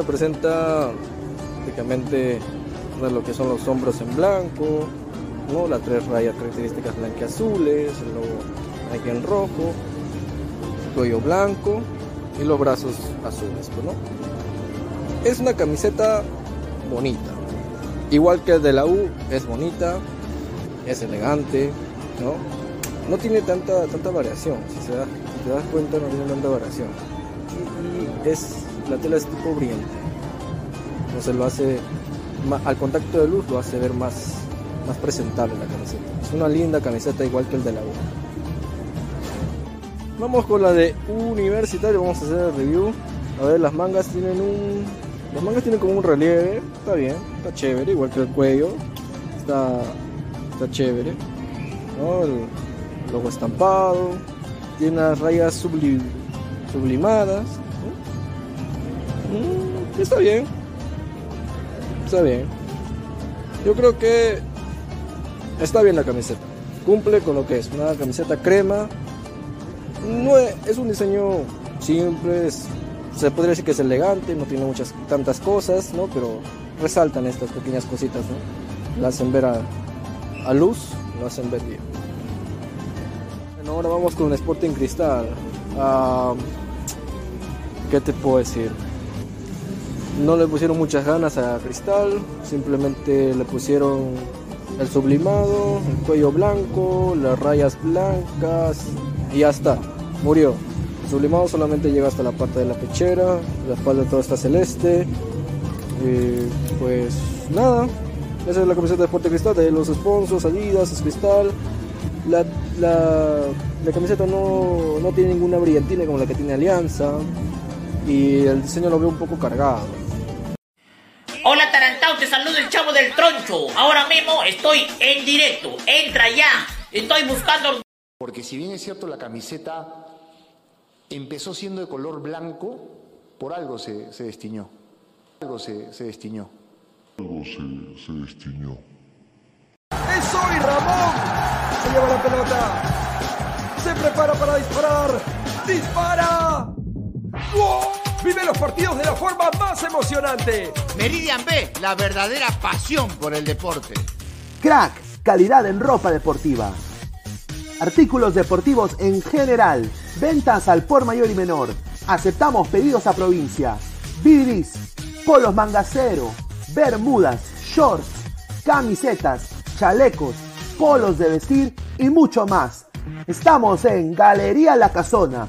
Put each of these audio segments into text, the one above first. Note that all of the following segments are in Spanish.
se presenta prácticamente lo que son los hombros en blanco, ¿no? las tres rayas características blanqueazules, el logo aquí en rojo, cuello blanco y los brazos azules. Pues, ¿no? Es una camiseta bonita, igual que el de la U, es bonita, es elegante, ¿no? No tiene tanta, tanta variación, si, se da, te das cuenta no tiene tanta variación. Y, es, la tela es tipo brillante, entonces lo hace, al contacto de luz lo hace ver más, más presentable la camiseta. Es una linda camiseta igual que el de la U. Vamos con la de universitario, vamos a hacer el review. A ver, las mangas tienen un... Las mangas tienen como un relieve, está bien, está chévere, igual que el cuello. Está, está chévere. El logo estampado, tiene las rayas sublimadas. Mm, está bien, está bien. Yo creo que está bien la camiseta. Cumple con lo que es, una camiseta crema no es, un diseño simple, se podría decir que es elegante, no tiene muchas tantas cosas, ¿no? Pero resaltan estas pequeñas cositas, ¿no? La hacen ver a, luz, lo hacen ver bien. Bueno, ahora vamos con Sporting Cristal. Ah, ¿Qué te puedo decir? No le pusieron muchas ganas a Cristal, simplemente le pusieron el sublimado, el cuello blanco, las rayas blancas y ya está murió. Sublimado solamente llega hasta la parte de la pechera, la espalda todo está celeste. pues nada, esa es la camiseta de Deporte Cristal, de los sponsors, Adidas, es Cristal. La, la, camiseta no, no, tiene ninguna brillantina como la que tiene Alianza y el diseño lo veo un poco cargado. El chavo del troncho. Ahora mismo estoy en directo. Entra ya. Estoy buscando. Porque si bien es cierto la camiseta empezó siendo de color blanco, por algo se, se destiñó. Algo se, se destiñó. Algo se, se destiñó. ¡Es hoy Ramón! Se lleva la pelota. Se prepara para disparar. ¡Dispara! Vive los partidos de la forma más emocionante. Meridian B, la verdadera pasión por el deporte. Crack, calidad en ropa deportiva. Artículos deportivos en general. Ventas al por mayor y menor. Aceptamos pedidos a provincia. Bidris, polos mangacero, bermudas, shorts, camisetas, chalecos, polos de vestir y mucho más. Estamos en Galería La Casona.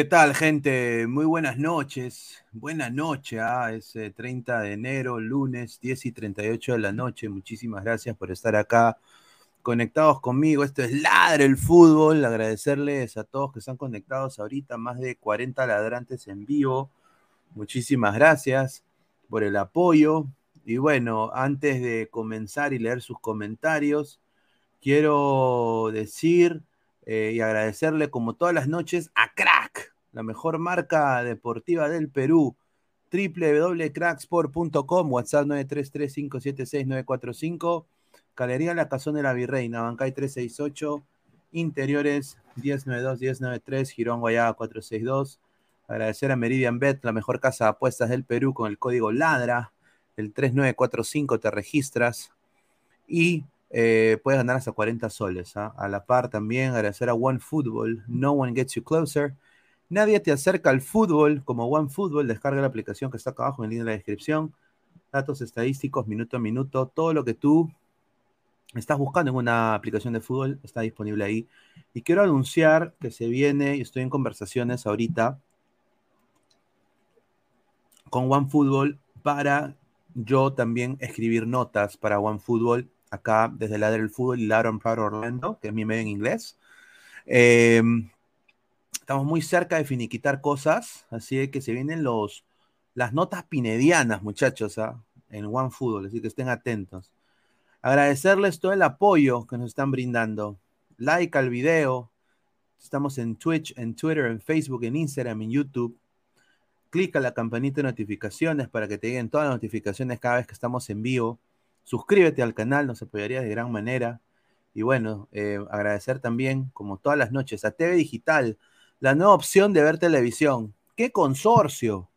¿Qué tal, gente? Muy buenas noches. Buenas noches, ah, es 30 de enero, lunes, 10 y 38 de la noche. Muchísimas gracias por estar acá conectados conmigo. Esto es Ladre el Fútbol. Agradecerles a todos que están conectados ahorita, más de 40 ladrantes en vivo. Muchísimas gracias por el apoyo. Y bueno, antes de comenzar y leer sus comentarios, quiero decir eh, y agradecerle como todas las noches a Crack, la mejor marca deportiva del Perú www.cracksport.com, WhatsApp 933-576-945, Galería La Cazón de la Virreina, Bancay 368, Interiores 1092-1093, Girón Guayaba 462. Agradecer a Meridian Bet, la mejor casa de apuestas del Perú, con el código LADRA, el 3945 te registras y eh, puedes ganar hasta 40 soles. ¿ah? A la par también agradecer a One Football, No One Gets You Closer. Nadie te acerca al fútbol como OneFootball. Descarga la aplicación que está acá abajo en el link de la descripción. Datos estadísticos, minuto a minuto. Todo lo que tú estás buscando en una aplicación de fútbol está disponible ahí. Y quiero anunciar que se viene, y estoy en conversaciones ahorita con OneFootball para yo también escribir notas para OneFootball acá desde la del fútbol y Lauren Proud Orlando, que es mi medio en inglés. Eh, Estamos muy cerca de finiquitar cosas, así que se vienen los, las notas pinedianas, muchachos, ¿ah? en OneFootball, así que estén atentos. Agradecerles todo el apoyo que nos están brindando. Like al video. Estamos en Twitch, en Twitter, en Facebook, en Instagram, en YouTube. Clica la campanita de notificaciones para que te lleguen todas las notificaciones cada vez que estamos en vivo. Suscríbete al canal, nos apoyaría de gran manera. Y bueno, eh, agradecer también, como todas las noches, a TV Digital, la nueva opción de ver televisión. ¿Qué consorcio?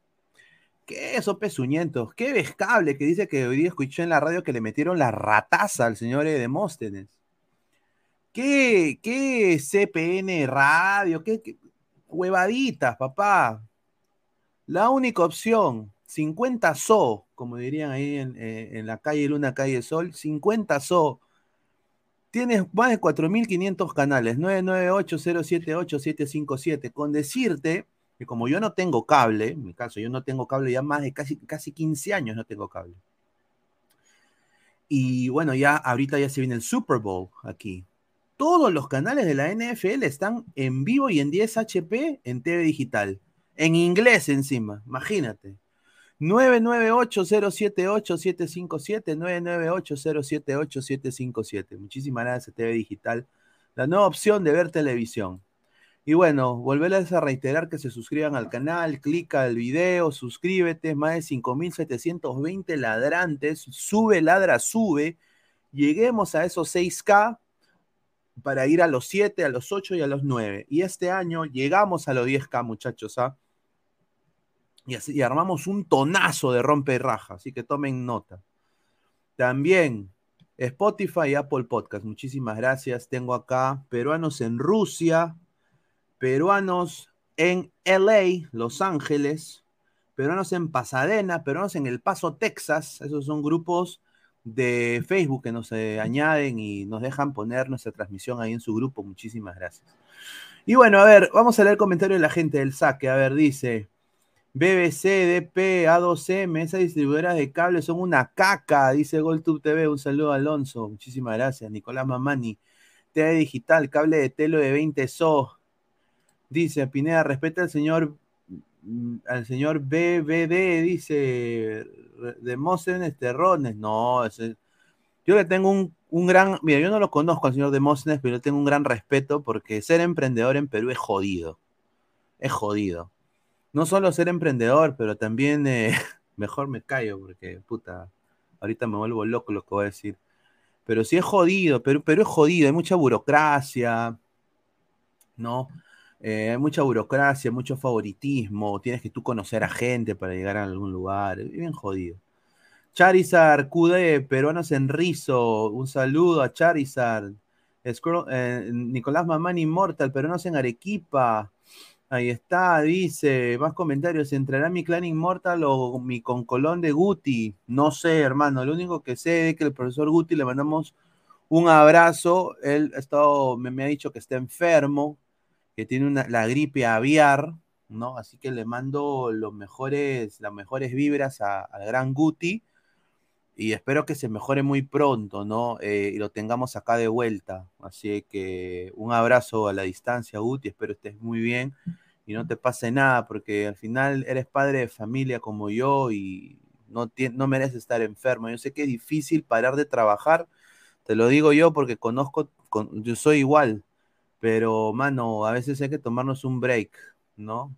¿Qué eso, pezuñentos? ¿Qué vescable que dice que hoy día escuché en la radio que le metieron la rataza al señor Demóstenes? ¿Qué, qué CPN radio? ¿Qué, huevaditas, papá? La única opción, 50 SO, como dirían ahí en, eh, en la calle Luna, calle Sol, 50 SO Tienes más de 4.500 canales, 998-078-757. Con decirte que como yo no tengo cable, en mi caso yo no tengo cable ya más de casi, casi 15 años no tengo cable. Y bueno, ya ahorita ya se viene el Super Bowl aquí. Todos los canales de la NFL están en vivo y en 10 HP en TV digital. En inglés encima, imagínate. 998-078-757, 998-078-757. Muchísimas gracias, TV Digital. La nueva opción de ver televisión. Y bueno, volverles a reiterar que se suscriban al canal, clica el video, suscríbete, más de 5.720 ladrantes, sube, ladra, sube. Lleguemos a esos 6K para ir a los 7, a los 8 y a los 9. Y este año llegamos a los 10K, muchachos. ¿ah? Y, así, armamos un tonazo de rompe raja, así que tomen nota. También Spotify y Apple Podcast, muchísimas gracias. Tengo acá peruanos en Rusia, peruanos en LA, Los Ángeles, peruanos en Pasadena, peruanos en El Paso, Texas. Esos son grupos de Facebook que nos eh, añaden y nos dejan poner nuestra transmisión ahí en su grupo. Muchísimas gracias. Y bueno, a ver, vamos a leer el comentario de la gente del saque. A ver, dice, BBC, DP, A2M, esas distribuidoras de cable son una caca, dice GolTube TV. Un saludo a Alonso, muchísimas gracias. Nicolás Mamani, TV Digital, cable de telo de 20 SO. Dice Pineda, respeta al señor al señor BBD, dice Demóstenes Terrones. No, yo le tengo un, un, gran, mira, yo no lo conozco al señor Demóstenes, pero le tengo un gran respeto porque ser emprendedor en Perú es jodido. Es jodido no solo ser emprendedor, pero también eh, mejor me callo porque, puta, ahorita me vuelvo loco lo que voy a decir. Pero sí es jodido, pero, pero es jodido, hay mucha burocracia, ¿no? Eh, hay mucha burocracia, mucho favoritismo, tienes que tú conocer a gente para llegar a algún lugar, es bien jodido. Charizard, QD, peruanos en Rizo, un saludo a Charizard. Eh, Nicolás Mamán Inmortal, peruanos en Arequipa. Ahí está, dice, más comentarios, ¿entrará mi clan inmortal o mi concolón de Guti? No sé, hermano, lo único que sé es que el profesor Guti le mandamos un abrazo, él ha estado, me, ha dicho que está enfermo, que tiene una, la gripe aviar, ¿no? Así que le mando los mejores, las mejores vibras al gran Guti. Y espero que se mejore muy pronto, ¿no? Eh, y lo tengamos acá de vuelta. Así que un abrazo a la distancia, Guti, espero estés muy bien y no te pase nada, porque al final eres padre de familia como yo y no, no mereces estar enfermo. Yo sé que es difícil parar de trabajar, te lo digo yo porque conozco, yo soy igual, pero mano, a veces hay que tomarnos un break, ¿no?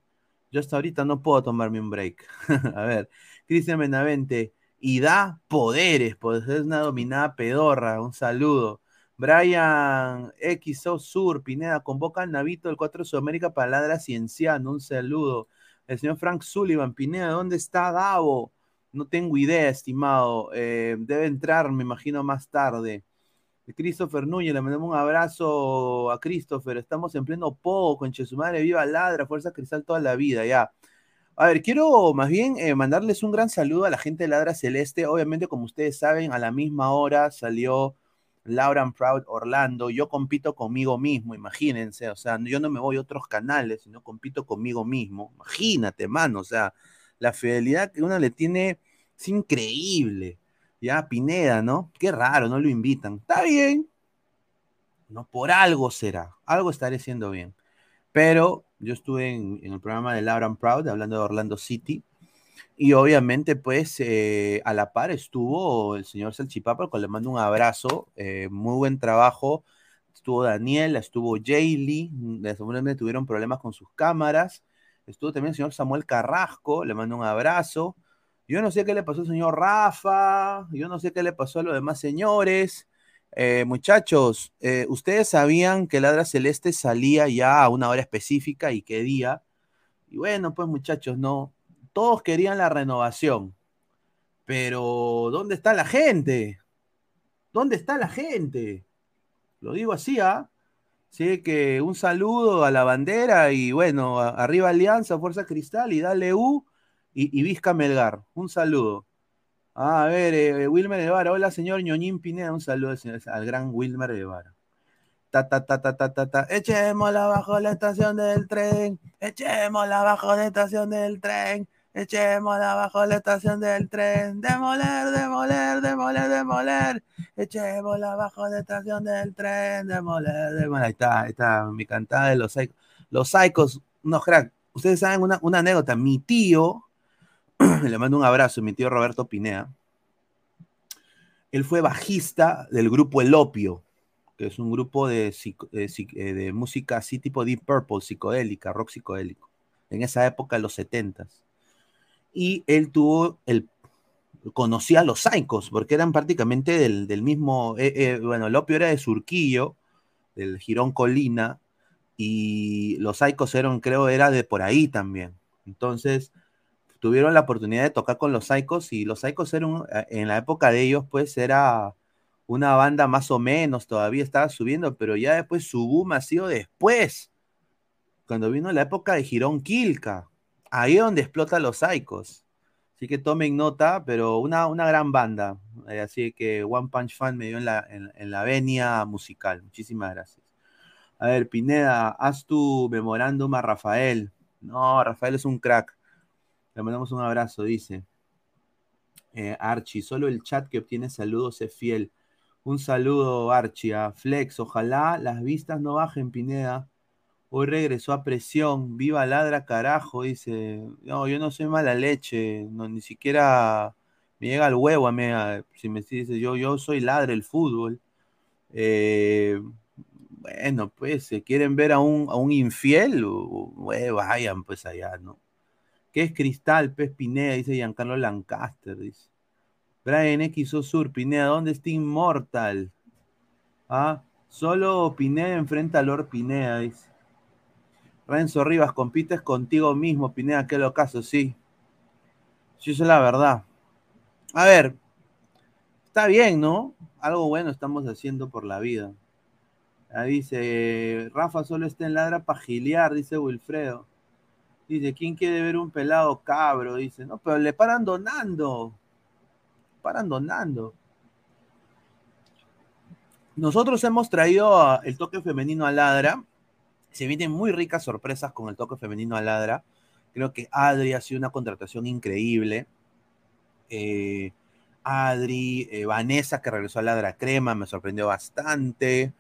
Yo hasta ahorita no puedo tomarme un break. a ver, Cristian Benavente y da poderes, pues es una dominada pedorra, un saludo. Brian XO Sur, Pineda, convoca al Navito del 4 de Sudamérica para Ladra Cienciano, un saludo. El señor Frank Sullivan, Pineda, ¿dónde está Gabo? No tengo idea, estimado. Eh, debe entrar, me imagino, más tarde. Christopher Núñez, le mandamos un abrazo a Christopher. Estamos en pleno poco, en su madre, viva Ladra, Fuerza Cristal toda la vida, ya. A ver, quiero más bien eh, mandarles un gran saludo a la gente de Ladra Celeste. Obviamente, como ustedes saben, a la misma hora salió Laura Proud Orlando. Yo compito conmigo mismo, imagínense. O sea, yo no me voy a otros canales, sino compito conmigo mismo. Imagínate, mano. O sea, la fidelidad que uno le tiene es increíble. Ya, Pineda, ¿no? Qué raro, no lo invitan. Está bien. No, por algo será. Algo estaré haciendo bien. Pero yo estuve en, el programa de Laura Proud, hablando de Orlando City, y obviamente, pues, eh, a la par estuvo el señor Salchipapa, con le mando un abrazo, eh, muy buen trabajo. Estuvo Daniel, estuvo Jaylee, seguramente tuvieron problemas con sus cámaras. Estuvo también el señor Samuel Carrasco, le mando un abrazo. Yo no sé qué le pasó al señor Rafa, yo no sé qué le pasó a los demás señores. Eh, muchachos, eh, ¿ustedes sabían que Ladra Celeste salía ya a una hora específica y qué día? Y bueno, pues muchachos, no, todos querían la renovación, pero ¿dónde está la gente? ¿Dónde está la gente? Lo digo así, ¿ah? Sí, que un saludo a la bandera y bueno, arriba Alianza, Fuerza Cristal y dale U y, y Vizca Melgar. Un saludo. Ah, a ver, eh, Wilmer Guevara. Hola, señor Ñoñín Pineda. Un saludo al gran Wilmer Guevara. Ta, ta, ta, ta, ta, ta, ta. Echémosla bajo la estación del tren. Echémosla bajo la estación del tren. Echémosla bajo la estación del tren. Demoler, demoler, demoler, demoler. Echémosla bajo la estación del tren. Demoler, demoler. Ahí está, ahí está mi cantada de los psicos. Los psicos, unos crack. Ustedes saben una, una anécdota. Mi tío, le mando un abrazo, mi tío Roberto Pinea. Él fue bajista del grupo El Opio, que es un grupo de, eh, música así tipo Deep Purple, psicodélica, rock psicodélico, en esa época, los 70 Y él tuvo el conocía a los Psychos, porque eran prácticamente del, mismo, eh, eh, bueno, el opio era de Surquillo, del Girón Colina, y los Psychos eran, creo, era de por ahí también. Entonces, tuvieron la oportunidad de tocar con los Psychos y los Psychos eran, eh, en la época de ellos, pues era una banda más o menos, todavía estaba subiendo, pero ya después su boom ha sido después, cuando vino la época de Girón Quilca, ahí es donde explota los Psychos. Así que tomen nota, pero una, una gran banda. Eh, así que One Punch Fan me dio en la, en la venia musical. Muchísimas gracias. A ver, Pineda, haz tu memorándum a Rafael. No, Rafael es un crack. Le mandamos un abrazo, dice. Eh, Archie, solo el chat que obtiene saludos es fiel. Un saludo, Archie, a Flex. Ojalá las vistas no bajen, Pineda. Hoy regresó a presión. Viva ladra, carajo, dice. No, yo no soy mala leche. No, ni siquiera me llega al huevo a mí. Si me dice yo, yo soy ladra el fútbol. Eh, bueno, pues, si quieren ver a un, a un infiel, vayan pues allá, ¿no? ¿Qué es Cristal, Pez Pineda? Dice Giancarlo Lancaster. Dice. Brian X Sur, Pineda, ¿dónde está Immortal? ¿Ah? Solo Pineda enfrenta a Lord Pineda, dice. Renzo Rivas, compites contigo mismo, Pineda, qué locazo, sí. Sí, eso es la verdad. A ver, está bien, ¿no? Algo bueno estamos haciendo por la vida. Ahí dice, Rafa solo está en ladra para giliar, dice Wilfredo. Dice, ¿quién quiere ver un pelado cabro? Dice, no, pero le paran donando. Paran donando. Nosotros hemos traído el toque femenino a Ladra. Se vienen muy ricas sorpresas con el toque femenino a Ladra. Creo que Adri ha sido una contratación increíble. Eh, Adri, eh, Vanessa, que regresó a Ladra Crema, me sorprendió bastante.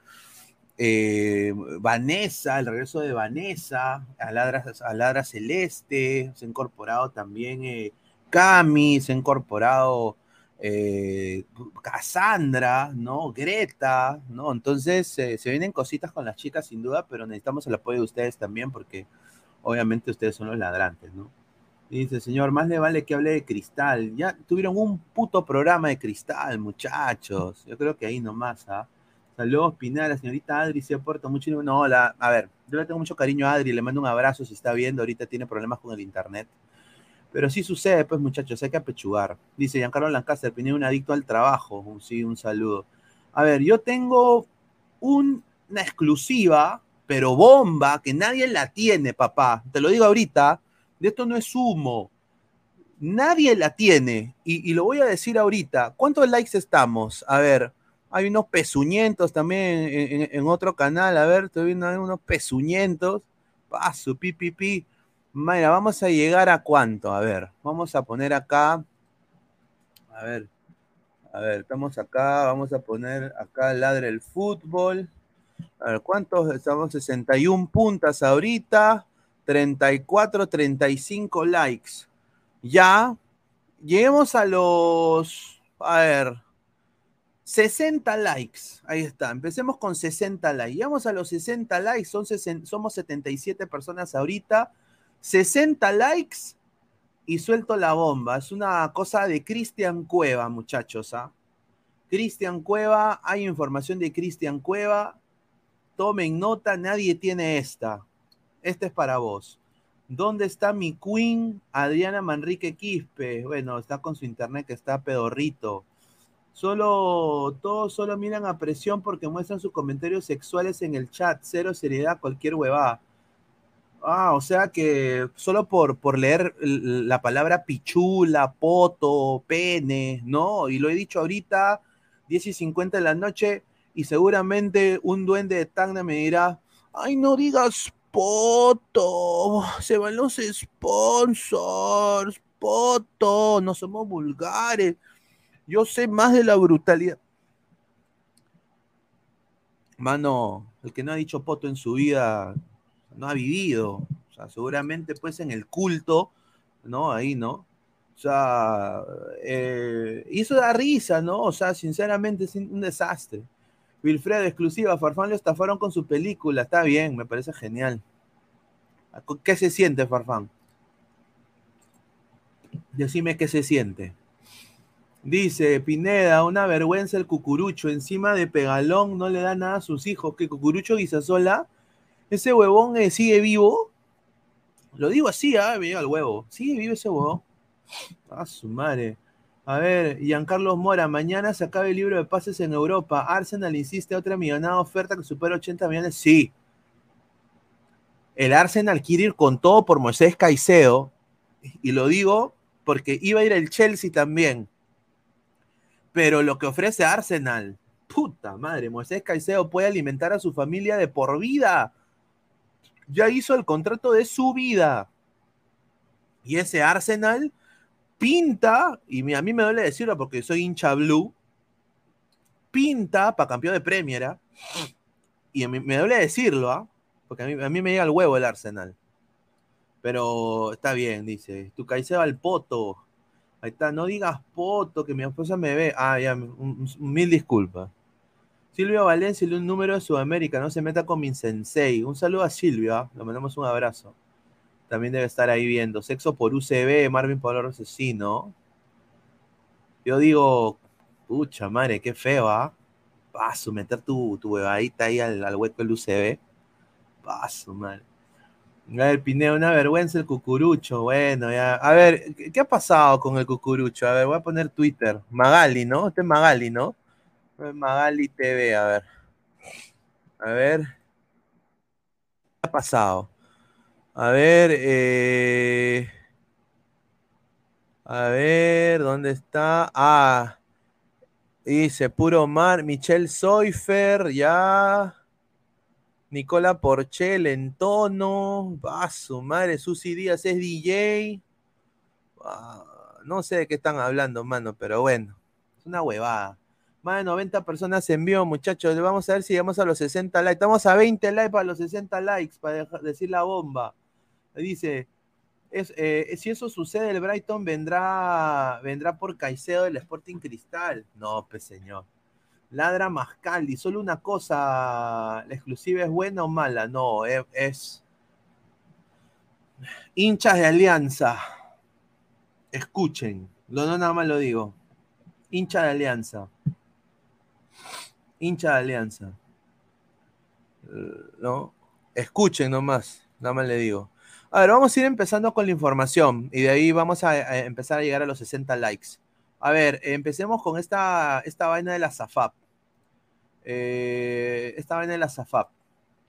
Eh, Vanessa, el regreso de Vanessa, a Ladra, a Ladra Celeste, se ha incorporado también eh, Cami, se ha incorporado eh, Cassandra, ¿no? Greta, ¿no? Entonces se vienen cositas con las chicas sin duda, pero necesitamos el apoyo de ustedes también porque obviamente ustedes son los ladrantes, ¿no? Dice, señor, más le vale que hable de cristal. Ya tuvieron un puto programa de cristal, muchachos. Yo creo que ahí nomás, ¿ah? Saludos, Pineda, la señorita Adri se aporta mucho. No, la, a ver, yo le tengo mucho cariño a Adri, le mando un abrazo si está viendo, ahorita tiene problemas con el internet. Pero sí sucede, pues, muchachos, hay que apechugar. Dice Giancarlo Lancaster, Pineda, un adicto al trabajo. Un- Sí, un saludo. A ver, yo tengo un- una exclusiva, pero bomba, que nadie la tiene, papá. Te lo digo ahorita, de esto no es humo. Nadie la tiene. Y, y lo voy a decir ahorita. ¿Cuántos likes estamos? A ver, hay unos pezuñentos también en, otro canal. A ver, estoy viendo unos pezuñentos. Paso, pi, pi. Mira, vamos a llegar a cuánto. A ver, vamos a poner acá. A ver, a ver, estamos acá. Vamos a poner acá ladre el fútbol. A ver, ¿cuántos? Estamos 61 puntas ahorita. 34, 35 likes. Ya. Lleguemos a los. A ver. 60 likes. Ahí está. Empecemos con 60 likes. Llegamos a los 60 likes. Son sesen- somos 77 personas ahorita. 60 likes y suelto la bomba. Es una cosa de Cristian Cueva, muchachos. ¿ah? Cristian Cueva. Hay información de Cristian Cueva. Tomen nota. Nadie tiene esta. Esta es para vos. ¿Dónde está mi queen Adriana Manrique Quispe? Bueno, está con su internet que está pedorrito. Solo, todos solo miran a presión porque muestran sus comentarios sexuales en el chat. Cero seriedad, cualquier huevada. Ah, o sea que solo por, por leer la palabra pichula, poto, pene, ¿no? Y lo he dicho ahorita, 10 y 50 de la noche, y seguramente un duende de Tacna me dirá, ay, no digas poto, se van los sponsors, poto, no somos vulgares. Yo sé más de la brutalidad. Mano, el que no ha dicho poto en su vida no ha vivido. O sea, seguramente pues en el culto, ¿no? Ahí, ¿no? O sea, eh, y eso da risa, ¿no? O sea, sinceramente es un desastre. Wilfredo, exclusiva, Farfán lo estafaron con su película. Está bien, me parece genial. ¿Qué se siente, Farfán? Decime qué se siente. Dice Pineda, una vergüenza el cucurucho. Encima de Pegalón no le da nada a sus hijos. ¿Que cucurucho Guisasola? Ese huevón eh, sigue vivo. Lo digo así, ah, llega el huevo. Sigue vivo ese huevón. A su madre. A ver, Giancarlos Mora, mañana se acaba el libro de pases en Europa. Arsenal insiste otra millonada oferta que supera 80 millones. Sí. El Arsenal quiere ir con todo por Moisés Caicedo. Y lo digo porque iba a ir el Chelsea también. Pero lo que ofrece Arsenal, puta madre, Moisés Caicedo puede alimentar a su familia de por vida. Ya hizo el contrato de su vida. Y ese Arsenal pinta, y a mí me duele decirlo porque soy hincha blue, pinta para campeón de Premier. ¿ah? Y mí- me duele decirlo, ¿ah? porque a mí, a mí me llega el huevo el Arsenal. Pero está bien, dice. Tu Caicedo al poto. Ahí está, no digas poto, que mi esposa me ve. Ah, ya, mil disculpas. Silvio Valencia, un número de Sudamérica, no se meta con mi sensei. Un saludo a Silvia, le mandamos un abrazo. También debe estar ahí viendo. Sexo por UCB, Marvin Pablo Asesino. Yo digo, pucha madre, qué feo, ¿ah? Paso, meter tu, tu huevadita ahí al, al hueco del UCB. Paso, madre. A ver, Pineo, una vergüenza el cucurucho. Bueno, ya. A ver, ¿qué, ha pasado con el cucurucho? A ver, voy a poner Twitter. Magali, ¿no? Este es Magali, ¿no? Magali TV, a ver. A ver. ¿Qué ha pasado? A ver, eh... A ver, ¿dónde está? Ah, dice Puro Mar, Michelle Soifer, ya. Nicola Porchel en tono. Va, su madre, Susi Díaz es DJ. Ah, no sé de qué están hablando, mano, pero bueno. Es una huevada. Más de 90 personas en vivo, muchachos. Vamos a ver si llegamos a los 60 likes. Estamos a 20 likes para los 60 likes, para decir la bomba. Dice, es, eh, si eso sucede, el Brighton vendrá, vendrá por Caicedo del Sporting Cristal. No, pues señor. Ladra Mascaldi. Solo una cosa, ¿la exclusiva es buena o mala? No, es, es hinchas de Alianza. Escuchen, lo, no nada más lo digo. Hincha de Alianza. Hincha de Alianza. ¿No? Escuchen nomás, nada más le digo. A ver, vamos a ir empezando con la información y de ahí vamos a, a empezar a llegar a los 60 likes. A ver, empecemos con esta, esta vaina de la SAFAP. Eh, esta vaina de la SAFAP.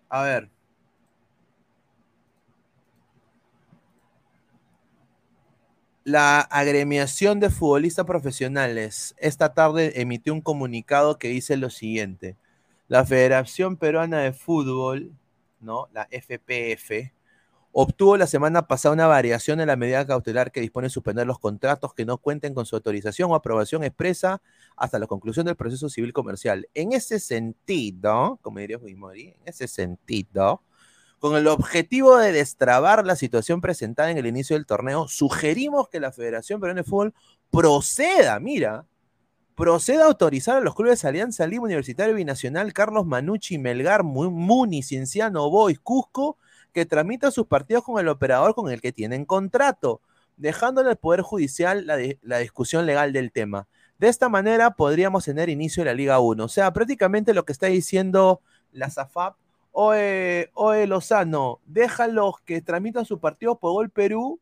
A ver. La agremiación de futbolistas profesionales esta tarde emitió un comunicado que dice lo siguiente. La Federación Peruana de Fútbol, ¿no? La FPF, obtuvo la semana pasada una variación en la medida cautelar que dispone de suspender los contratos que no cuenten con su autorización o aprobación expresa hasta la conclusión del proceso civil comercial. En ese sentido, como diría Fujimori, en ese sentido, con el objetivo de destrabar la situación presentada en el inicio del torneo, sugerimos que la Federación Peruana de Fútbol proceda, mira, proceda a autorizar a los clubes Alianza Lima Universitario Binacional, Carlos Manucci, Melgar, Mu- Muni, Cienciano, Boys, Cusco, que tramitan sus partidos con el operador con el que tienen contrato, dejándole al Poder Judicial la, di- la discusión legal del tema. De esta manera podríamos tener inicio de la Liga 1. O sea, prácticamente lo que está diciendo la SAFAP, oe, oe Lozano, déjalos que tramitan sus partidos por Gol Perú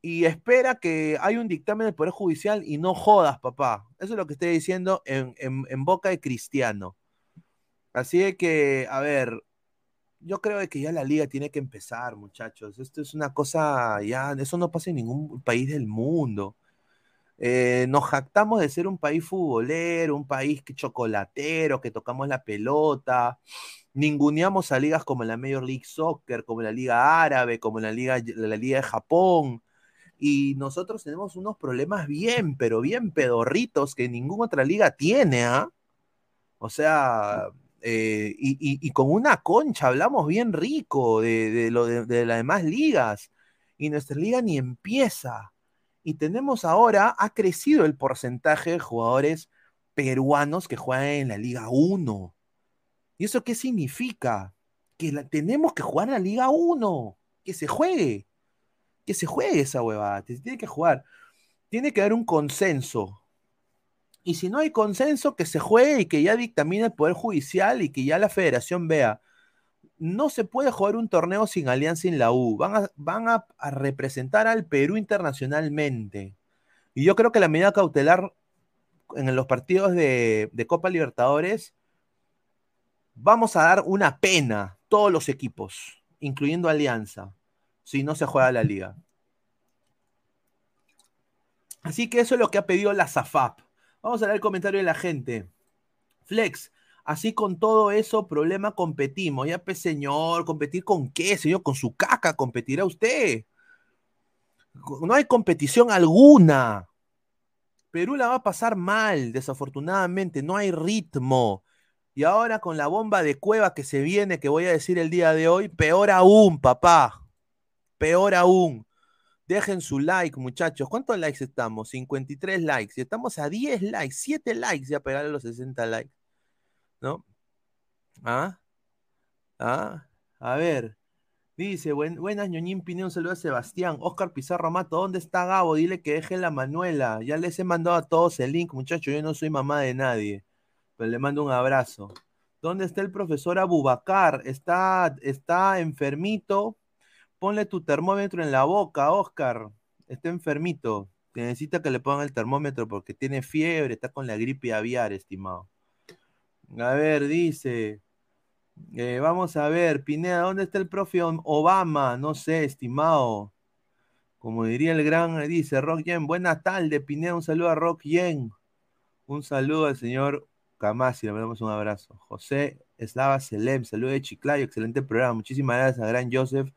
y espera que hay un dictamen del Poder Judicial y no jodas, papá. Eso es lo que estoy diciendo en, en- boca de Cristiano. Así que, a ver, yo creo que ya la liga tiene que empezar, muchachos. Esto es una cosa, ya, eso no pasa en ningún país del mundo. Eh, nos jactamos de ser un país futbolero, un país chocolatero, que tocamos la pelota, ninguneamos a ligas como la Major League Soccer, como la Liga Árabe, como la Liga, la Liga de Japón, y nosotros tenemos unos problemas bien, pero bien pedorritos que ninguna otra liga tiene, ¿ah? O sea, eh, y, con una concha hablamos bien rico de, lo de, las demás ligas, y nuestra liga ni empieza. Y tenemos ahora, ha crecido el porcentaje de jugadores peruanos que juegan en la Liga 1. ¿Y eso qué significa? Que tenemos que jugar en la Liga 1, que se juegue, que se juegue esa huevada, tiene que jugar. Tiene que haber un consenso. Y si no hay consenso, que se juegue y que ya dictamine el Poder Judicial y que ya la federación vea. No se puede jugar un torneo sin Alianza en la U. Van a representar al Perú internacionalmente. Y yo creo que la medida cautelar en los partidos de, de Copa Libertadores, vamos a dar una pena todos los equipos, incluyendo Alianza, si no se juega la liga. Así que eso es lo que ha pedido la SAFAP. Vamos a ver el comentario de la gente. Flex, así con todo eso, problema competimos. Ya, pues, señor, ¿competir con qué, señor? Con su caca competirá usted. No hay competición alguna. Perú la va a pasar mal, desafortunadamente, no hay ritmo. Y ahora con la bomba de cueva que se viene, que voy a decir el día de hoy, peor aún, papá. Peor aún. Dejen su like, muchachos. ¿Cuántos likes estamos? 53 likes. Y estamos a 10 likes, 7 likes ya pegarle los 60 likes. ¿No? ¿Ah? ¿Ah? A ver. Dice, buen, buenas, ñoñín Pineo, un saludo a Sebastián. Oscar Pizarro Mato, ¿dónde está Gabo? Dile que deje la Manuela. Ya les he mandado a todos el link, muchachos. Yo no soy mamá de nadie. Pero le mando un abrazo. ¿Dónde está el profesor Abubacar? Está, está enfermito. Ponle tu termómetro en la boca, Oscar. Está enfermito. Necesita que le pongan el termómetro porque tiene fiebre, está con la gripe aviar, estimado. A ver, dice. eh, vamos a ver, Pineda, ¿dónde está el profe Obama? No sé, estimado. Como diría el gran, dice Rock Yen. Buena tarde, Pineda. Un saludo a Rock Yen. Un saludo al señor Camasi, le mandamos un abrazo. José Eslava Selem, saludo de Chiclayo, excelente programa. Muchísimas gracias a Gran Joseph,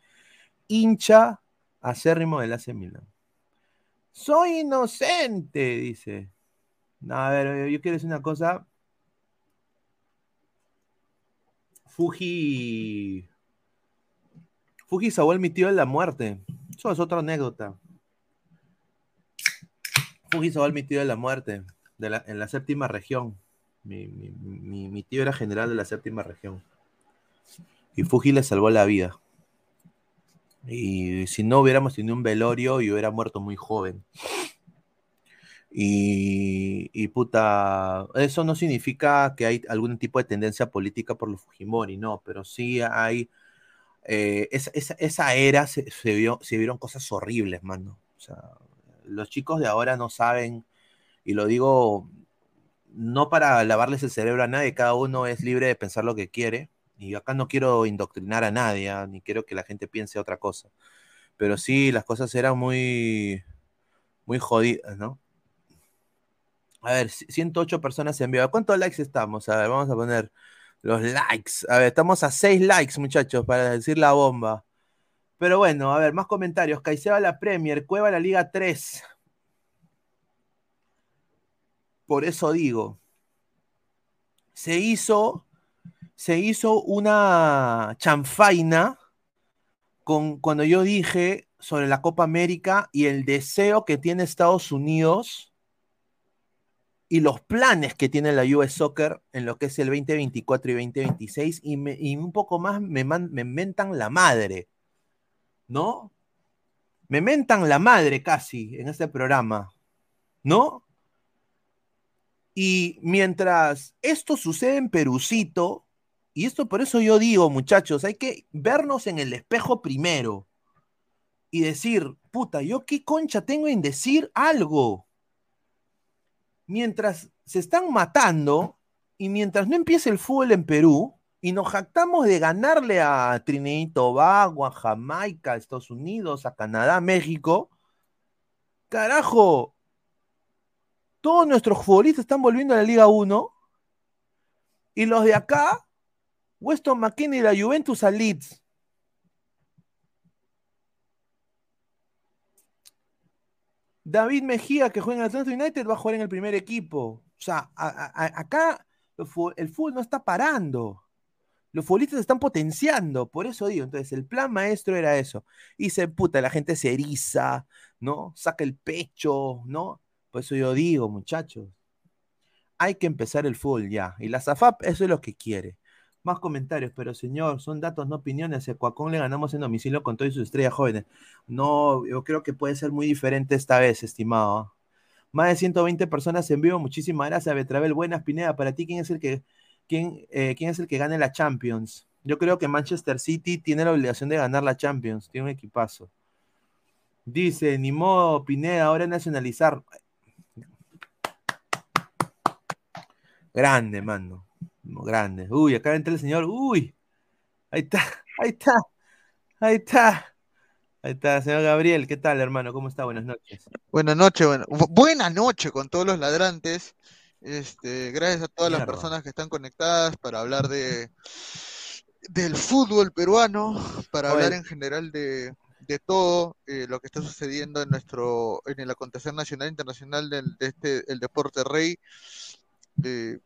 hincha acérrimo del AC Milan. Soy inocente, dice. No, a ver, yo quiero decir una cosa. Fuji. Fuji Saúl, mi tío de la muerte. Eso es otra anécdota. Fuji Saúl, mi tío de la muerte. De la, en la séptima región. Mi, mi- mi- mi tío era general de la séptima región. Y Fuji le salvó la vida. Y si no hubiéramos tenido un velorio, yo hubiera muerto muy joven. Y, y puta, eso no significa que hay algún tipo de tendencia política por los Fujimori, no, pero sí hay, eh, esa, esa- esa era se, se vio, se vieron cosas horribles, mano. O sea, los chicos de ahora no saben, y lo digo no para lavarles el cerebro a nadie, cada uno es libre de pensar lo que quiere, y acá no quiero indoctrinar a nadie, ah, ni quiero que la gente piense otra cosa, pero sí, las cosas eran muy, muy jodidas, ¿no? A ver, c- 108 personas en vivo. ¿Cuántos likes estamos? A ver, vamos a poner los likes. A ver, estamos a 6 likes, muchachos, para decir la bomba. Pero bueno, a ver, más comentarios. Caicedo a la Premier, Cueva a la Liga 3. Por eso digo, se hizo, se hizo una chanfaina con, cuando yo dije sobre la Copa América y el deseo que tiene Estados Unidos y los planes que tiene la US Soccer en lo que es el 2024 y 2026 y, me- y un poco más me, me mentan la madre, ¿no? Me mentan la madre casi en este programa, ¿no? Y mientras esto sucede en Perucito, y esto por eso yo digo, muchachos, hay que vernos en el espejo primero y decir, puta, ¿yo qué concha tengo en decir algo? mientras se están matando y mientras no empiece el fútbol en Perú y nos jactamos de ganarle a Trinidad y Tobago, a Jamaica, a Estados Unidos, a Canadá, a México, carajo, todos nuestros futbolistas están volviendo a la Liga 1 y los de acá, Weston McKinney y la Juventus a Leeds. David Mejía, que juega en Atlanta United, va a jugar en el primer equipo. O sea, acá el el fútbol no está parando. Los futbolistas están potenciando. Por eso digo, entonces el plan maestro era eso. Y se puta, la gente se eriza, ¿no? Saca el pecho, ¿no? Por eso yo digo, muchachos, hay que empezar el fútbol ya. Y la SAFAP, eso es lo que quiere. Más comentarios, pero señor, son datos, no opiniones. A Cuacón le ganamos en domicilio con todas sus estrellas jóvenes. No, yo creo que puede ser muy diferente esta vez, estimado. ¿ah? Más de 120 personas en vivo. Muchísimas gracias, Betravel. Buenas, Pineda. Para ti, ¿quién es el que, quién, eh, quién es el que gane la Champions? Yo creo que Manchester City tiene la obligación de ganar la Champions. Tiene un equipazo. Dice, ni modo, Pineda, ahora nacionalizar. Grande, mano. Grande. Uy, acá entra el señor. Uy. Ahí está, ahí está, ahí está. Ahí está, señor Gabriel. ¿Qué tal, hermano? ¿Cómo está? Buenas noches. Buenas noches, bueno, bu- buena noche con todos los ladrantes. Este, gracias a todas las personas que están conectadas para hablar de del fútbol peruano, para Oye. hablar en general de, de todo eh, lo que está sucediendo en nuestro, en el acontecer nacional e internacional del, de este, el deporte rey. Eh,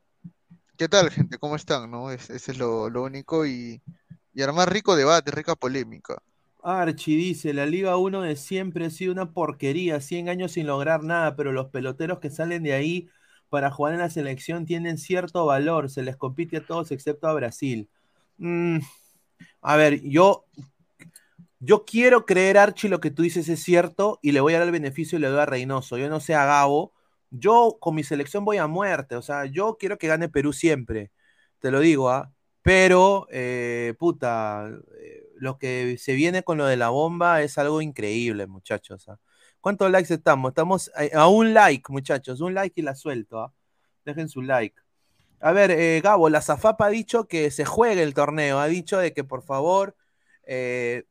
¿qué tal, gente? ¿Cómo están? ¿No? Es- ese es lo, único y, y rico debate, rica polémica. Archie dice, la Liga 1 de siempre ha sido una porquería, 100 años sin lograr nada, pero los peloteros que salen de ahí para jugar en la selección tienen cierto valor, se les compite a todos excepto a Brasil. Mm, a ver, yo, yo quiero creer, Archie, lo que tú dices es cierto y le voy a dar el beneficio y le doy a Reynoso. Yo no sé a Gabo, yo con mi selección voy a muerte, o sea, yo quiero que gane Perú siempre, te lo digo, ¿ah? Pero, eh, puta, eh, lo que se viene con lo de la bomba es algo increíble, muchachos. ¿ah? ¿Cuántos likes estamos? Estamos a, a un like, muchachos, un like y la suelto. ¿ah? Dejen su like. A ver, eh, Gabo, la Zafapa ha dicho que se juegue el torneo, ha dicho de que por favor, eh,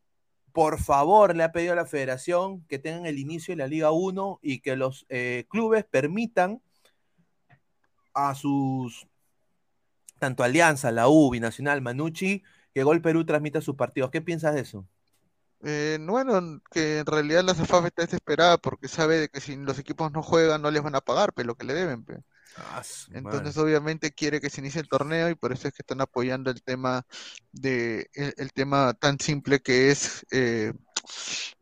por favor, le ha pedido a la federación que tengan el inicio de la Liga 1 y que los eh, clubes permitan a sus, tanto Alianza, la U, Binacional, Manucci, que Gol Perú transmita sus partidos. ¿Qué piensas de eso? Eh, bueno, que en realidad la CEFAF está desesperada porque sabe de que si los equipos no juegan no les van a pagar, pero lo que le deben. pe. Ah, Entonces, madre. obviamente quiere que se inicie el torneo y por eso es que están apoyando el tema de el, el tema tan simple que es eh,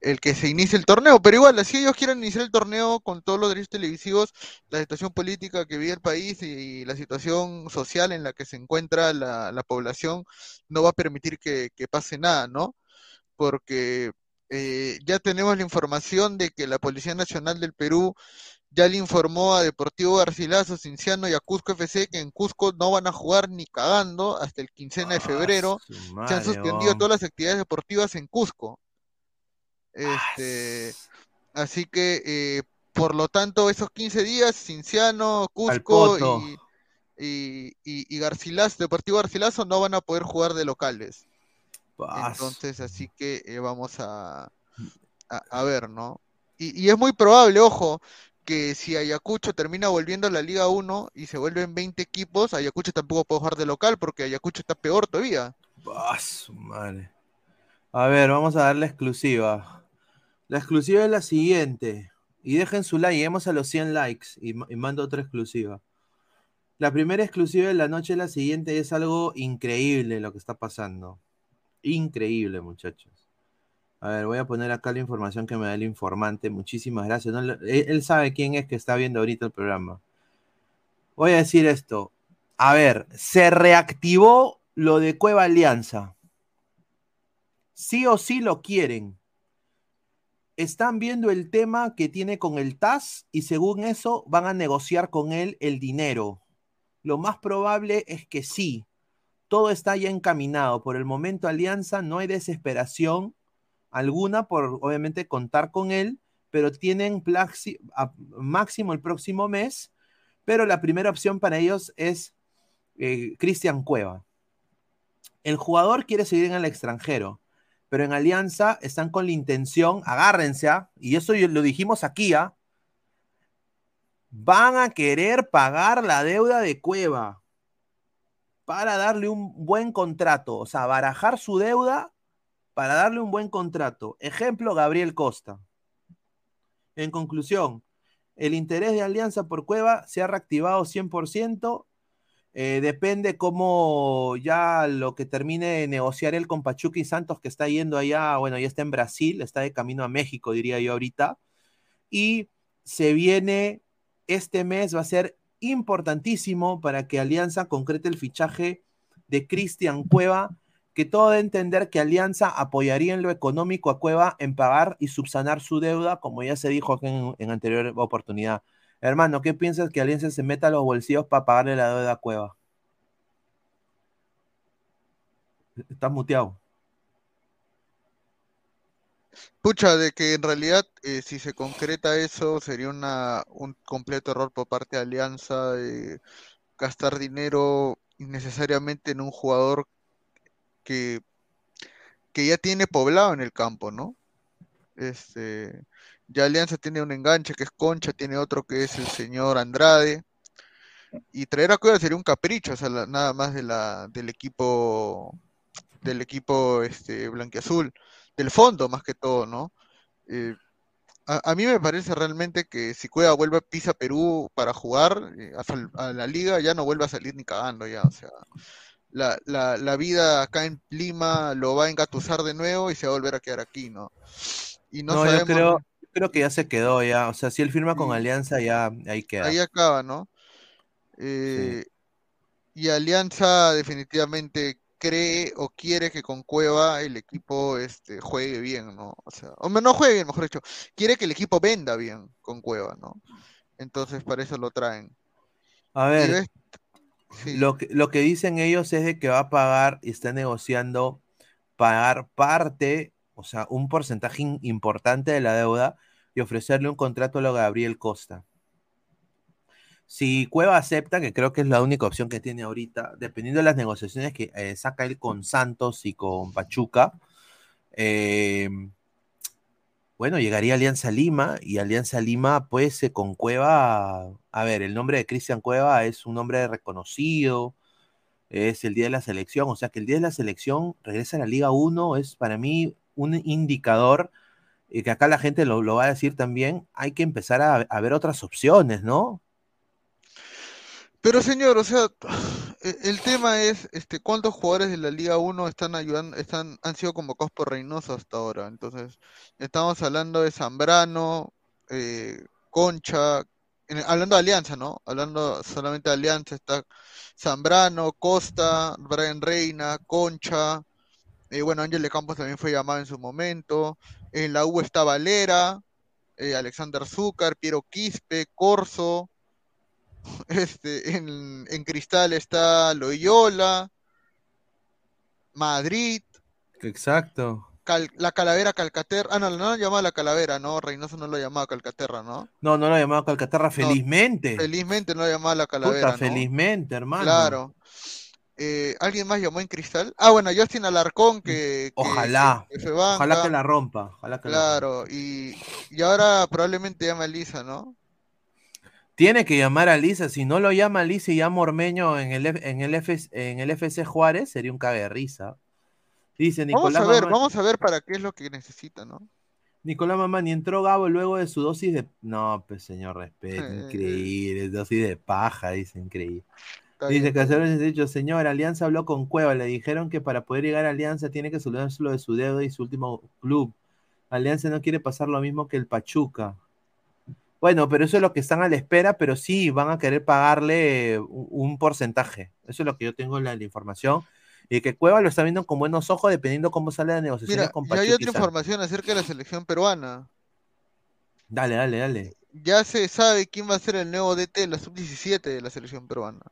el que se inicie el torneo. Pero igual, así ellos quieren iniciar el torneo con todos los derechos televisivos, la situación política que vive el país y, la situación social en la que se encuentra la, la población no va a permitir que, que pase nada, ¿no? Porque eh, ya tenemos la información de que la Policía Nacional del Perú ya le informó a Deportivo Garcilaso, Cinciano y a Cusco FC que en Cusco no van a jugar ni cagando hasta el quincena de febrero. Ah, Su Se han suspendido todas las actividades deportivas en Cusco. Este, así que, eh, por lo tanto, esos 15 días, Cinciano, Cusco y, y, y- y Garcilaso, Deportivo Garcilaso no van a poder jugar de locales. Pas. Entonces, así que eh, vamos a, a, a ver, ¿no? Y, y es muy probable, ojo, que si Ayacucho termina volviendo a la Liga 1 y se vuelven 20 equipos, Ayacucho tampoco puede jugar de local porque Ayacucho está peor todavía. Ah, su madre. A ver, vamos a dar la exclusiva. La exclusiva es la siguiente. Y dejen su like, lleguemos a los 100 likes y, ma- y mando otra exclusiva. La primera exclusiva de la noche es la siguiente, es algo increíble lo que está pasando. Increíble, muchachos. A ver, voy a poner acá la información que me da el informante. Muchísimas gracias. No él, él sabe quién es que está viendo ahorita el programa. Voy a decir esto. A ver, se reactivó lo de Cueva Alianza. Sí o sí lo quieren. Están viendo el tema que tiene con el TAS y según eso van a negociar con él el dinero. Lo más probable es que sí. Todo está ya encaminado. Por el momento, Alianza, no hay desesperación alguna por obviamente contar con él, pero tienen máximo el próximo mes. Pero la primera opción para ellos es eh, Cristian Cueva. El jugador quiere seguir en el extranjero, pero en Alianza están con la intención, agárrense, ¿ah? y eso lo dijimos aquí, ¿ah? van a querer pagar la deuda de Cueva para darle un buen contrato, o sea, barajar su deuda para darle un buen contrato. Ejemplo, Gabriel Costa. En conclusión, el interés de Alianza por Cueva se ha reactivado 100%. Eh, depende cómo ya lo que termine de negociar él con Pachuca y Santos, que está yendo allá, bueno, ya está en Brasil, está de camino a México, diría yo ahorita. Y se viene, este mes va a ser importantísimo para que Alianza concrete el fichaje de Cristian Cueva, que todo a entender que Alianza apoyaría en lo económico a Cueva en pagar y subsanar su deuda, como ya se dijo en, en anterior oportunidad. Hermano, ¿qué piensas que Alianza se meta a los bolsillos para pagarle la deuda a Cueva? Estás muteado. Pucha, de que en realidad eh, si se concreta eso sería un completo error por parte de Alianza de gastar dinero innecesariamente en un jugador que, que ya tiene poblado en el campo, ¿no? Este, ya Alianza tiene un enganche que es Concha, tiene otro que es el señor Andrade. Y traer a Cueva sería un capricho, o sea, la- nada más de la, del equipo, del equipo este, blanquiazul, del fondo más que todo, ¿no? Eh, a, mí me parece realmente que si Cueva vuelve a pisa Perú para jugar eh, a, a la liga, ya no vuelve a salir ni cagando ya, o sea, la, la, la vida acá en Lima lo va a engatusar de nuevo y se va a volver a quedar aquí, ¿no? Y no No, yo sabemos, creo, yo creo que ya se quedó ya. O sea, si él firma con Alianza, ya ahí queda. ahí acaba, ¿no? Eh, Y Alianza definitivamente cree o quiere que con Cueva el equipo este, juegue bien, ¿no? O sea, o no juegue bien, mejor dicho, quiere que el equipo venda bien con Cueva, ¿no? Entonces para eso lo traen. A ver, lo que, lo que dicen ellos es de que va a pagar y está negociando pagar parte, o sea, un porcentaje importante de la deuda y ofrecerle un contrato a lo Gabriel Costa. Si Cueva acepta, que creo que es la única opción que tiene ahorita, dependiendo de las negociaciones que eh, saca él con Santos y con Pachuca, eh, bueno, llegaría Alianza Lima y Alianza Lima, pues eh, con Cueva, a ver, el nombre de Cristian Cueva es un nombre reconocido, es el día de la selección, o sea que el día de la selección regresa a la Liga 1, es para mí un indicador, y que acá la gente lo, va a decir también, hay que empezar a, a ver otras opciones, ¿no? Pero señor, o sea, el tema es, este, ¿cuántos jugadores de la Liga 1 están ayudando, están, han sido convocados por Reynoso hasta ahora? Entonces, estamos hablando de Zambrano, eh, Concha, hablando de Alianza, ¿no? Hablando solamente de Alianza, está Zambrano, Costa, Brian Reina, Concha, eh, bueno, Ángel de Campos también fue llamado en su momento, en la U está Valera, eh, Alexander Zúcar, Piero Quispe, Corso, este, en, en Cristal está Loyola, Madrid, Exacto. Cal- la Calavera Calcaterra. Ah, no, no lo llamaba la Calavera, ¿no? Reynoso no lo llamaba Calcaterra, ¿no? No, no lo llamaba Calcaterra, felizmente. Felizmente no lo llamaba la Calavera, Puta, ¿no? felizmente, hermano. Claro. Eh, ¿alguien más llamó en Cristal? Ah, bueno, Justin Alarcón, que, que- Ojalá. que. Ojalá que la rompa. Ojalá que la rompa. Claro, y, y ahora probablemente llama a Lisa, ¿no? Tiene que llamar a Lisa. Si no lo llama Lisa y llama Ormeño en el, en el, F- en el FC Juárez, sería un cague de risa. Dice Vamos Nicolás a ver, vamos a ver para qué es lo que necesita, ¿no? Nicolás Mamá, ni entró Gabo luego de su dosis de. No, pues señor, respeto. Eh. Increíble. Dosis de paja, dice, increíble. Dice bien. Cacerones ha dicho, señor, Alianza habló con Cueva, le dijeron que para poder llegar a Alianza tiene que solucionarse lo de su dedo y su último club. Alianza no quiere pasar lo mismo que el Pachuca. Bueno, pero eso es lo que están a la espera, pero sí van a querer pagarle un, porcentaje. Eso es lo que yo tengo en la, la información. Y que Cueva lo está viendo con buenos ojos dependiendo cómo sale la negociación Mira, con ya hay otra y información acerca de la selección peruana. Dale, dale, dale. Ya se sabe quién va a ser el nuevo DT de la sub-17 de la selección peruana.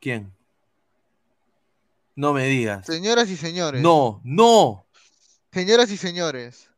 ¿Quién? No me digas. Señoras y señores. No, no, Señoras y señores.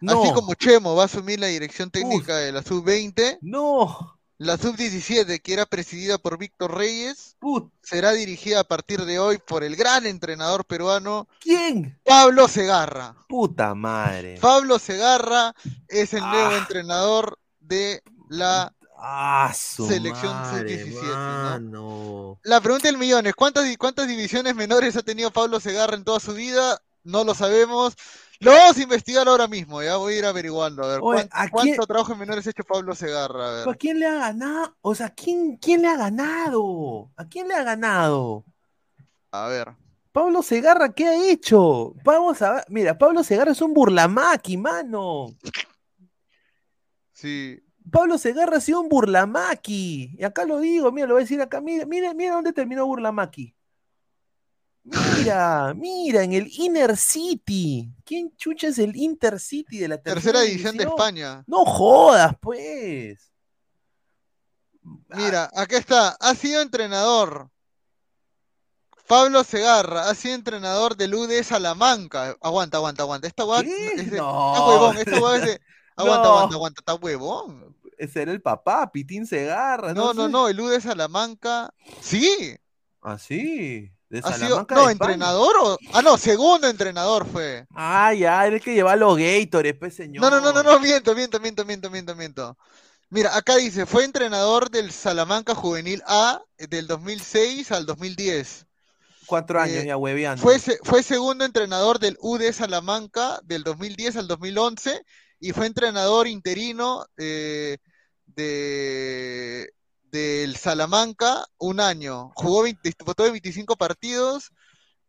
No. Así como Chemo va a asumir la dirección técnica de la sub-20, No. la sub-17, que era presidida por Víctor Reyes, Put- será dirigida a partir de hoy por el gran entrenador peruano ¿Quién? Pablo Segarra. Puta madre. Pablo Segarra es el nuevo Ah. entrenador de la Ah, Selección madre, sub-17, ¿no? La pregunta del millón es, ¿cuántas, ¿cuántas divisiones menores ha tenido Pablo Segarra en toda su vida? No lo sabemos. Lo vamos a investigar ahora mismo, ya voy a ir averiguando. A ver, Oye, ¿cuán- ¿a ¿cuánto quién- trabajo en menores ha hecho Pablo Segarra? A ver. ¿A quién le ha ganado? O sea, ¿quién, ¿quién le ha ganado? ¿A quién le ha ganado? A ver. Pablo Segarra, ¿qué ha hecho? Vamos a ver. Mira, Pablo Segarra es un burlamaqui, mano. Sí. Pablo Segarra ha sido un burlamaqui. Y acá lo digo, mira, lo voy a decir acá. Mira, mira, mira dónde terminó burlamaqui. Mira, mira, en el Inner City. ¿Quién chucha es el Intercity de la tercera, Tercera división de España. No jodas, pues. Mira, acá está. Ha sido entrenador. Pablo Segarra ha sido entrenador del UD Salamanca. Aguanta, aguanta, aguanta. Esta ¿Qué? es de- No. está huevón. Esta hueá es de- Aguanta, No. aguanta, aguanta. Está huevón. Ese era el papá, Pitín Segarra. No, no, sé. no. El UD Salamanca. Sí. Ah, sí. De Ha sido, no, entrenador o. Ah, no, segundo entrenador fue. Ah, ya, era el que lleva los Gators, pues, señor. No, no, no, no, no, miento, miento, miento, miento, miento, miento. Mira, acá dice, fue entrenador del Salamanca Juvenil A del 2006 al 2010. Cuatro años Eh, ya hueveando. Fue, fue segundo entrenador del UD Salamanca del 2010 al 2011 y fue entrenador interino eh, de, del Salamanca un año. Jugó 20 disputó 25 partidos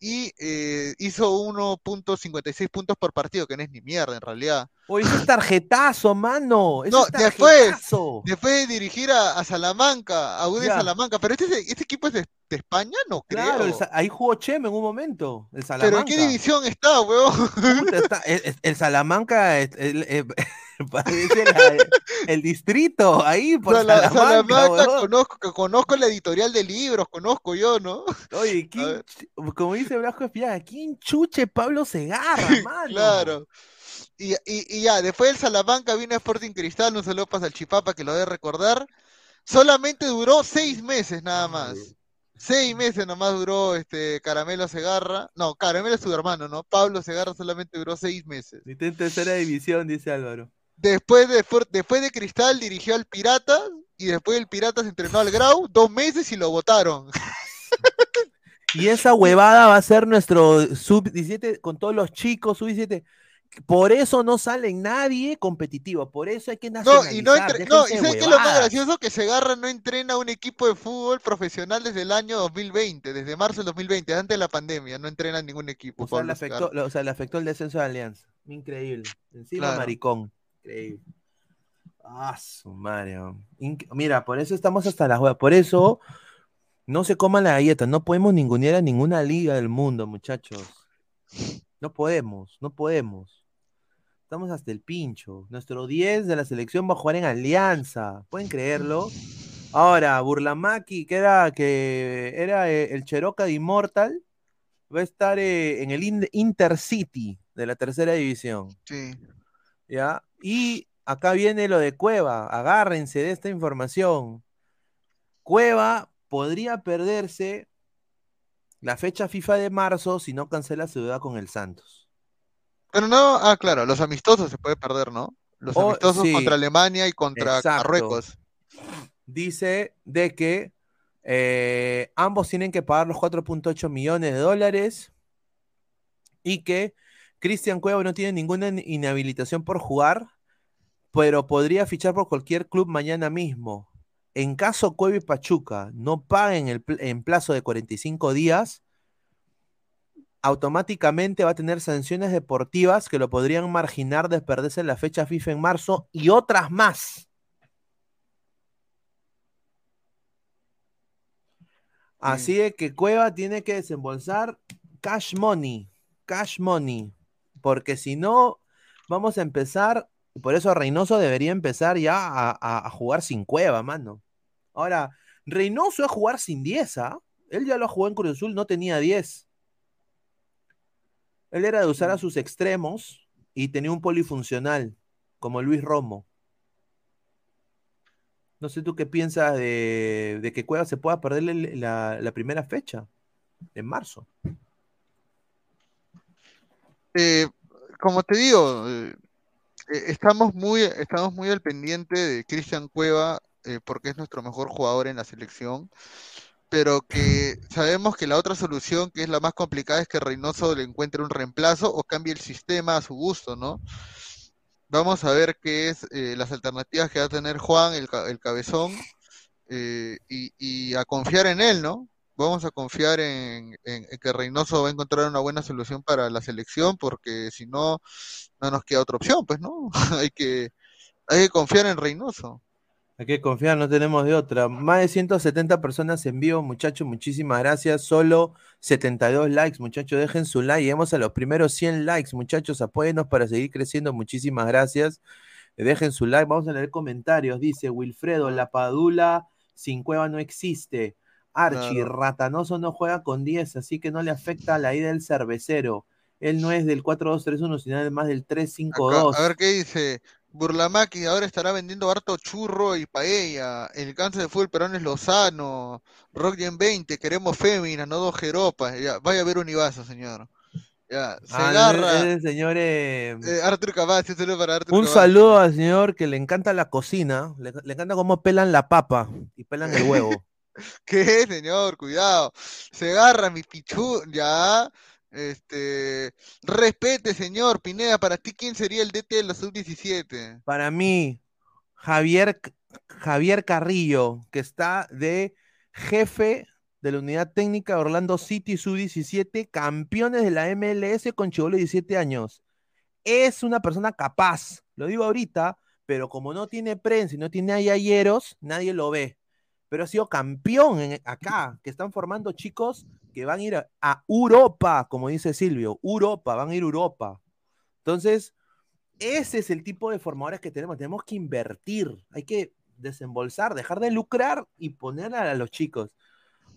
y eh, hizo 1.56 puntos por partido, que no es ni mierda en realidad. Oye, ese es tarjetazo, mano. Ese No, es después, tarjetazo. después de dirigir a, a Salamanca, a UD. Salamanca, pero este, es de- este equipo es de, de España, no creo. Claro, ahí jugó Cheme en un momento. El pero Salamanca. ¿en qué división está? Puta, está- el, Salamanca es- el- el- parece la- el distrito ahí por Sala- Salamanca, Salamanca, conozco, conozco la editorial de libros, conozco yo, ¿no? Oye, A ¿quién ver. ch- como dice Blasco Espiada, ¿quién chuche Pablo Segarra, mano? Claro. Y, y- y ya, después del Salamanca vino a Sporting Cristal, un saludo para Salchipapa que lo debe recordar. Solamente duró seis meses nada más. Seis meses nomás duró este Caramelo Segarra. No, Caramelo es su hermano, ¿no? Pablo Segarra solamente duró seis meses. Está en tercera división, dice Álvaro. Después de, después de Cristal dirigió al Piratas y después del Piratas entrenó al Grau dos meses y lo votaron. Y esa huevada va a ser nuestro sub-17 con todos los chicos, sub-17. Por eso no sale nadie competitivo, por eso hay que No, nacionalizar. y no, entre- no, y ¿sabes qué es lo más gracioso? Que Segarra no entrena a un equipo de fútbol profesional desde el año 2020, desde marzo del 2020, antes de la pandemia, no entrena ningún equipo. O sea, le afectó, o sea, le afectó el descenso de Alianza. Increíble. Encima Claro. maricón. Increíble. Ah, su madre. Inc- Mira, por eso estamos hasta las huevas. Por eso no se coman la galleta. No podemos ningunear a ninguna liga del mundo, muchachos. No podemos, no podemos. Estamos hasta el pincho. Nuestro 10 de la selección va a jugar en Alianza. ¿Pueden creerlo? Ahora, Burlamaki, que era, que era eh, el Cheroca de Immortal, va a estar eh, en el In- Intercity de la tercera división. Sí. ¿Ya? Y acá viene lo de Cueva. Agárrense de esta información. Cueva podría perderse la fecha FIFA de marzo si no cancela su deuda con el Santos. Pero no, ah, claro, los amistosos se puede perder, ¿no? Los Oh, amistosos sí. contra Alemania y contra Exacto. Marruecos. Dice de que eh, ambos tienen que pagar los 4.8 millones de dólares y que Cristian Cueva no tiene ninguna in- inhabilitación por jugar, pero podría fichar por cualquier club mañana mismo. En caso Cueva y Pachuca no paguen el pl- en plazo de 45 días, automáticamente va a tener sanciones deportivas que lo podrían marginar de perderse la fecha FIFA en marzo y otras más. Así de que Cueva tiene que desembolsar cash money, cash money, porque si no, vamos a empezar, y por eso Reynoso debería empezar ya a, a- a jugar sin Cueva, mano. Ahora, Reynoso es jugar sin 10, ¿ah? Él ya lo jugó en Cruz Azul, no tenía 10. Él era de usar a sus extremos y tenía un polifuncional, como Luis Romo. No sé tú qué piensas de, de que Cueva se pueda perder la, la primera fecha, en marzo. Eh, como te digo, eh, eh, estamos muy, estamos muy al pendiente de Cristian Cueva, eh, porque es nuestro mejor jugador en la selección, pero que sabemos que la otra solución, que es la más complicada, es que Reynoso le encuentre un reemplazo o cambie el sistema a su gusto, ¿no? Vamos a ver qué es las alternativas que va a tener Juan, el, el cabezón, y, y a confiar en él, ¿no? Vamos a confiar en, que Reynoso va a encontrar una buena solución para la selección, porque si no, no nos queda otra opción, pues, ¿no? Hay que, hay que confiar en Reynoso. Hay que confiar, no tenemos de otra. Más de 170 personas en vivo, muchachos, muchísimas gracias. Solo 72 likes, muchachos, dejen su like. Lleguemos a los primeros 100 likes, muchachos, apóyennos para seguir creciendo. Muchísimas gracias. Dejen su like, vamos a leer comentarios. Dice Wilfredo, la Padula sin cueva no existe. Archie, Claro. Ratanoso no juega con 10, así que no le afecta la ida del cervecero. Él no es del 4-2-3-1, sino además del Acá, 3-5-2. a ver qué dice. Burlamaki ahora estará vendiendo harto churro y paella. El cáncer de fútbol peruano es Lozano. Rock Gen 20, queremos féminas, no dos jeropas. Ya, vaya a ver Univaso, señor. Ya, se Ah, agarra. señor. eh, Eh, Arthur Cavazzi, un saludo para Arthur Un saludo al señor que le encanta la cocina, le, le encanta cómo pelan la papa y pelan el huevo. ¿Qué, señor? Cuidado. Se agarra mi pichu, ya. Este, respete, señor Pineda. Para ti, ¿quién sería el DT de la sub-17? Para mí, Javier, Javier Carrillo, que está de jefe de la unidad técnica de Orlando City Sub-17, campeones de la MLS con Chivolo de 17 años. Es una persona capaz, lo digo ahorita, pero como no tiene prensa y no tiene ayayeros, nadie lo ve. Pero ha sido campeón en- acá, que están formando chicos que van a ir a, Europa, como dice Silvio, Europa, van a ir a Europa. Entonces, ese es el tipo de formadores que tenemos. Tenemos que invertir, hay que desembolsar, dejar de lucrar y poner a, los chicos.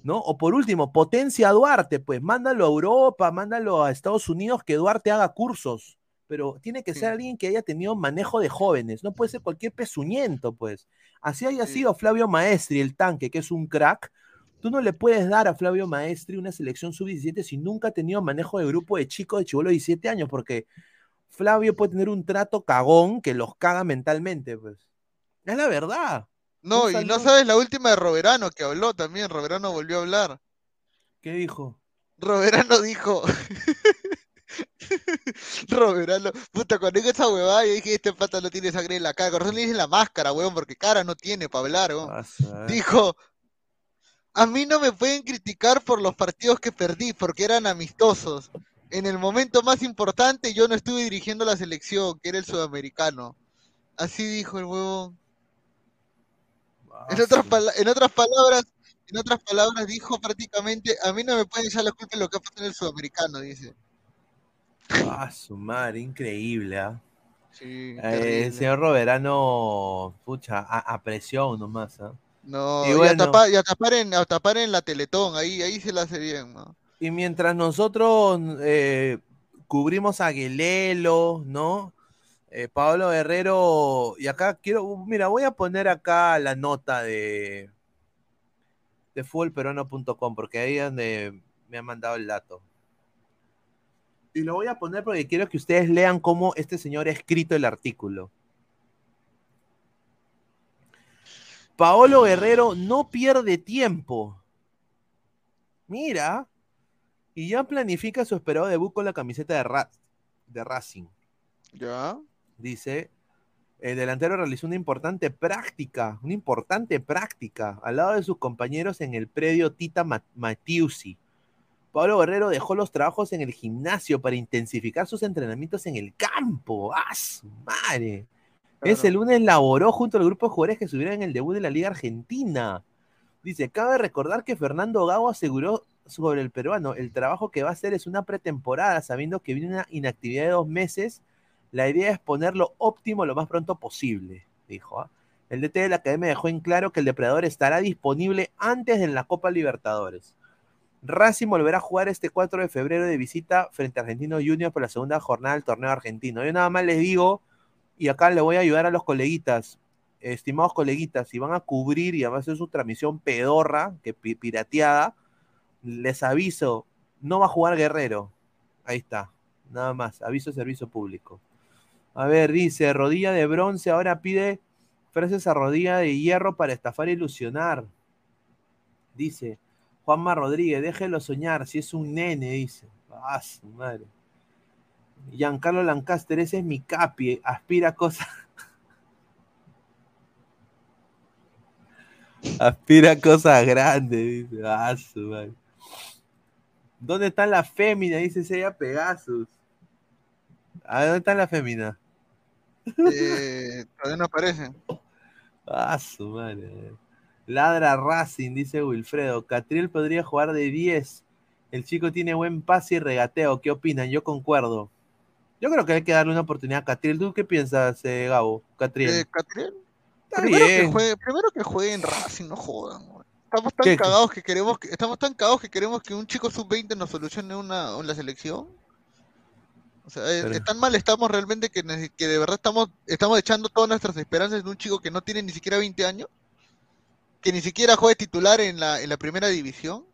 ¿No? O por último, potencia a Duarte, pues mándalo a Europa, mándalo a Estados Unidos, que Duarte haga cursos. Pero tiene que ser alguien que haya tenido manejo de jóvenes, no puede ser cualquier pezuñento, pues. Así haya sido Flavio Maestri, el tanque, que es un crack. Tú no le puedes dar a Flavio Maestri una selección sub-17 si nunca ha tenido manejo de grupo de chicos de chivolo de 17 años, porque Flavio puede tener un trato cagón que los caga mentalmente, pues. Es la verdad. No, y no sabes la última de Roberano que habló también. Roberano volvió a hablar. ¿Qué dijo? Roberano dijo. Roberano, puta, cuando digo esa huevada, yo dije, este pata no tiene sangre en la cara. Con razón le dicen la máscara, weón, porque cara no tiene para hablar, weón. Ah. Dijo, a mí no me pueden criticar por los partidos que perdí, porque eran amistosos. En el momento más importante yo no estuve dirigiendo la selección, que era el sudamericano. Así dijo el huevón. Ah, En otras, su- pala- en otras palabras, en otras palabras dijo prácticamente, a mí no me pueden echar la culpa de lo que pasó en el sudamericano, dice. Ah, su madre, increíble, ¿ah? Sí, Eh, el señor Roberano, pucha, a, a presión nomás, ¿ah? No, Y y, a tapar, y a tapar en, a tapar en la Teletón, ahí, ahí se la hace bien, ¿no? Y mientras nosotros eh, cubrimos a Guilelo, ¿no? Eh, Pablo Guerrero, y acá quiero, mira, voy a poner acá la nota de, de fútbolperuano.com, porque ahí es donde me han mandado el dato. Y lo voy a poner porque quiero que ustedes lean cómo este señor ha escrito el artículo. Paolo Guerrero no pierde tiempo. Mira, y ya planifica su esperado debut con la camiseta de, Ra- de Racing. ¿Ya? Dice, el delantero realizó una importante práctica, una importante práctica al lado de sus compañeros en el predio Tita Ma- Matiusi. Pablo Guerrero dejó los trabajos en el gimnasio para intensificar sus entrenamientos en el campo. ¡Ah, su madre! Ese lunes laboró junto al grupo de jugadores que subieron en el debut de la Liga Argentina. Dice, cabe recordar que Fernando Gago aseguró sobre el peruano, el trabajo que va a hacer es una pretemporada, sabiendo que viene una inactividad de dos meses. La idea es ponerlo óptimo lo más pronto posible, dijo. ¿ah? El DT de la Academia dejó en claro que el depredador estará disponible antes de la Copa Libertadores. Racing volverá a jugar este 4 de febrero de visita frente a Argentino Juniors por la segunda jornada del torneo argentino. Yo nada más les digo, y acá le voy a ayudar a los coleguitas, estimados coleguitas, si van a cubrir y además hacer su transmisión pedorra, que pi- pirateada, les aviso, no va a jugar Guerrero. Ahí está, nada más, aviso de servicio público. A ver, dice, rodilla de bronce, ahora pide frases a rodilla de hierro para estafar e ilusionar. Dice, Juanma Rodríguez, déjelo soñar, si es un nene, dice. Ah, su madre. Giancarlo Lancaster, ese es mi capi, aspira a cosas. aspira a cosas grandes, dice. Ah, su madre. ¿Dónde están las féminas? Dice ella Pegasus. ¿A dónde están las féminas? Eh, todavía no aparece. Ah, su madre. Ladra Racing, dice Wilfredo. Catriel podría jugar de 10. El chico tiene buen pase y regateo. ¿Qué opinan? Yo concuerdo. Yo creo que hay que darle una oportunidad a Catriel. ¿Tú qué piensas, eh, Gabo? Catriel. Eh, Catriel, Está primero que, juegue, primero que juegue en Racing, no jodan. güey. Estamos tan ¿Qué? cagados que queremos que, estamos tan cagados que queremos que un chico sub-20 nos solucione una, una selección. O sea, Pero- es tan mal estamos realmente que, que de verdad estamos, estamos echando todas nuestras esperanzas en un chico que no tiene ni siquiera 20 años, que ni siquiera juega titular en la, en la primera división.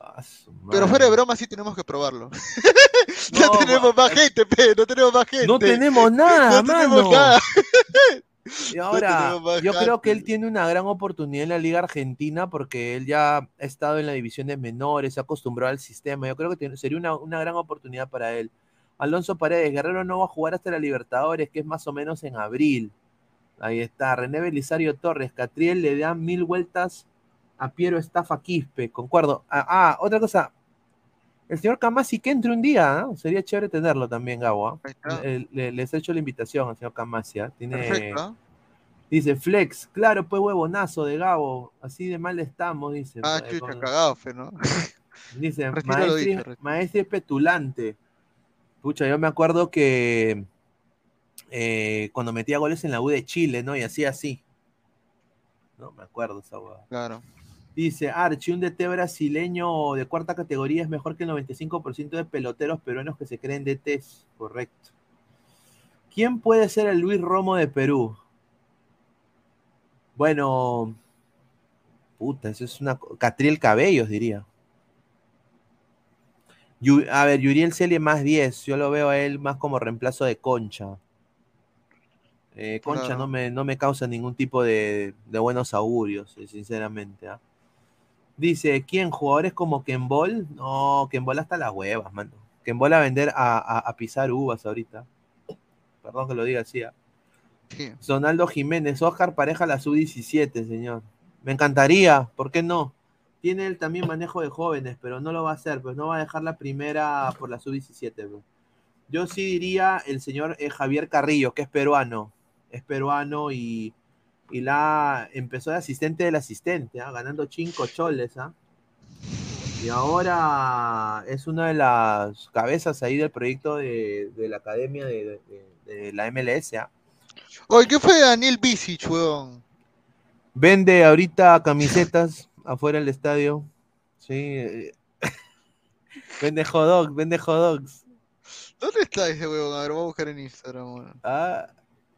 Ah, Pero fuera de broma sí tenemos que probarlo. no, No, tenemos más gente, pe, no tenemos más gente. No tenemos nada, No tenemos nada. Y ahora, yo creo que él tiene una gran oportunidad en la Liga Argentina porque él ya ha estado en la división de menores, se ha acostumbrado al sistema. Yo creo que tiene- sería una, una gran oportunidad para él. Alonso Paredes, Guerrero no va a jugar hasta la Libertadores, que es más o menos en abril. Ahí está. René Belisario Torres, Catriel le da mil vueltas a Piero Estafa Quispe, concuerdo. Ah, ah, otra cosa. El señor Camasi que entre un día, ¿no? Sería chévere tenerlo también, Gabo. ¿ah? Le- le- les he hecho la invitación al señor Camasi. ¿ah? Tiene, Perfecto. ¿ah? Dice Flex, claro, pues huevonazo de Gabo, así de mal estamos, dice. Ah, Eh, chucha, con- cagado, fe, ¿no? Dice, dicho, maestri petulante. Pucha, yo me acuerdo que eh, cuando metía goles en la U de Chile, ¿no? Y hacía así. No, me acuerdo esa hueá. Claro. Dice, Archie, un DT brasileño de cuarta categoría es mejor que el 95% de peloteros peruanos que se creen DTs. Correcto. ¿Quién puede ser el Luis Romo de Perú? Bueno, puta, eso es una... Catriel Cabellos, diría. Yu- a ver, Yuriel Celie más 10. Yo lo veo a él más como reemplazo de Concha. Eh, Concha Claro. no, me, no me causa ningún tipo de, de buenos augurios, eh, sinceramente. ¿ah? Dice, ¿quién? ¿Jugadores como Kenbol? No, Kenbol hasta las huevas, mano. embola a vender a, a- a pisar uvas ahorita. Perdón que lo diga así. ¿ah? Sí. Sonaldo Jiménez, Oscar pareja la sub-17, señor. Me encantaría, ¿por qué no? Tiene él también manejo de jóvenes, pero no lo va a hacer, pues no va a dejar la primera por la sub-17. pues. Yo sí diría el señor eh, Javier Carrillo, que es peruano. Es peruano y, y la empezó de asistente del asistente, ¿ah? ganando cinco choles. ¿ah? Y ahora es una de las cabezas ahí del proyecto de, de la academia de, de- de la MLS. ¿ah? Oye, ¿qué fue Daniel Bisic, weón? Vende ahorita camisetas afuera del estadio. Sí. eh, vende hot dogs, vende hot dogs. ¿Dónde está ese huevón? A ver, voy a buscar en Instagram, weón. Ah,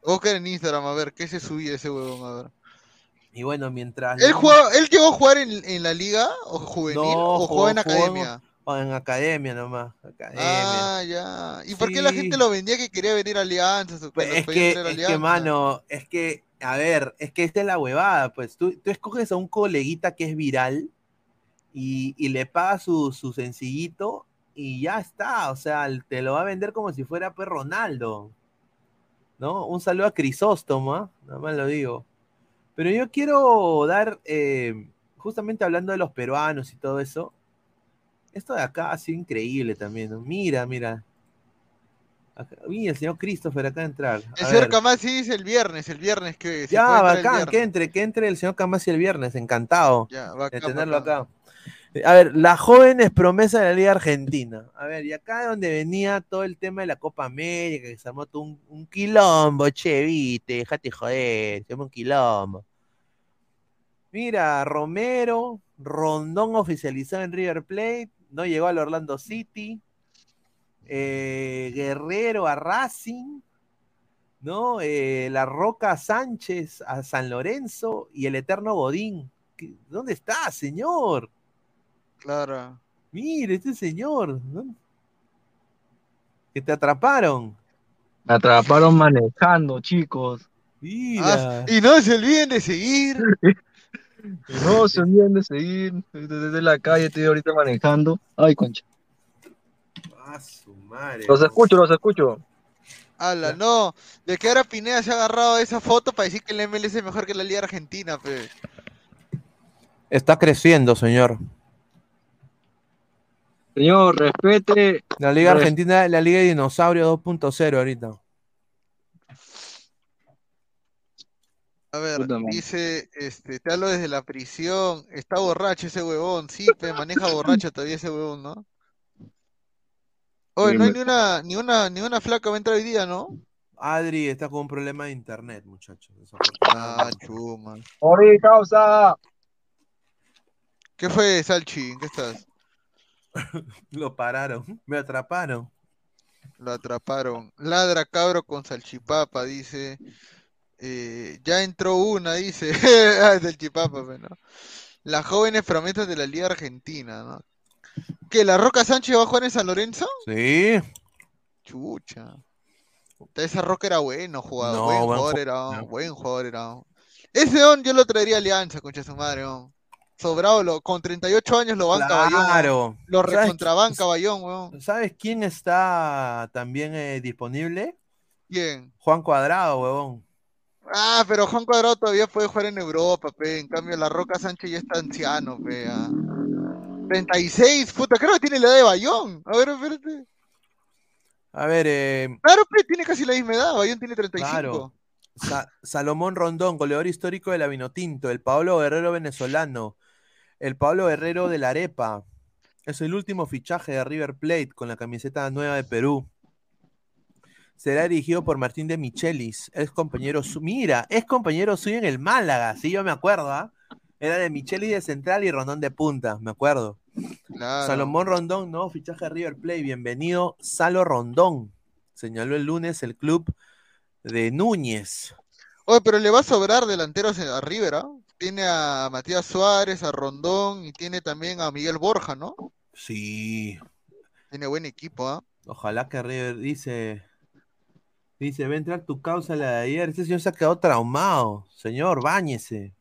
Buscar en Instagram, a ver, ¿qué se subía ese huevón? A ver. y bueno, mientras. ¿Él, jugaba- ¿Él llegó a jugar en, en la liga o juvenil No, o jugó en jugó- jugó academia? o en academia nomás. Academia. Ah, ya. ¿Y por qué la gente lo vendía que quería venir a Alianza? Pues es que, es que, mano, es que, a ver, es que esta es la huevada, pues tú, tú escoges a un coleguita que es viral y, y le pagas su, su sencillito y ya está, o sea, te lo va a vender como si fuera pues Ronaldo, ¿no? Un saludo a Crisóstomo, ¿ah? nada más lo digo. Pero yo quiero dar, eh, justamente hablando de los peruanos y todo eso, esto de acá ha sido increíble también, ¿no? Mira, mira. Acá- mira, el señor Christopher acá a entrar. El señor. Camasi dice el viernes, el viernes que se Ya, bacán, que entre, que entre el señor Camasi el viernes, encantado Ya, de tenerlo bacán. acá. A ver, la joven es promesa de la Liga Argentina. A ver, y acá donde venía todo el tema de la Copa América, que se armó todo un, un quilombo, che, viste, déjate joder, se armó un quilombo. Mira, Romero, Rondón oficializado en River Plate, no llegó al Orlando City, eh, Guerrero a Racing, ¿no? Eh, la Roca Sánchez a San Lorenzo y el Eterno Godín. ¿Qué- ¿Dónde está, señor? Claro. Mire, este señor. ¿no? Que te atraparon. Me atraparon manejando, chicos. Mira. Ah, y no se olviden de seguir. No se olviden de seguir. Desde la calle estoy ahorita manejando. Ay, concha. Ah, su madre. Los escucho, los escucho. Ala, no. De que ahora Pineda se ha agarrado esa foto para decir que el MLS es mejor que la Liga Argentina, pe. Está creciendo, señor. Señor, respete. La Liga Argentina, la Liga de Dinosaurio 2.0 ahorita. A ver, dice, este, te hablo desde la prisión. Está borracho ese huevón, sí, maneja borracho todavía ese huevón, ¿no? Oye, no hay ni una, ni una, ni una flaca va a entrar hoy día, ¿no? Adri está con un problema de internet, muchachos. Ah, chuma. ¡Ori, causa! ¿Qué fue, Salchi? ¿En qué estás? Lo pararon, me atraparon. Lo atraparon. Ladra cabro con salchipapa, dice. Eh, ya entró una, dice. Ah, salchipapa, pe, ¿no? Las jóvenes promesas de la Liga Argentina, ¿no? ¿Que la Roca Sánchez va a jugar en San Lorenzo? Sí. Chucha. Esa Roca era bueno, jugador. No, buen buen jugador ju- era, no. buen jugador era. Ese don yo lo traería a Alianza, concha su madre. Sobrado, lo, con 38 años lo banca Bayón. Claro. Lo ¿Sabes recontrabanca Bayón, weón. ¿Sabes quién está también eh, disponible? ¿Quién? Juan Cuadrado, huevón. Ah, pero Juan Cuadrado todavía puede jugar en Europa, pe. En cambio, la Roca Sánchez ya está anciano, pe. ah. 36, puta, creo que tiene la edad de Bayón. A ver, espérate. A ver, eh, Claro, pe, tiene casi la misma edad. Bayón tiene 35. Claro. Sa- Salomón Rondón, goleador histórico de la Vinotinto, el Pablo Guerrero venezolano, el Pablo Guerrero de la Arepa. Es el último fichaje de River Plate con la camiseta nueva de Perú. Será dirigido por Martín de Michelis, es compañero su- mira, es compañero suyo en el Málaga, sí, yo me acuerdo, ¿ah? Era de Michelis de central y Rondón de punta, me acuerdo. Claro. Salomón Rondón, nuevo fichaje de River Plate, bienvenido, Salo Rondón, señaló el lunes el club de Núñez. Oye, pero le va a sobrar delanteros a River, ¿ah? Tiene a Matías Suárez, a Rondón y tiene también a Miguel Borja, ¿no? Sí, Tiene buen equipo, ¿ah? ojalá que River dice, dice, va a entrar tu causa la de ayer. Este señor se ha quedado traumado. Señor, báñese.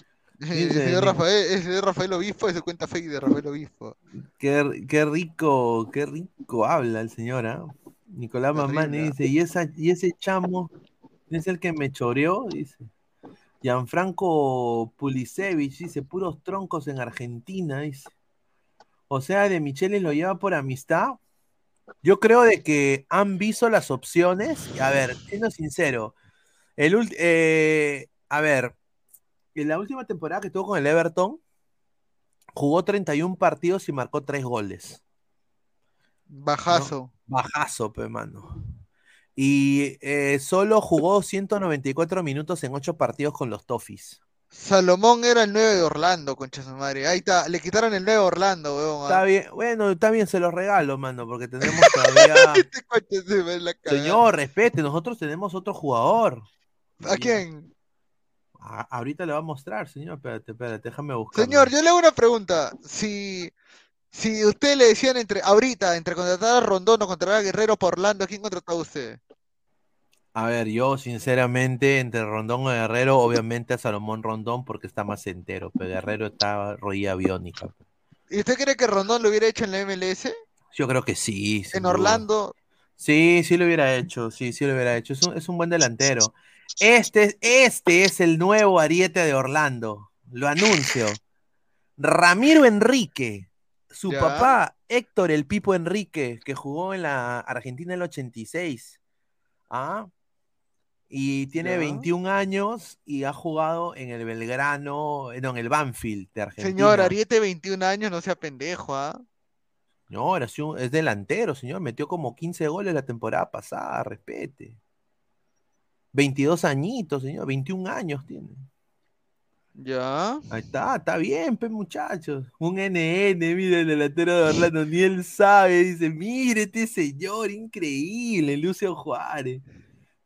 Dice, el señor Rafael, es de Rafael Obispo, es de cuenta fake de Rafael Obispo. Qué, qué rico, qué rico habla el señor, ¿ah? Nicolás Mamani dice, y esa, y ese chamo es el que me choreó, dice. Gianfranco Pulisevich dice, puros troncos en Argentina, dice. O sea, de Michelis lo lleva por amistad. Yo creo de que han visto las opciones. A ver, siendo sincero, el eh, a ver, en la última temporada que tuvo con el Everton, jugó 31 partidos y marcó 3 goles. Bajazo. Bajazo, pe, mano. Y eh, solo jugó 194 minutos en 8 partidos con los Toffees. Salomón era el 9 de Orlando, concha su madre. Ahí está, le quitaron el 9 de Orlando, weón. Está bien, bueno, está bien, se los regalo, mano, porque tenemos todavía. Este coche se ve la cagada. Señor, respete, nosotros tenemos otro jugador. ¿A quién? A- ahorita le va a mostrar, señor. Espérate, espérate, déjame buscar. Señor, yo le hago una pregunta. Si, si usted le decían entre, ahorita, entre contratar a Rondón o contratar a Guerrero por Orlando, ¿a quién contrataba usted? A ver, yo sinceramente, entre Rondón y Guerrero, obviamente a Salomón Rondón porque está más entero, pero Guerrero está rodilla biónica. ¿Y usted cree que Rondón lo hubiera hecho en la MLS? Yo creo que sí. En duda. Orlando. Sí, sí lo hubiera hecho, sí, sí lo hubiera hecho. Es un, es un buen delantero. Este, este es el nuevo ariete de Orlando. Lo anuncio. Ramiro Enrique, su Ya. papá Héctor el Pipo Enrique, que jugó en la Argentina en el 86. ¿Ah? Y tiene Ya. 21 años y ha jugado en el Belgrano, no, en el Banfield de Argentina. Señor, Ariete, 21 años, no sea pendejo, ¿ah? No, era es delantero, señor. Metió como 15 goles la temporada pasada, respete. 22 añitos, señor. 21 años tiene. Ya. Ahí está, está bien, pues muchachos. Un NN, mira el delantero de Orlando, ni él sabe. Dice, mire este señor, increíble, Lucio Juárez.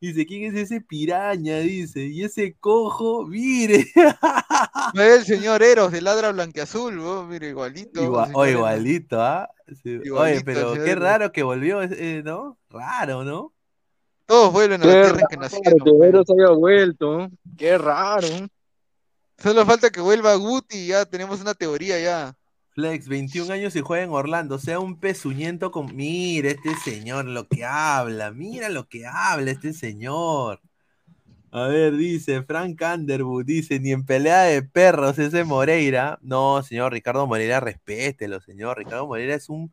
Dice, ¿quién es ese piraña? Dice, y ese cojo, mire. No es el señor Eros de Ladra Blanqueazul, weón, mira, igualito. Igual, señor o Eros. igualito, ¿ah? Sí, Oye, pero qué Eros. raro que volvió, eh, ¿no? Raro, ¿no? Todos vuelven a la tierra en que nacieron. que weón. Veros haya vuelto. Qué raro. Solo falta que vuelva Guti y ya tenemos una teoría ya. Flex, 21 años y juega en Orlando, sea un pezuñento con... Mira este señor lo que habla, mira lo que habla este señor. A ver, dice Frank Underwood, dice, ni en pelea de perros ese Moreira. No, señor Ricardo Moreira, respételo, señor. Ricardo Moreira es un...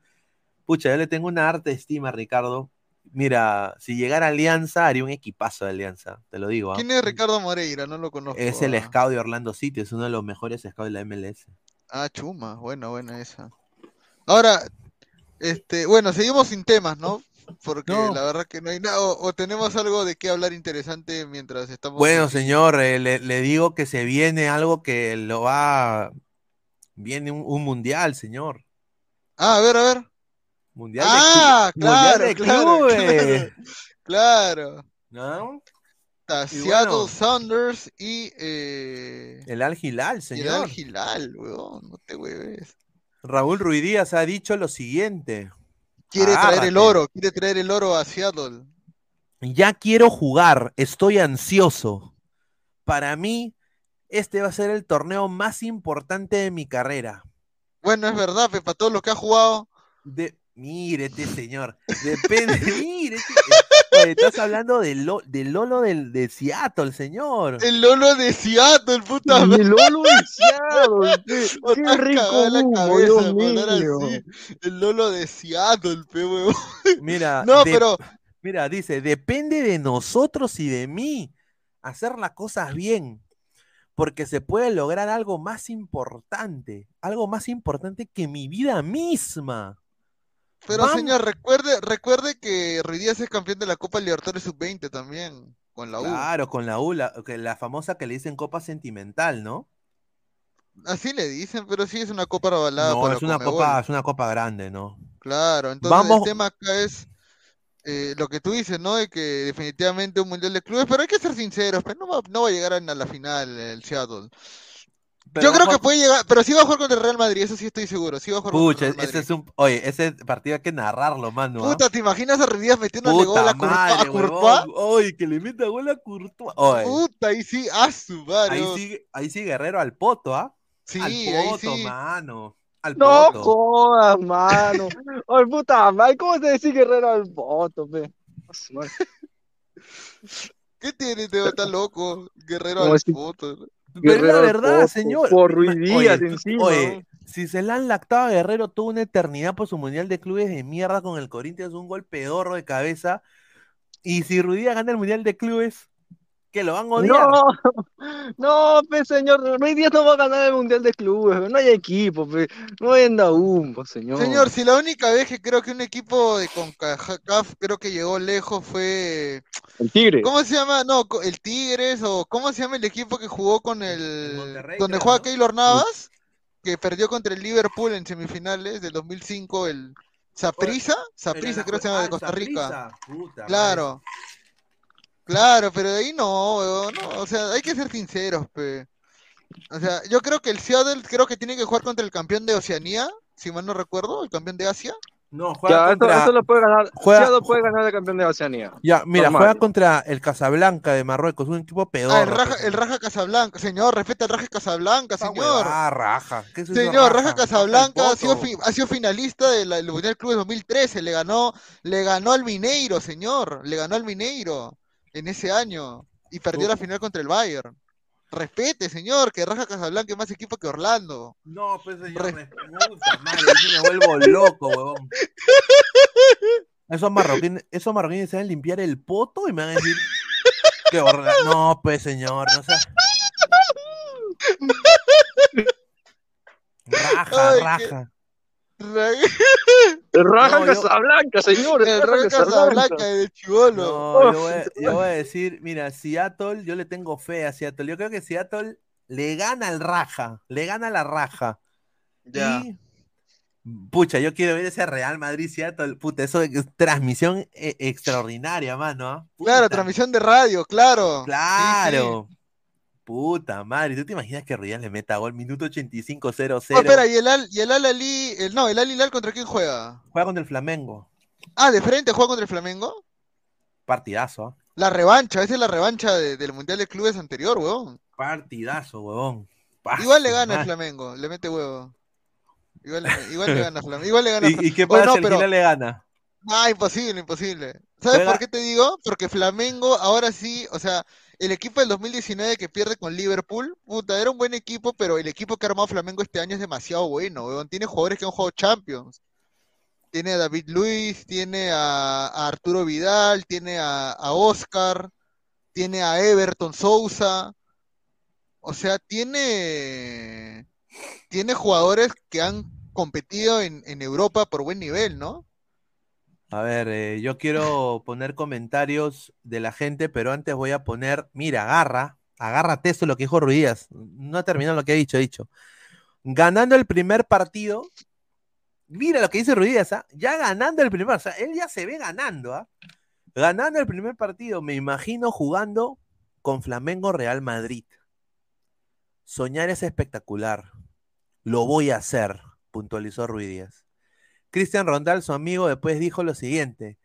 Pucha, yo le tengo una harta estima Ricardo. Mira, si llegara Alianza, haría un equipazo de Alianza, te lo digo. ¿ah? ¿Quién es Ricardo Moreira? No lo conozco. Es el ah. scout de Orlando City, es uno de los mejores scouts de la MLS. Ah, chuma, buena, buena esa. Ahora, este, bueno, seguimos sin temas, ¿no? Porque No. la verdad que no hay nada, o, o tenemos algo de qué hablar interesante mientras estamos. Bueno, aquí. señor, eh, le, le digo que se viene algo que lo va. Viene un, un mundial, señor. Ah, a ver, a ver. Mundial de, Ah, mundial claro, de claro, clubes. Claro. ¿No? Seattle bueno. Sounders y y El Al Hilal, el señor. Al Hilal, weón, no te hueves. Raúl Ruiz Díaz ha dicho lo siguiente. Quiere traer el oro, quiere traer el oro a Seattle. Ya quiero jugar, estoy ansioso. Para mí, este va a ser el torneo más importante de mi carrera. Bueno, es verdad, para todos los que ha jugado. De, mire este señor, depende, mire, este- oye, estás hablando del Lo- del Lolo del, de Seattle, señor. El Lolo de Seattle, puta madre. Lolo deseado. Qué, O qué has rico la cabeza de mío. así. El Lolo de Seattle, pe. Mira, No, de- pero mira, dice, depende de nosotros y de mí hacer las cosas bien, porque se puede lograr algo más importante, algo más importante que mi vida misma. Pero Vamos. señor, recuerde, recuerde que Ruidíaz es campeón de la Copa Libertadores Sub-20 también, con la U. Claro, con la U, la, que- la famosa que le dicen Copa Sentimental, ¿no? Así le dicen, pero sí es una copa avalada No, por es una copa, es una copa grande, ¿no? Claro, entonces Vamos- el tema acá es eh, lo que tú dices, ¿no? De que definitivamente un mundial de clubes, pero hay que ser sinceros, pues no va, no va a llegar a la final el Seattle. Pero Yo creo que puede llegar, pero sí va a jugar contra el Real Madrid, eso sí estoy seguro. Sí va a jugar contra Pucha, el Real ese es un. Oye, ese partido hay que narrarlo, mano. ¿ah? Puta, ¿te imaginas a Ruidías metiéndole gol a madre, a Courtois? Oye, que le meta gol a Courtois. Oye, Puta, ahí sí, a su madre. ahí sigue, ahí sí Guerrero al poto, ¿ah? Sí, al ahí poto, sí. mano. Al No poto. jodas, mano. Ay, puta madre, ¿cómo te decís guerrero al voto, pe? ¿Qué tiene, Teo? Está loco. Guerrero al si- foto. Pero es la verdad, señor. por oye, encima, si se la han lactado a Guerrero, tuvo una eternidad por su mundial de clubes de mierda con el Corinthians, un gol pedorro de cabeza. Y si Ruidía gana el mundial de clubes, que lo van a odiar. No, no, pe, señor, Ruiz Díaz no va a ganar el Mundial de Clubes, no hay equipo, pe, no venda humo, señor. Señor, si la única vez que creo que un equipo de CONCACAF creo que llegó lejos fue. El Tigre. ¿Cómo se llama? No, el Tigres o ¿cómo se llama el equipo que jugó con el. Donde creo, juega ¿no? Keylor Navas? Que perdió contra el Liverpool en semifinales del 2005, el. Saprisa, Saprisa creo que se llama de Costa Rica. Claro. Claro, pero de ahí no, weón, no, o sea, hay que ser sinceros, pe. O sea, yo creo que el Seattle creo que tiene que jugar contra el campeón de Oceanía, si mal no recuerdo, el campeón de Asia. No, Ya, juega esto, contra. esto lo puede ganar, juega- Seattle puede ganar el campeón de Oceanía. Ya, mira, Normal. juega contra el Casablanca de Marruecos, un equipo pedorro. Ah, el Raja, el Raja Casablanca, señor, respeta el Raja Casablanca, señor. Ah, Raja. ¿Qué es eso, Señor, Raja Raja Casablanca ha sido, ha sido finalista del Mundial Club 2013, le ganó, le ganó al Mineiro, señor, le ganó al Mineiro en ese año y perdió la final contra el Bayern. Respete, señor, que Raja Casablanca es más equipo que Orlando. No, pues señor, me- puta madre, yo me vuelvo loco, huevón. Esos marroquíes, esos marroquíes se van a limpiar el poto y me van a decir que horror. No, pues señor, no. Raja, Ay, qué- raja. El Raja No, yo- Casablanca, señor, El Raja Casablanca de Chivolo. No, yo voy, a, yo voy a decir, mira, Seattle, yo le tengo fe a Seattle. Yo creo que Seattle le gana al raja, le gana la raja. Ya. Y, pucha, yo quiero ver ese Real Madrid Seattle, puta, eso es transmisión eh, extraordinaria, mano. ¿ah? Claro, transmisión de radio, claro. Sí, sí. Puta madre, ¿tú te imaginas que Real le meta gol minuto 85-0-0? Oh, espera, ¿y el Al, y el Al Ali, el, no, el Al Hilal contra quién juega? Juega contra el Flamengo. Ah, de frente juega contra el Flamengo. Partidazo. La revancha, esa es la revancha de- del Mundial de Clubes anterior, weón. Partidazo, huevón. Igual le gana el. Flamengo, le mete huevo. Igual, le- igual le gana Flamengo. Igual le gana ¿Y, y qué pasa no, si el pero- Gila le gana? Ah, imposible, imposible. ¿Sabes Juega- por qué te digo? Porque Flamengo ahora sí, o sea, el equipo del 2019 que pierde con Liverpool, puta, era un buen equipo, pero el equipo que ha armado Flamengo este año es demasiado bueno, weón. Tiene jugadores que han jugado Champions. Tiene a David Luis, tiene a, Arturo Vidal, tiene a, Oscar, tiene a Everton Sousa. O sea, tiene, tiene jugadores que han competido en Europa por buen nivel, ¿no? A ver, eh, yo quiero poner comentarios de la gente, pero antes voy a poner, mira, agarra, agárrate esto lo que dijo Ruidías. No ha terminado lo que ha dicho, ha dicho. Ganando el primer partido, mira lo que dice Ruidías, ¿ah? ya ganando el primer, o sea, él ya se ve ganando, ¿ah? Ganando el primer partido, me imagino jugando con Flamengo Real Madrid. Soñar es espectacular. Lo voy a hacer, puntualizó Ruidías. Cristian Rondal, su amigo, después dijo lo siguiente: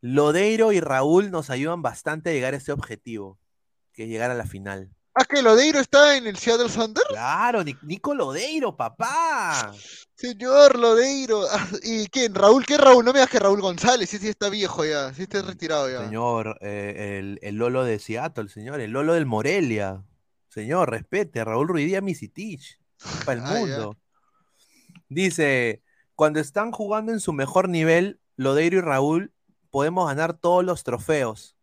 Lodeiro y Raúl nos ayudan bastante a llegar a ese objetivo, que es llegar a la final. Ah, que Lodeiro está en el Seattle Thunder. Claro, Ni- Nico Lodeiro, papá. Señor Lodeiro. ¿Y quién? Raúl, ¿qué Raúl? No me digas que Raúl González, sí, sí está viejo ya, sí está retirado ya. Señor, eh, el, el Lolo de Seattle, señor, el Lolo del Morelia. Señor, respete, Raúl Ruidía Misitich, para el Ah, ya. mundo. Dice, cuando están jugando en su mejor nivel, Lodeiro y Raúl, podemos ganar todos los trofeos.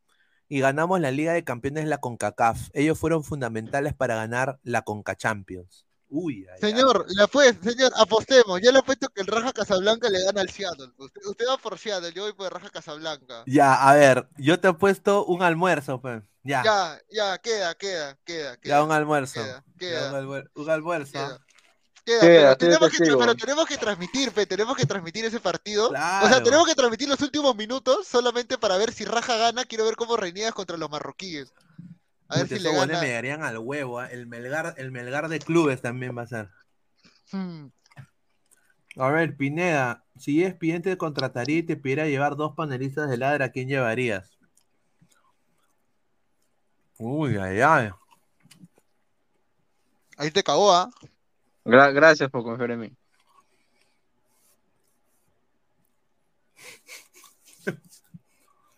Y ganamos la Liga de Campeones de la CONCACAF. Ellos fueron fundamentales para ganar la CONCA Champions. Uy, ay, ay. Señor, la pues, señor, apostemos. Ya le apuesto que el Raja Casablanca le gana al Seattle. Usted, usted va por Seattle, yo voy por el Raja Casablanca. Ya, a ver, yo te he puesto un almuerzo, pues. Ya, ya, Ya, ya, queda, queda, queda, queda. un almuerzo. queda, Ya, queda. un, almuer- un almuerzo. Queda. Queda, Queda, pero, queda tenemos que, testigo. pero tenemos que transmitir, pe, tenemos que transmitir ese partido. O sea, tenemos que transmitir los últimos minutos solamente para ver si Raja gana. Quiero ver cómo reiniegas contra los marroquíes. A ver si le esos goles gana. me darían al huevo. ¿ah? El Melgar, el Melgar de clubes también va a ser. Hmm. A ver, Pineda, si es te contrataría y te pidiera llevar dos panelistas de ladra, ¿a quién llevarías? Uy, ay, ay. Ahí te cagó, ¿ah? Gra- gracias por confiar en mí.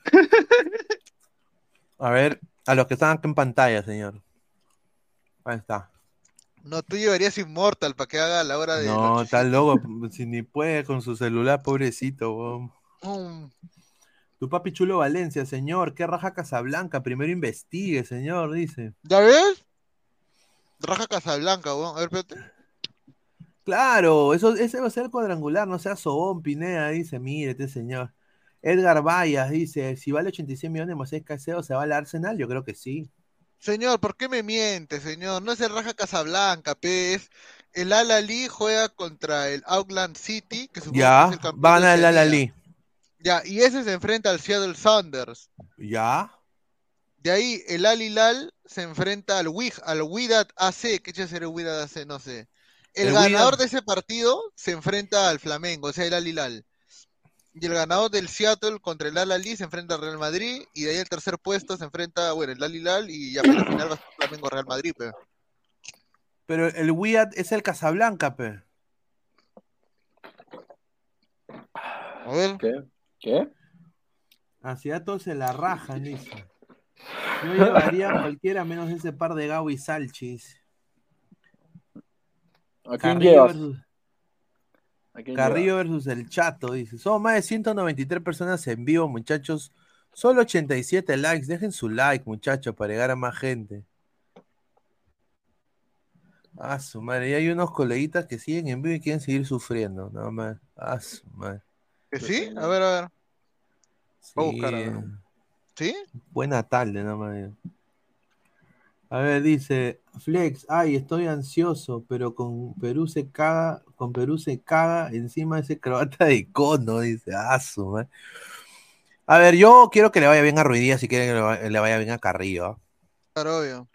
A ver, a los que están aquí en pantalla, señor. Ahí está. No, tú llevarías Immortal para que haga a la hora de. No, está loco. Si ni puede con su celular, pobrecito. weón. Mm. Tu papi chulo Valencia, señor. ¿Qué raja Casablanca? Primero investigue, señor, dice. ¿Ya ves? Raja Casablanca, weón. A ver, espérate. Claro, eso, ese va a ser el cuadrangular, no sea sobón, Pineda, dice, mire, este señor. Edgar Vallas dice, si vale 86 millones Moisés Caicedo, ¿se va al Arsenal? Yo creo que sí. Señor, ¿por qué me miente, señor? No es el Raja Casablanca, pe. es El Al Ali juega contra el Auckland City, que supongo Ya, que es el campeón va a de ganar el Oceanía. Al-Ali. Ya, y ese se enfrenta al Seattle Sounders. Ya. De ahí el Al Hilal se enfrenta al Wig, al Wydad AC. ¿Qué ser el Wydad AC? No sé. El, El ganador de ese partido se enfrenta al Flamengo, o sea, el Al Hilal. Y el ganador del Seattle contra el Al se enfrenta al Real Madrid. Y de ahí el tercer puesto se enfrenta, bueno, el Al Hilal. Y ya para la final va a ser Flamengo Real Madrid, pe. Pero el Wyatt es el Casablanca, pe. A ver. ¿Qué? ¿Qué? Así a todos se la rajan, dice. Yo llevaría a cualquiera menos ese par de Gao y Salchis. ¿A quién Carrillo llevas? versus, ¿A quién Carrillo versus el Chato, dice. Somos más de 193 personas en vivo, muchachos. Solo 87 likes. Dejen su like, muchachos, para llegar a más gente. Ah, su madre. Y hay unos coleguitas que siguen en vivo y quieren seguir sufriendo. No, man. Ah, su madre. ¿Que sí? A ver, a ver. Voy a Sí, buscar, a ver. ¿Sí? Buena tarde, no me A ver, dice Flex, ay, estoy ansioso, pero con Perú se caga, con Perú se caga encima de ese croata de cono, dice, ah, su madre. A ver, yo quiero que le vaya bien a Ruidía, si quieren que le va- le vaya bien a Carrillo. ¿ah? Claro, obvio.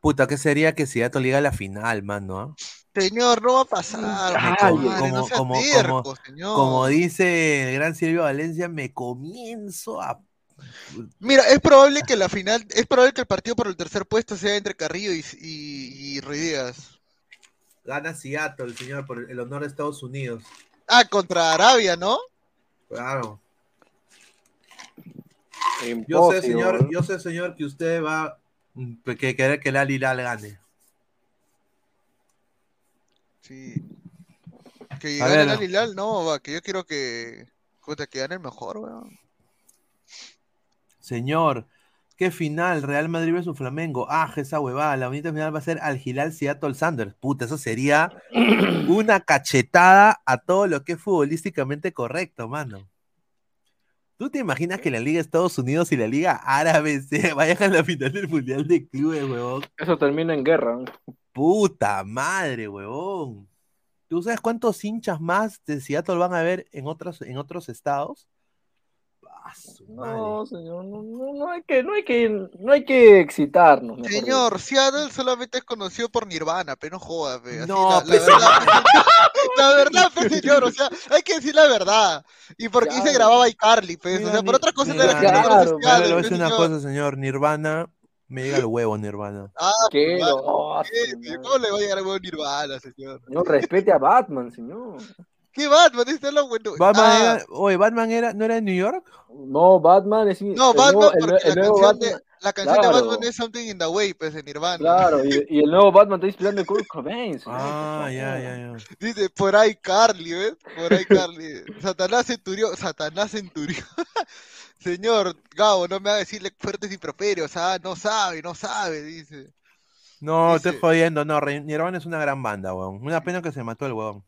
Puta, ¿qué sería que si Seattle liga la final, mano? ah? Señor, no va a pasar. Me puta com- madre, como, no sea como, terco, como- señor. como dice el gran Silvio Valencia, me comienzo a Mira, es probable que la final, es probable que el partido por el tercer puesto sea entre Carrillo y, y, y. Gana Seattle, señor, por el honor de Estados Unidos. Ah, contra Arabia, ¿no? Claro. Yo sé, señor, yo sé, señor, que usted va mm, que querer que el Al Hilal gane. Sí. Que A gane ver. el Al Hilal, no, va, que yo quiero que, que gane el mejor, weón. Señor, ¿qué final? Real Madrid versus Flamengo. Ah, esa huevada. La bonita final va a ser Al Hilal Seattle Sanders. Puta, eso sería una cachetada a todo lo que es futbolísticamente correcto, mano. ¿Tú te imaginas que la Liga Estados Unidos y la Liga Árabe se vayan a la final del Mundial de Clubes, huevón? Eso termina en guerra. Puta madre, huevón. ¿Tú sabes cuántos hinchas más de Seattle van a ver en otros, en otros estados? Ah, su No, señor, no, no, no hay que, no hay que, no hay que excitarnos. mejor Señor, Seattle solamente es conocido por Nirvana, pero no joda, pe. Así, No, la, la pues, verdad, la verdad, pe, señor, o sea, hay que decir la verdad. Y porque ahí se Claro. grababa iCarly, pues, o Mira, sea, por ni- otra cosa mira, claro, Mira, Seattle, le voy a pe, decir una señor. cosa, señor. Nirvana, me llega el huevo, Nirvana. Ah, No. ¿Cómo le va a llegar a huevo Nirvana, señor? No respete a Batman, señor. ¿Qué Batman? Este es lo bueno. Batman Ah, era, oye, Batman era, ¿no era de New York? No, Batman es. no, el Batman, nuevo- porque el la canción, de, Batman. la canción de. Batman es Something in the Way, pues, de Nirvana. Claro, y, y el nuevo Batman está inspirando en Kurt Cobain. Ah, ya, ya, ya. Dice, por ahí Carly, ¿ves? Por ahí Carly. Satanás Centurión, Satanás Centurión. Señor Gabo, no me haga decirle fuertes improperios, ah, no sabe, no sabe, dice. No, Dice- estoy jodiendo. No, Nirvana es una gran banda, weón. Una pena que se mató el weón.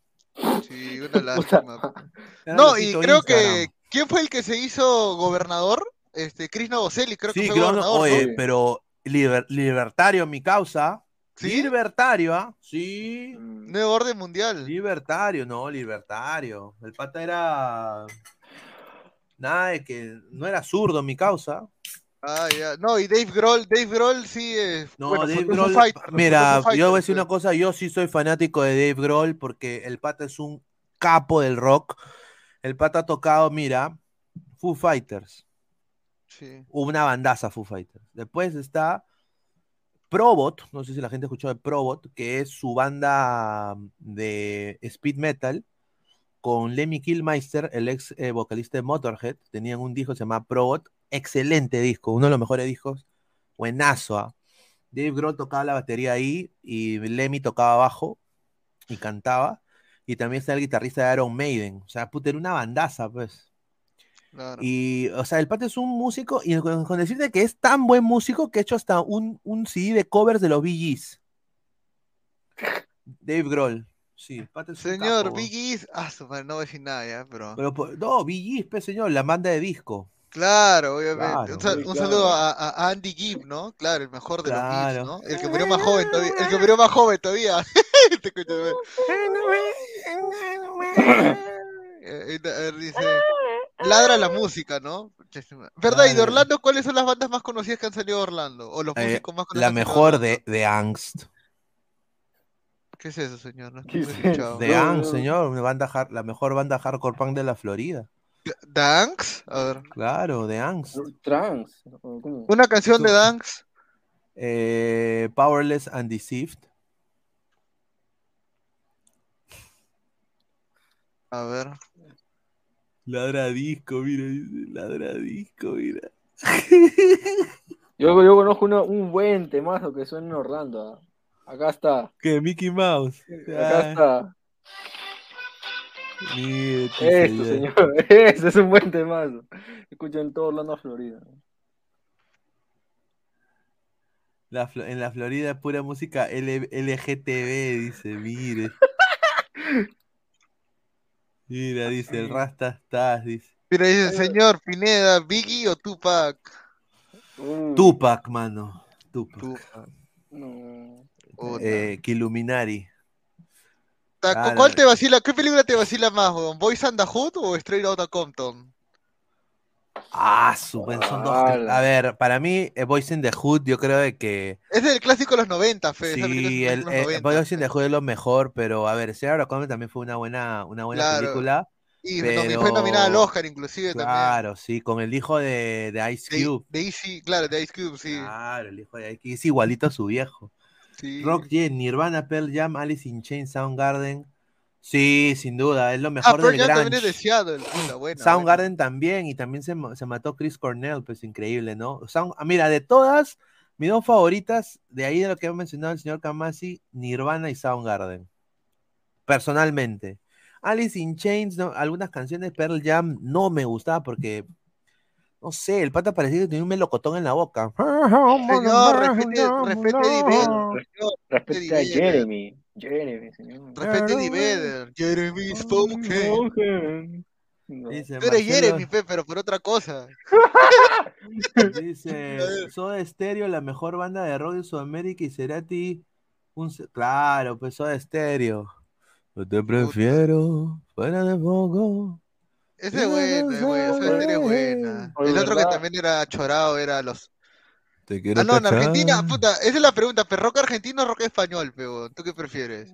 Sí, una lástima. No, y creo Instagram. que, ¿quién fue el que se hizo gobernador? Este, Chris Novoselli, creo que fue creo, no- gobernador, oye, ¿no? pero liber- libertario, mi causa. ¿Sí? Libertario, ¿ah? Sí. Mm, Nuevo orden mundial. Libertario, no, libertario. El pata era. Nada de que. No era zurdo mi causa. Ah, ya. No, y Dave Grohl, Dave Grohl sí es. No, bueno, Dave Grohl, Fighter, mira, yo voy a decir una cosa, yo sí soy fanático de Dave Grohl porque el pata es un capo del rock. El pata ha tocado, mira, Foo Fighters, Sí. una bandaza Foo Fighters. Después está Probot, no sé si la gente escuchó de Probot, que es su banda de speed metal con Lemmy Kilmeister, el ex eh, vocalista de Motorhead. Tenían un disco que se llama Probot, excelente disco, uno de los mejores discos, buenazo. ¿ah? Dave Grohl tocaba la batería ahí y Lemmy tocaba bajo y cantaba. Y también está el guitarrista de Iron Maiden. O sea, puta, era una bandaza, pues. Claro. Y, o sea, el pata es un músico, y con, con decirte que es tan buen músico que ha hecho hasta un, un CD de covers de los Bee Gees. Dave Grohl. Sí, el pata es un Señor, capo, Big East. Ah, no voy a decir nada ya, pero. Pero, po- no, Bee Gees, pues, señor, la banda de disco. Claro, obviamente. Claro, un, sal- muy un claro. saludo a, Andy Gibb, ¿no? Claro, el mejor de Claro. los Gibbs, ¿no? El que murió más joven todavía. El que murió más joven todavía. Este coño de. Eh, eh, dice, ladra la música, ¿no? ¿Verdad? ¿Y de. Orlando cuáles son las bandas más conocidas que han salido de Orlando? O los Eh, músicos más conocidos. la mejor de, de Angst. ¿Qué es eso, señor? No ¿Qué es escuchado. De Angst, señor, una banda la mejor banda hardcore punk de la Florida. ¿Danks? A ver. Claro, de Angst. Trans. Una canción de Danks. Eh, Powerless and Deceived. A ver. Ladra disco, mira, dice, ladra disco, mira. Yo, yo conozco uno- un buen temazo que suena en Orlando. ah. Acá está. ¿Qué? Mickey Mouse. Acá Ah, está. Esto, señor. señor. Ese es un buen temazo. Escucho en todo Orlando, Florida. La Flo- en la Florida pura música L- LGTB, dice, mire. Mira, dice, el Rasta estás, dice. Mira, dice, señor Pineda, ¿Biggie o Tupac? Uh, Tupac, mano. Tupac. Tupac. no. Eh, que ¿Cuál te vacila? ¿Qué película te vacila más, weón? ¿Boys and the Hood o Straight Outta Compton? Ah, su buen- son dos. A ver, para mí, eh, Boys in the Hood, yo creo de que. Es del clásico de los 90, Fe. Sí, el, de los eh, 90, Boys in the. Hood es lo mejor, pero a ver, Sarah Connor también fue una buena, una buena Claro. película. Y pero- fue nominada al Oscar, inclusive, también. Claro, sí, con el hijo de, de Ice De, Cube. de Easy, claro, de Ice Cube, sí. Claro, el hijo de Ice Cube. Es igualito a su viejo. Sí. Rock Jen, Nirvana, Pearl Jam, Alice in Chains, Soundgarden. Sí, sin duda, es lo Ah, mejor Pearl del Jam también grunge. es de Seattle. Puta, buena, Soundgarden también, y también se, se mató Chris Cornell, pues increíble, ¿no? Sound- ah, mira, de todas, mis dos favoritas, de ahí de lo que ha mencionado el señor Kamasi, Nirvana y Soundgarden. Personalmente. Alice in Chains, no, algunas canciones Pearl Jam no me gustaba porque, no sé, el pata parecía que tenía un melocotón en la boca. Señor, respete, respete a Eddie Respecta a. Jeremy. Jeremy, señor. Respete a Eddie Vedder. Jeremy Spoken. No. Dice Tú eres Marcelo- Jeremy, Fe, pero por otra cosa. Dice Soda Stereo, la mejor banda de rock de Sudamérica y Cerati. Un, claro, pues Soda Stereo. Yo te prefiero fuera de foco. Esa es buena, es buena, esa serie es buena. El otro que también era chorado era los. Te quiero Ah, no, en. Argentina, puta, esa es la pregunta, pero rock argentino o rock español, peo. ¿Tú qué prefieres?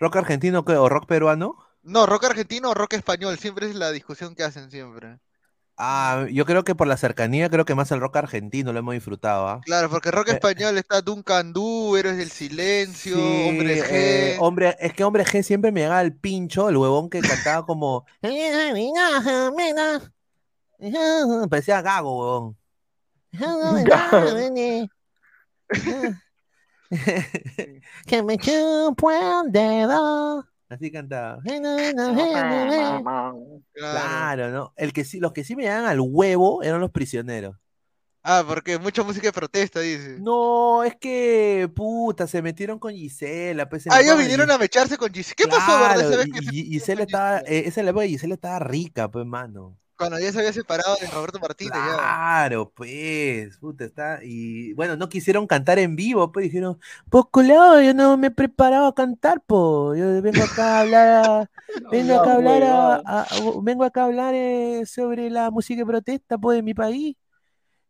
¿Rock argentino qué? o rock peruano? No, rock argentino o rock español, siempre es la discusión que hacen siempre. Ah, yo creo que por la cercanía, creo que más el rock argentino lo hemos disfrutado, ¿ah? Claro, porque rock Eh, español está Duncan Du, Héroes del Silencio, Sí, Hombre G. eh, hombre, es que hombre G siempre me llegaba al pincho, el huevón que cantaba como. Parecía gago, huevón. que me chupo el dedo. Así cantaba. Claro. ¿no? El que sí, los que sí me llegaban al huevo eran los prisioneros. Ah, porque mucha música de protesta, dice. No, es que, puta, se metieron con Gisela. Pues, Ah, ellos vinieron a mecharse con Gisela. ¿Qué pasó, verdad? Gisela estaba, eh, esa es la época que Gisela estaba rica, pues, mano. Cuando ya se había separado de Roberto Martínez, ya. Claro, pues, puta, está, y bueno, no quisieron cantar en vivo, pues dijeron, pues culado, yo no me he preparado a cantar, pues, yo vengo acá a hablar, vengo acá a hablar, a- a- a- vengo acá a hablar eh, sobre la música de protesta, pues, de mi país,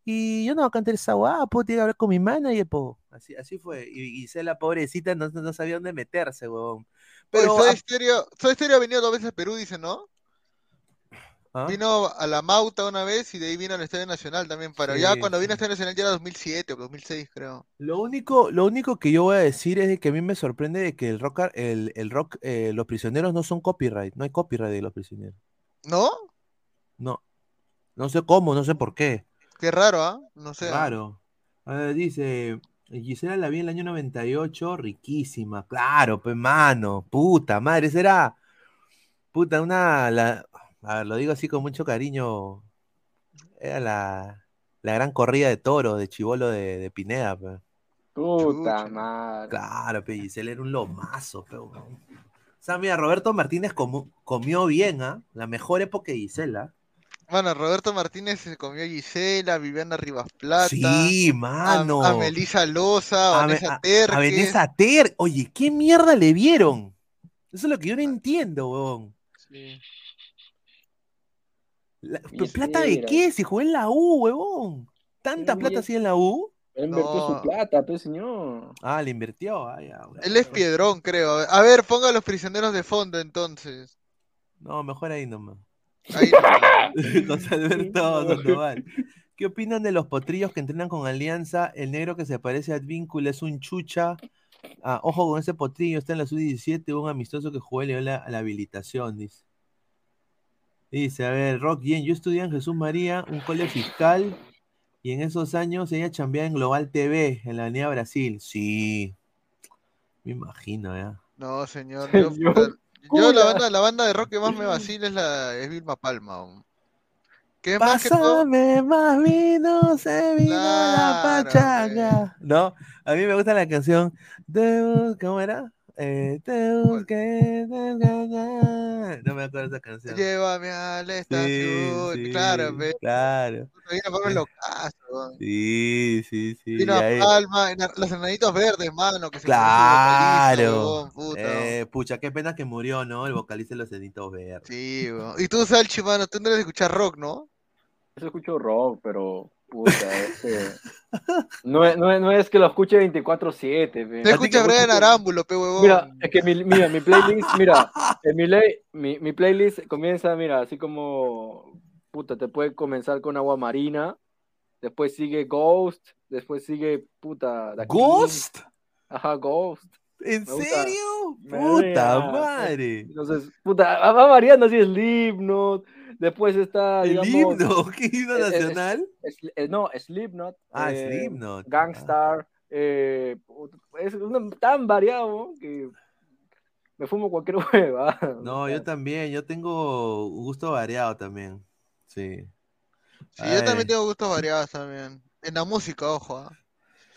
y yo no voy a cantar esa guapo, tiene que hablar con mi manager, po. Así, así fue. Y Gisela, pobrecita, no, no sabía dónde meterse, huevón. Pero a- Stereo, Stereo ha venido dos veces a Perú, dice, ¿no? ¿Ah? Vino a la Mauta una vez y de ahí vino al Estadio Nacional también. Pero Sí, ya cuando vino al Estadio Nacional ya era 2007 o 2006, creo. Lo único, lo único que yo voy a decir es de que a mí me sorprende de que el rock, el, el rock, eh, los prisioneros no son copyright, no hay copyright de los prisioneros. ¿No? No. No sé cómo, no sé por qué. Qué raro, ¿ah? No sé. ¿ah? Claro. A ver, dice, Gisela la vi en el año 98, riquísima. Claro, pues mano, puta madre, esa era, puta, una, la, a ver, lo digo así con mucho cariño, era la, la gran corrida de toro de Chivolo de, de Pineda, pues. Puta madre. Claro, pe, Gisela era un lomazo, pe, weón. O sea, mira, Roberto Martínez comu- comió bien, ¿ah? La mejor época de Gisela. Bueno, Roberto Martínez se comió a Gisela, Viviana Rivas Plata. Sí, a- mano. A, Melissa Loza, a A, Vanessa a- Terques. a Vanessa Ter. Oye, ¿qué mierda le vieron? Eso es lo que yo no entiendo, weón. La- ¿Plata de qué? Si jugó en la U, huevón. ¿Tanta plata así en la U? Él invirtió No. su plata, pues señor. Ah, le invirtió. Ah, ya, bueno. Él es Piedrón, creo. A ver, ponga a los prisioneros de fondo entonces. No, mejor ahí nomás. Ahí José Alberto Sandoval. ¿Qué opinan de los potrillos que entrenan con Alianza? El negro que se parece a Advíncula es un chucha. Ah, ojo con ese potrillo, está en la sub-17, un amistoso que jugó y le dio la, la habilitación, dice. Dice, a ver, Rock, bien, yo estudié en Jesús María, un colegio fiscal, y en esos años ella chambeaba en Global TV, en la Avenida Brasil. Sí, me imagino, ya. No, señor. Yo, Señor, puta, yo la banda, la banda de rock que más me vacila es la es Vilma Palma. Que es más que todo. Pásame más vino, se vino la pachanga. No, a mí me gusta la canción. Bus- ¿Cómo era? Eh, te busqué, te engañé. No me acuerdo esa canción. Llévame a la Sí, estación. sí, claro, ve. claro. Sí, sí, sí. Ahí- Palma, los enanitos verdes, mano. Que Claro. puta. Eh, pucha, qué pena que murió, ¿no? El vocalista de los Cenitos Verdes. Sí, weón. Y tú, Salchi, mano, tú no escuchar rock, ¿no? Yo escucho rock, pero puta, este. No es, no es, no es que lo escuche 24-7. pe. Te escucha Brian Arámbulo, pe huevón. Mira, es que mi, mira, mi playlist, mira, en mi, ley, mi, mi playlist comienza, mira, así como, puta, te puede comenzar con Agua Marina, después sigue Ghost, después sigue, puta, The King. ¿Ghost? Ajá, Ghost. ¿En Me serio? Puta madre. Entonces, puta, va variando así, Slipknot, después está, ¿El digamos... himno? ¿Qué himno es- es- nacional? es- es- no, Slipknot. Ah, eh, Slipknot. Gangstar. eh, es tan variado que me fumo cualquier hueva. No, yo también, yo tengo gusto variado también. Sí. Sí, yo también tengo gustos variados también. En la música, ojo. ¿ah?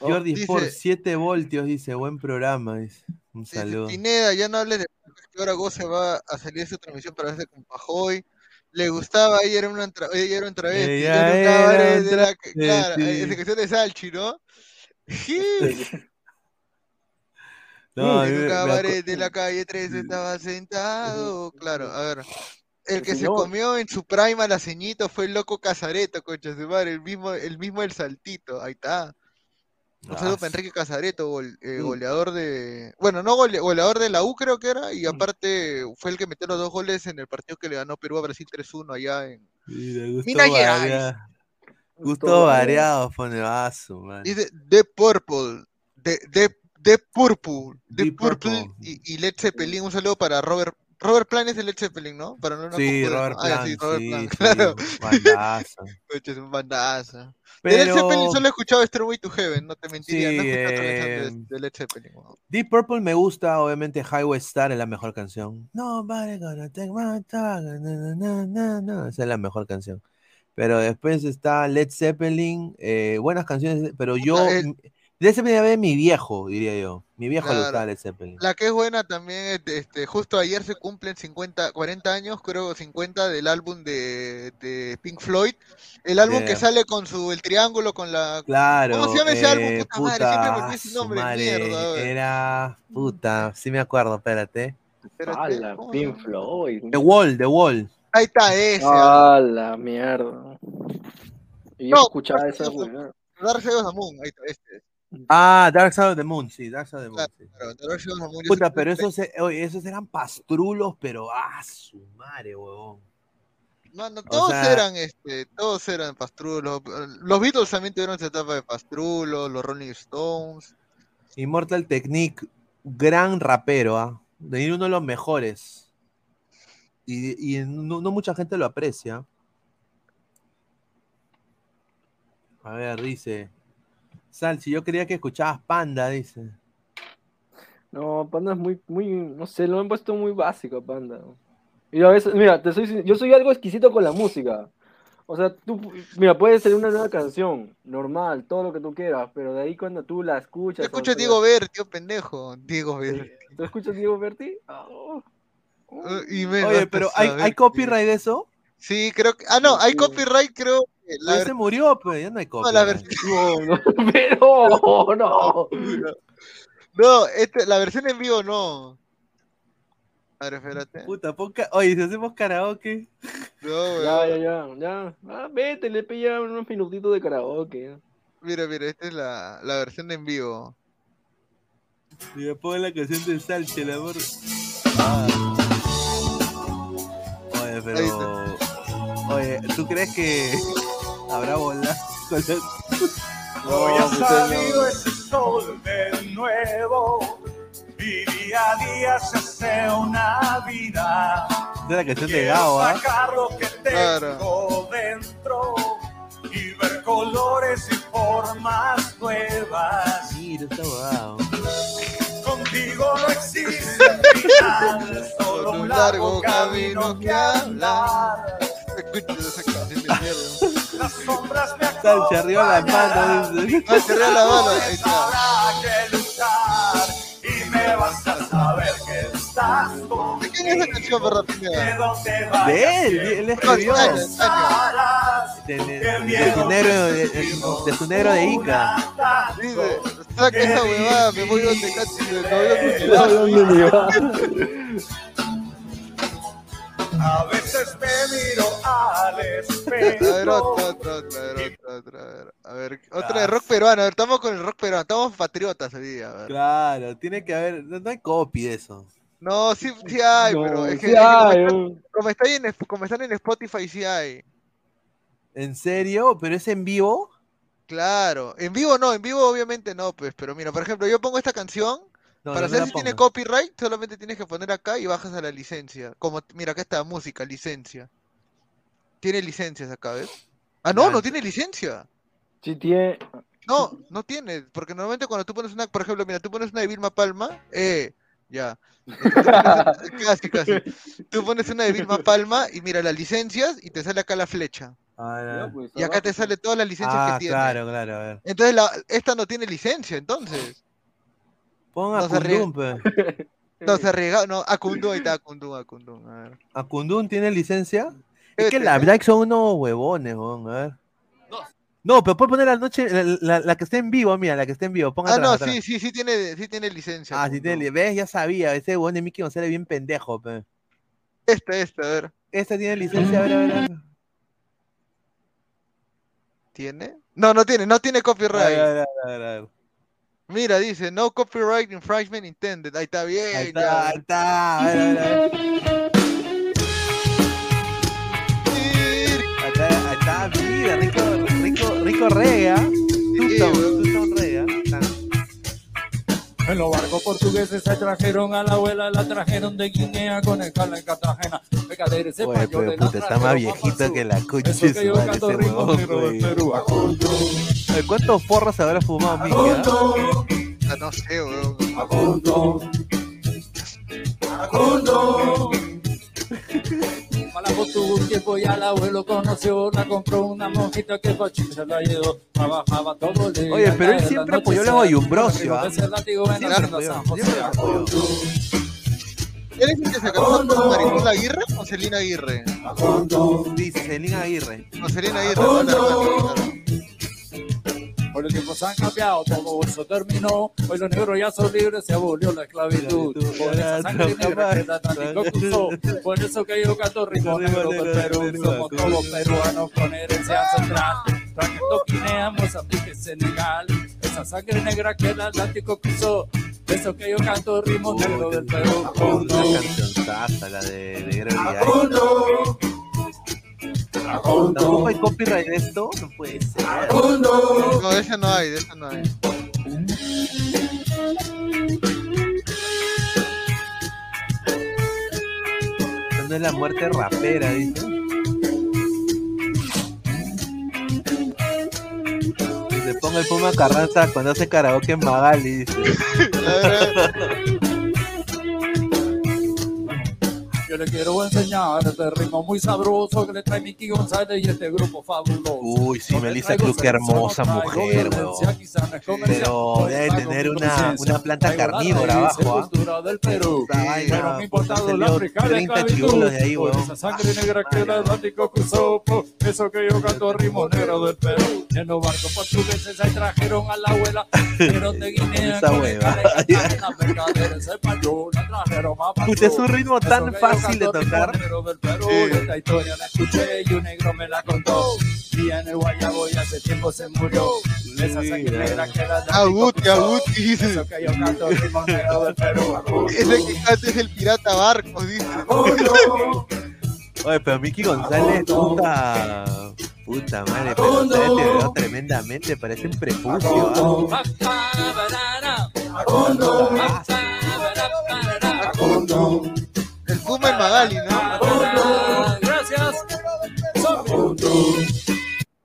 Jordi dice- por 7 voltios, dice, buen programa. dice. Un Dice, saludo. Pineda, ya no hables de que ahora Goce va a salir su transmisión para verse con Pajoy. Le gustaba, ella era una tra- ella era un travesti, Ella era era de la- claro, eh, esa canción de Salchi, ¿no? No, en un cabaret de la calle 3 estaba sentado. Claro, a ver. El que se comió en su prime a la ceñito fue el loco Casareto, concha de madre, el mismo, el mismo del saltito, ahí está. Un saludo Ah, para Enrique Casareto, gol- eh, goleador de. Bueno, no gole- goleador de la U, creo que era, y aparte fue el que metió los dos goles en el partido que le ganó Perú a Brasil 3-1 allá en. Mira, gusto Gerais. variado. Gusto Todo variado, pone vaso, man. Dice The Purple, The, The, The Purple, The Purple. Y, y Led Zeppelin. Un saludo para Robert. Robert Plant es de Led Zeppelin, ¿no? Para no, no Sí, Robert ¿no? Ah, sí, Plant, Robert sí, Plant, sí, claro. bandazo. Coche, es un bandaza. De Led Pero Zeppelin solo he escuchado Stairway to Heaven, no te mentiría, no he Sí, escuchado eh, de, de Led Zeppelin. weón. Deep Purple me gusta, obviamente Highway Star es la mejor canción. Nobody gonna take my time, na, na, na, na. Esa es la mejor canción. Pero después está Led Zeppelin, eh, buenas canciones, pero yo, Led Zeppelin es mi viejo, diría yo. Mi viejo le Claro. gustaba Led Zeppelin. La que es buena también es, de- este, justo ayer se cumplen 50, 40 años, creo 50 del álbum de, de Pink Floyd. El álbum que sale con su, el triángulo, con la... Claro. ¿Cómo se llama ese álbum? eh, Puta madre, siempre me ese su nombre, madre, mierda. Era, puta, sí me acuerdo, espérate. Espérate, ¡Hala, ¿cómo se Pink? Floyd! The Wall, The Wall. Ahí está ese. ¡Ah, la mierda! Y yo No, escuchaba esa Moon, ahí está, este. Ah, Dark Side of the Moon, sí, Dark Side of the Moon. sí. Claro, Dark Side of the Moon, Puta, sé- pero esos, e- oye, esos eran pastrulos, pero ah, su madre, huevón. Mano, O todos sea- eran, este, todos eran pastrulos. Los Beatles también tuvieron esa etapa de pastrulos, los Rolling Stones. Immortal Technique, gran rapero, ¿ah? De uno de los mejores. Y, y no, no mucha gente lo aprecia. A ver, dice. Sal, si yo creía que escuchabas Panda, dice. No, Panda es muy, muy, no sé, lo han puesto muy básico, a Panda. Y a veces, mira, te soy, sin- yo soy algo exquisito con la música. O sea, tú, mira, puede ser una nueva canción, normal, todo lo que tú quieras, pero de ahí cuando tú la escuchas. Yo escucho a Diego Ver, tío pendejo. Diego Ver. ¿Tú escuchas Diego Berti? Oh. Y me Oye, pero ¿hay, ¿hay copyright de eso? Sí, creo que. Ah, no, hay copyright, creo. Que La ver- se murió, pues, ya no hay no, la versión. No, no, pero no. No, este, la versión en vivo no. A ver, espérate. Puta, pon ca- Oye, si hacemos karaoke. No. Ya, ya, ya, ya. Ah, vete, le pilla unos minutitos de karaoke. Mira, mira, esta es la, la versión en vivo. Y me pongo la canción de Salche, el amor. Ah. Oye, pero. Oye, ¿tú crees que habrá bola Hoy ha salido ese sol de nuevo y día a día se hace una vida. de la canción de Quiero Gao, ¿ah? sacar lo que Claro. tengo dentro y ver colores y formas nuevas. Mira, está guau. Contigo no existe final, solo un largo camino que hablar. Escucha esa canción de mierda. Salche, arriba la mano. Ah, cerré la mano. Ahí está. Habrá que luchar y me vas a saber que estás conmigo. ¿De quién es esa canción, perra De Pineda? él, él escribió. De, de- de su negro, de, de su negro de Ica. Dice, saca esa huevada, me voy donde casi me voy donde A veces me miro al A ver, espejo. otra, otra, otra, a ver, otra, otra, a ver. A ver, otra de rock peruano. A ver, estamos con el rock peruano. Estamos patriotas hoy día. A ver. Claro, tiene que haber. No, no hay copy de eso. No, sí, sí hay, No, pero es que, sí es que como, están, como está ahí en, como están en Spotify, sí hay. ¿En serio? ¿Pero es en vivo? Claro. En vivo no, en vivo obviamente no, pues. Pero mira, por ejemplo, yo pongo esta canción. No, Para no, saber si tiene copyright, solamente tienes que poner acá y bajas a la licencia. Como, mira, acá está música, licencia. Tiene licencias acá, ¿ves? Ah, no, no tiene licencia. Sí tiene. No, no tiene, porque normalmente cuando tú pones una, por ejemplo, mira, tú pones una de Vilma Palma, eh, ya. Entonces, tú pones- casi, casi. Tú pones una de Vilma Palma y mira las licencias y te sale acá la flecha. Ah, Ya, no. pues, Y acá te sale todas las licencias Ah, que tiene. claro, claro, a ver. Entonces la, esta no tiene licencia, entonces. Pon a No. Kundun, pe. No, se arriesga, no, Akundun, ahí está, Akundun, Akundun, a ver. ¿A Kundun tiene licencia? Es que la. Black son unos huevones, weón, a ver. No, pero puedes poner la noche, la, la- la que esté en vivo, mira, la que esté en vivo, ponga Ah, atrás, no, atrás. sí, sí, sí tiene, sí tiene licencia. Ah, sí Akundun. tiene, ves, ya sabía, ese huevón de Mickey González bien pendejo, pe. Esta, esta, a ver. Esta tiene licencia, a ver, a ver, a ver. ¿Tiene? No, no tiene, no tiene A copyright. ver, a ver, a ver, a ver. Mira, dice, no copyright infringement intended. Ahí está bien, Ahí está, ahí está, a ver, a ver, a ver. Ahí está, ahí está, mira, rico, rico, rico reggae, ¿ah? En los barcos portugueses se trajeron a la abuela, la trajeron de Guinea con escala en Cartagena. Pero españoles la puta, está más viejito que la cucha Eso que yo canto ritmo. Perú. Oye, ¿Cuántos porros habrá fumado acundún, Ah, No sé, weón. Acundún, acundún. Malaco tuvo un tiempo y al abuelo conoció, la compró una monjita que pachucha la llevó, trabajaba todo el día. Oye, pero él la siempre apoyó a se los Goyumbrosio, ¿ah? la ¿Él es el que se casó con Maricruz Aguirre o Celina Aguirre? Dice Celina Aguirre. No, Celina Aguirre, Hoy los tiempos han cambiado, todo eso terminó. Hoy los negros ya son libres, se abolió la esclavitud. Por esa sangre negra que el Atlántico cruzó. Por eso que yo canto ritmo negro del Perú. Somos todos peruanos con herencia ancestral. trayendo Guinea, Mozambique, Senegal. Esa sangre negra que el Atlántico cruzó. Eso que yo canto ritmo negro del Perú. Una cancionzaza, la de, Gregory ¿Tampoco hay copyright de esto? No puede ser. No, de esa no hay, de esa no hay. No es la muerte rapera, dice. Que se ponga el Puma Carranza cuando hace karaoke en Magali, dice. Yo le quiero enseñar este ritmo muy sabroso que le trae Miki González y este grupo fabuloso. Uy, sí, Melissa Cruz, qué hermosa mujer, weón. Pero debe tener una, una planta carnívora abajo, ¿ah? del Perú. Pero me importa salió la africana 30 esclavitud. chibolos de ahí, weón. Esa sangre negra que el Atlántico cruzó. Eso que yo canto ritmo negro del Perú. En los barcos portugueses ahí trajeron a la abuela. Pero de Guinea Esa hueva. Puta, es un ritmo tan Eso fácil de tocar. negro del Perú. Y esta historia la escuché y un negro me la contó. Y en el Guayabo y hace tiempo se murió. Esa sangre negra que el Atlántico Aguti, cruzó. Aguti, dice. Eso que yo canto ritmo negro del Perú. Ese que canta es el pirata Barcos, dice. Oye, pero Miki González, puta. Puta madre, pero se deterioró tremendamente, parece un prepucio. ¿ah? En Magali, ¿no? Gracias.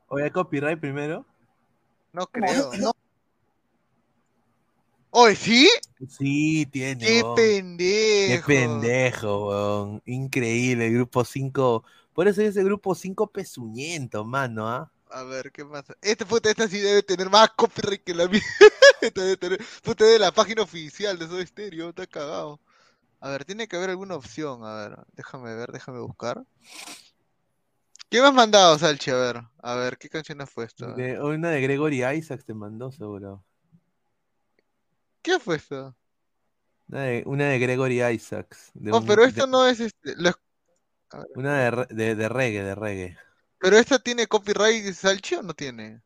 Oye, copyright primero. No creo. Oye, ¿sí? Sí, tiene. Qué weón. pendejo. Qué pendejo, weón. Increíble, el grupo 5. Por eso es el grupo 5 pezuñento, mano, ¿ah? A ver, ¿qué pasa? Este puta, esta sí debe tener más copyright que la mía. Esta debe tener, puta, de la página oficial de Soda Stereo, está cagado. A ver, tiene que haber alguna opción, a ver, déjame ver, déjame buscar. ¿Qué me has mandado, Salchi? A ver, a ver, ¿qué canción fue esta? De- una de Gregory Isaacs te mandó, seguro. ¿Qué fue esto? Una de, una de Gregory Isaacs. de No, un- pero esto de- no es este. lo Una de, de, reggae, de reggae. ¿Pero esta tiene copyright Salchi o no tiene?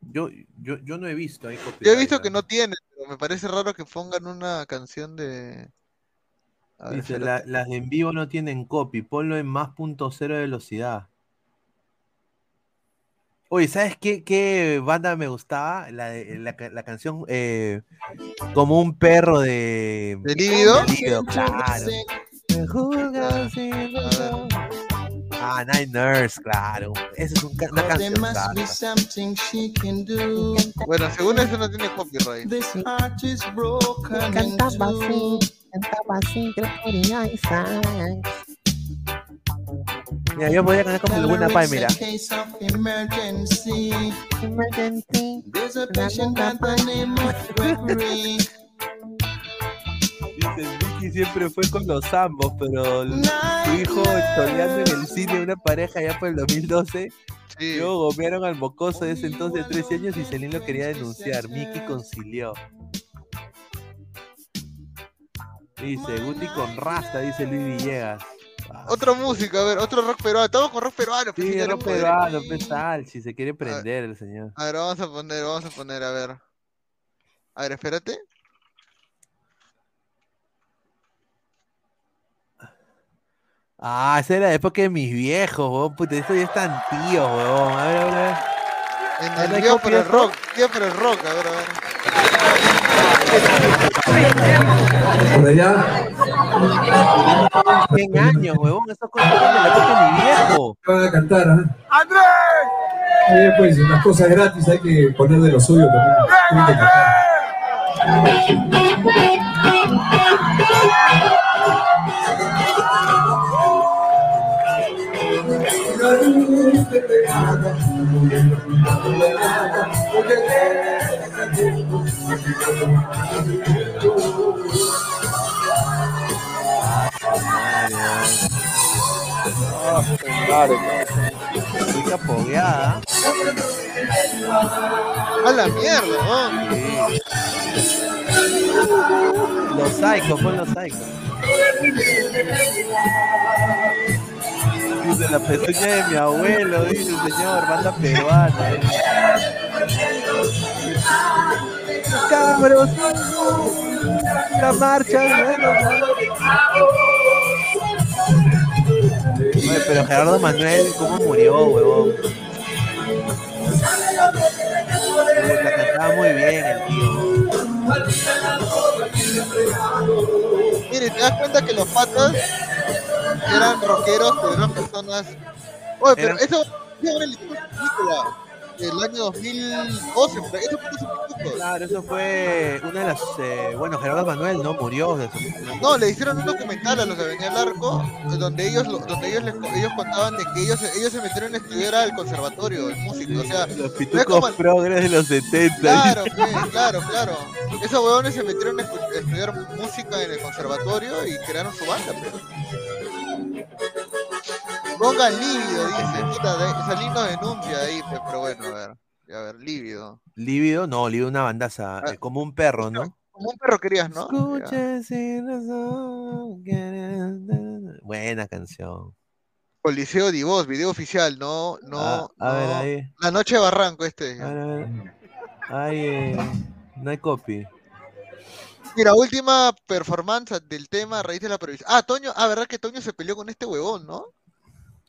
Yo, yo, yo no he visto ahí Yo he copyright, visto que no tiene, pero me parece raro que pongan una canción de. Ver, Dice, espérate. "La- las de en vivo no tienen copy, ponlo en más punto cero de velocidad. Oye, ¿sabes qué, qué banda me gustaba? La, de- la, ca- la canción eh, Como un perro de... ¿De Líbido, claro. Me juzgas sin razón. Ah, Night Nurse, claro. Esa es un una canción. Bueno, según eso no tiene copyright. Cantaba así, cantaba así, Isaacs. Mira, yo podría cantar como alguna pay, mira. Emergency. Vicky siempre fue con los ambos, pero su hijo choleando en el cine, una pareja ya por el 2012. Luego gomearon al mocoso de ese entonces de 13 años y Celine lo quería denunciar. Mickey concilió. Dice, Guti con rasta, dice Luis Villegas. Otra música, a ver, otro rock peruano. Estamos con rock peruano. Sí, señores, rock peruano, tal, si se quiere prender el señor. A ver, vamos a poner, vamos a poner, a ver. A ver, espérate. Ah, esa era la época de mis viejos, weón. Puta, estos ya están tíos, weón. A ver, a ver, a ver. En ¿No el el rock, guía por el rock, a ver, a ver. Por allá 100 años, huevón. Esas cosas de la de mi viejo. van a cantar, ¿ah? ¡Andrés! Eh, pues las cosas gratis hay que poner de lo suyo también. Tienen que cantar. Rica pogueada. A la mierda, ¿no? Los psychos, pon los psychos. Dice la pezuña de mi abuelo, dice señor, banda peruana. Cabros, la marcha. Oye, pero Gerardo Manuel, ¿cómo murió, huevón? Puta, cantaba muy bien el tío. Mire, te das cuenta que los patas eran rockeros, pero eran personas. Oye, pero eso era el película del año 2012, pero eso fue. Claro, eso fue una de las. eh, bueno, Gerardo Manuel no murió. de eso. No, le hicieron un documental a los de Avenida del Arco, donde ellos lo- donde ellos les, ellos contaban de que ellos ellos se metieron a estudiar al conservatorio de música, o sea, Los pitucos como progres de los 70. Claro, pues, claro, claro. Esos huevones se metieron a estudiar música en el conservatorio y crearon su banda, pero. Pongan lívido, dice, puta, de, Salín nos denuncia ahí, pero bueno, a ver, a ver, lívido. Lívido, no, Lívido una bandaza, eh, como un perro, ¿no? Como un perro querías, ¿no? Escucha sin razón, Buena canción. Coliseo Divos, video oficial, no, no, Ah, a ver, ahí. La noche de Barranco este. A ver, a ver. Ay, eh, no hay copy. Mira, última performance del tema a raíz de la previsión. Ah, Toño, ah, verdad que Toño se peleó con este huevón, ¿no?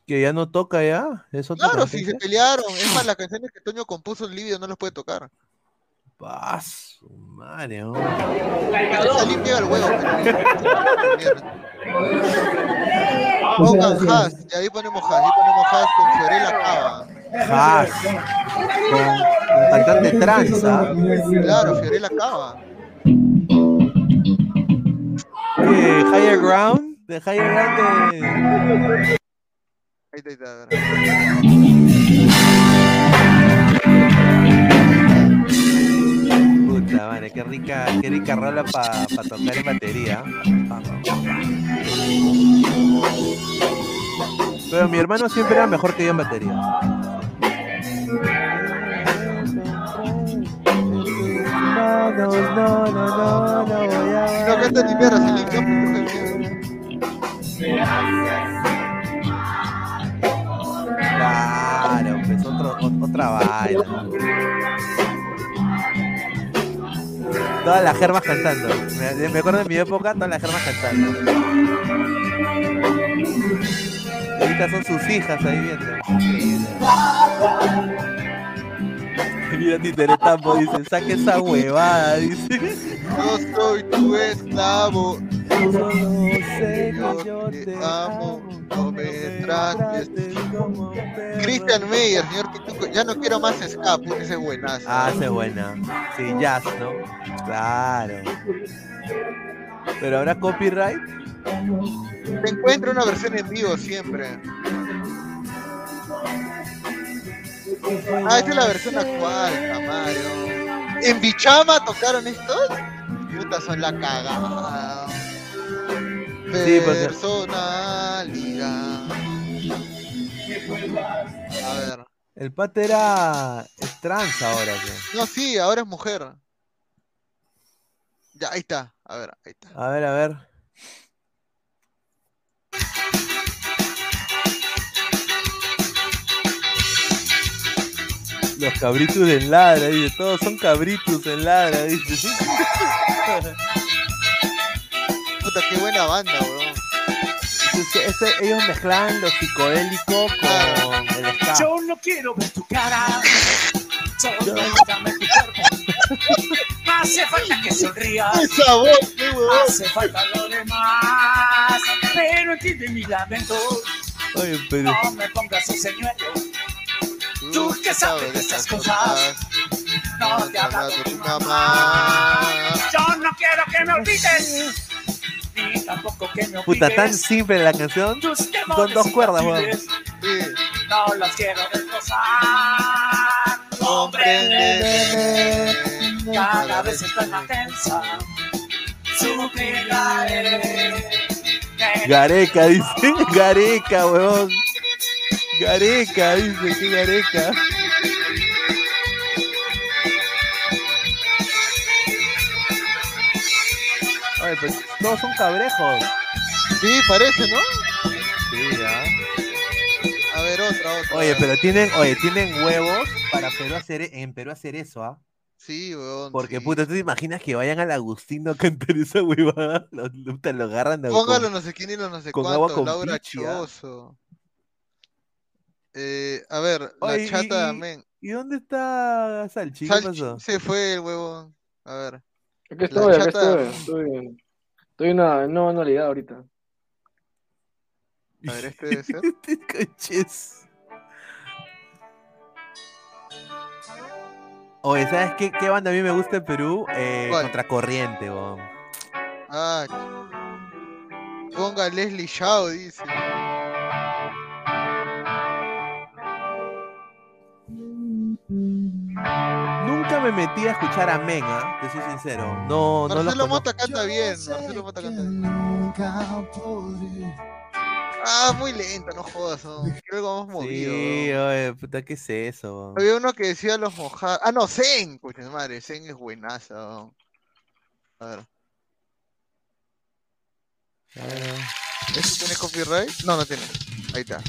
Que ya no toca ya. ¿Es otra Claro, sí, se pelearon. Es más, las canciones que Toño compuso en Libido no las puede tocar. Ah, su madre, pega el huevo. Pongan Haas, y ahí ponemos Haas, ahí ponemos Haas con Fiorella Cava. Haas. Con, con cantante tranza. Claro, Fiorella Cava. ¿Qué? Higher Ground. De Higher Ground de. Ahí está, ahí está. Puta madre, qué rica, qué rica rola para tocar en batería. Pero mi hermano siempre era mejor que yo en batería. No, no, no, no, no, no voy a No canta ni mierda, Salín, no, Claro, pues otro, ot- otra vaina. Todas las germas cantando. Me, me acuerdo de mi época, todas las germas cantando. Y ahorita son sus hijas ahí viendo. Mira Títere Tambo, dice, saque esa huevada, dice. Yo soy tu esclavo. Solo sé Yo que yo te te amo, no me trates. Cristian Meyer, señor Pituco, ya no quiero más ska, puta, ese es buenazo. Ah, esa es buena. Sí, jazz, ¿no? Claro. Pero habrá copyright. Se encuentra una versión en vivo siempre. Ah, esta es la versión actual, Tamario. ¿En Bichama tocaron estos? Puta, son la cagada. Sí, pues, Personalidad. A ver. El pata era es trans ahora, pues. No, sí, ahora es mujer. Ya, ahí está. A ver, ahí está. A ver, a ver. Los cabritos en ladra, dice. Todos son cabritos en ladra, dice. Puta, qué buena banda, weón. Ese- ellos mezclan lo psicodélico con el ska. Yo no quiero ver tu cara, solo dame tu cuerpo. Hace falta que sonrías, Esa voz, qué huevón. hace falta lo demás, pero entiende mi lamento. Oye, pero. No me pongas ese señuelo, tú que sabes de estas cosas, no te habla de tu mamá. Yo no quiero que me olvides, tampoco que me. Puta, tan simple la canción. Con dos cuerdas, weón. No las quiero destrozar. Compréndeme. Cada vez estoy más tensa. Suplicaré. Gareca, dice. Gareca, weón. Gareca, dice. ¿Qué Gareca? Oye, pues todos son cabrejos. Sí, parece, ¿no? Sí, ya. otra, otra. Oye, pero tienen, oye, tienen huevos para Perú hacer, en Perú hacer eso, ¿ah? Sí, weón. Porque, sí. puta, ¿tú te imaginas que vayan al Agustino a cantar esa huevada? Lo, lo- te lo agarran de Póngalo con- no sé quién y lo no sé con agua cuánto. con Laura ¿ah? Choso. Eh, a ver, la Oye, y- chata, y- men. ¿Y dónde está Salchi? ¿Qué Salchi, pasó? se fue el huevón. A ver. Aquí La estoy, aquí chata- estoy. Estoy, estoy en una nueva anualidad ahorita. A ver, este debe ser. Conches. Oye, ¿sabes qué, qué banda a mí me gusta en Perú? Eh, ¿Cuál? Contracorriente, weón. Ah, ponga Leslie Shaw, dice. Me metí a escuchar a Menga, te soy sincero. No, no lo Marcelo conozco. Mota canta bien. Marcelo Mota canta bien. Ah, muy lento, no jodas. No. Quiero algo más movido. Sí, oye, puta, ¿qué es eso? Había uno que decía los mojados. Ah, no, Zen. Pucha madre, Zen es buenaza. weón. A ver. ¿Esto tiene copyright? No, no tiene. Ahí está.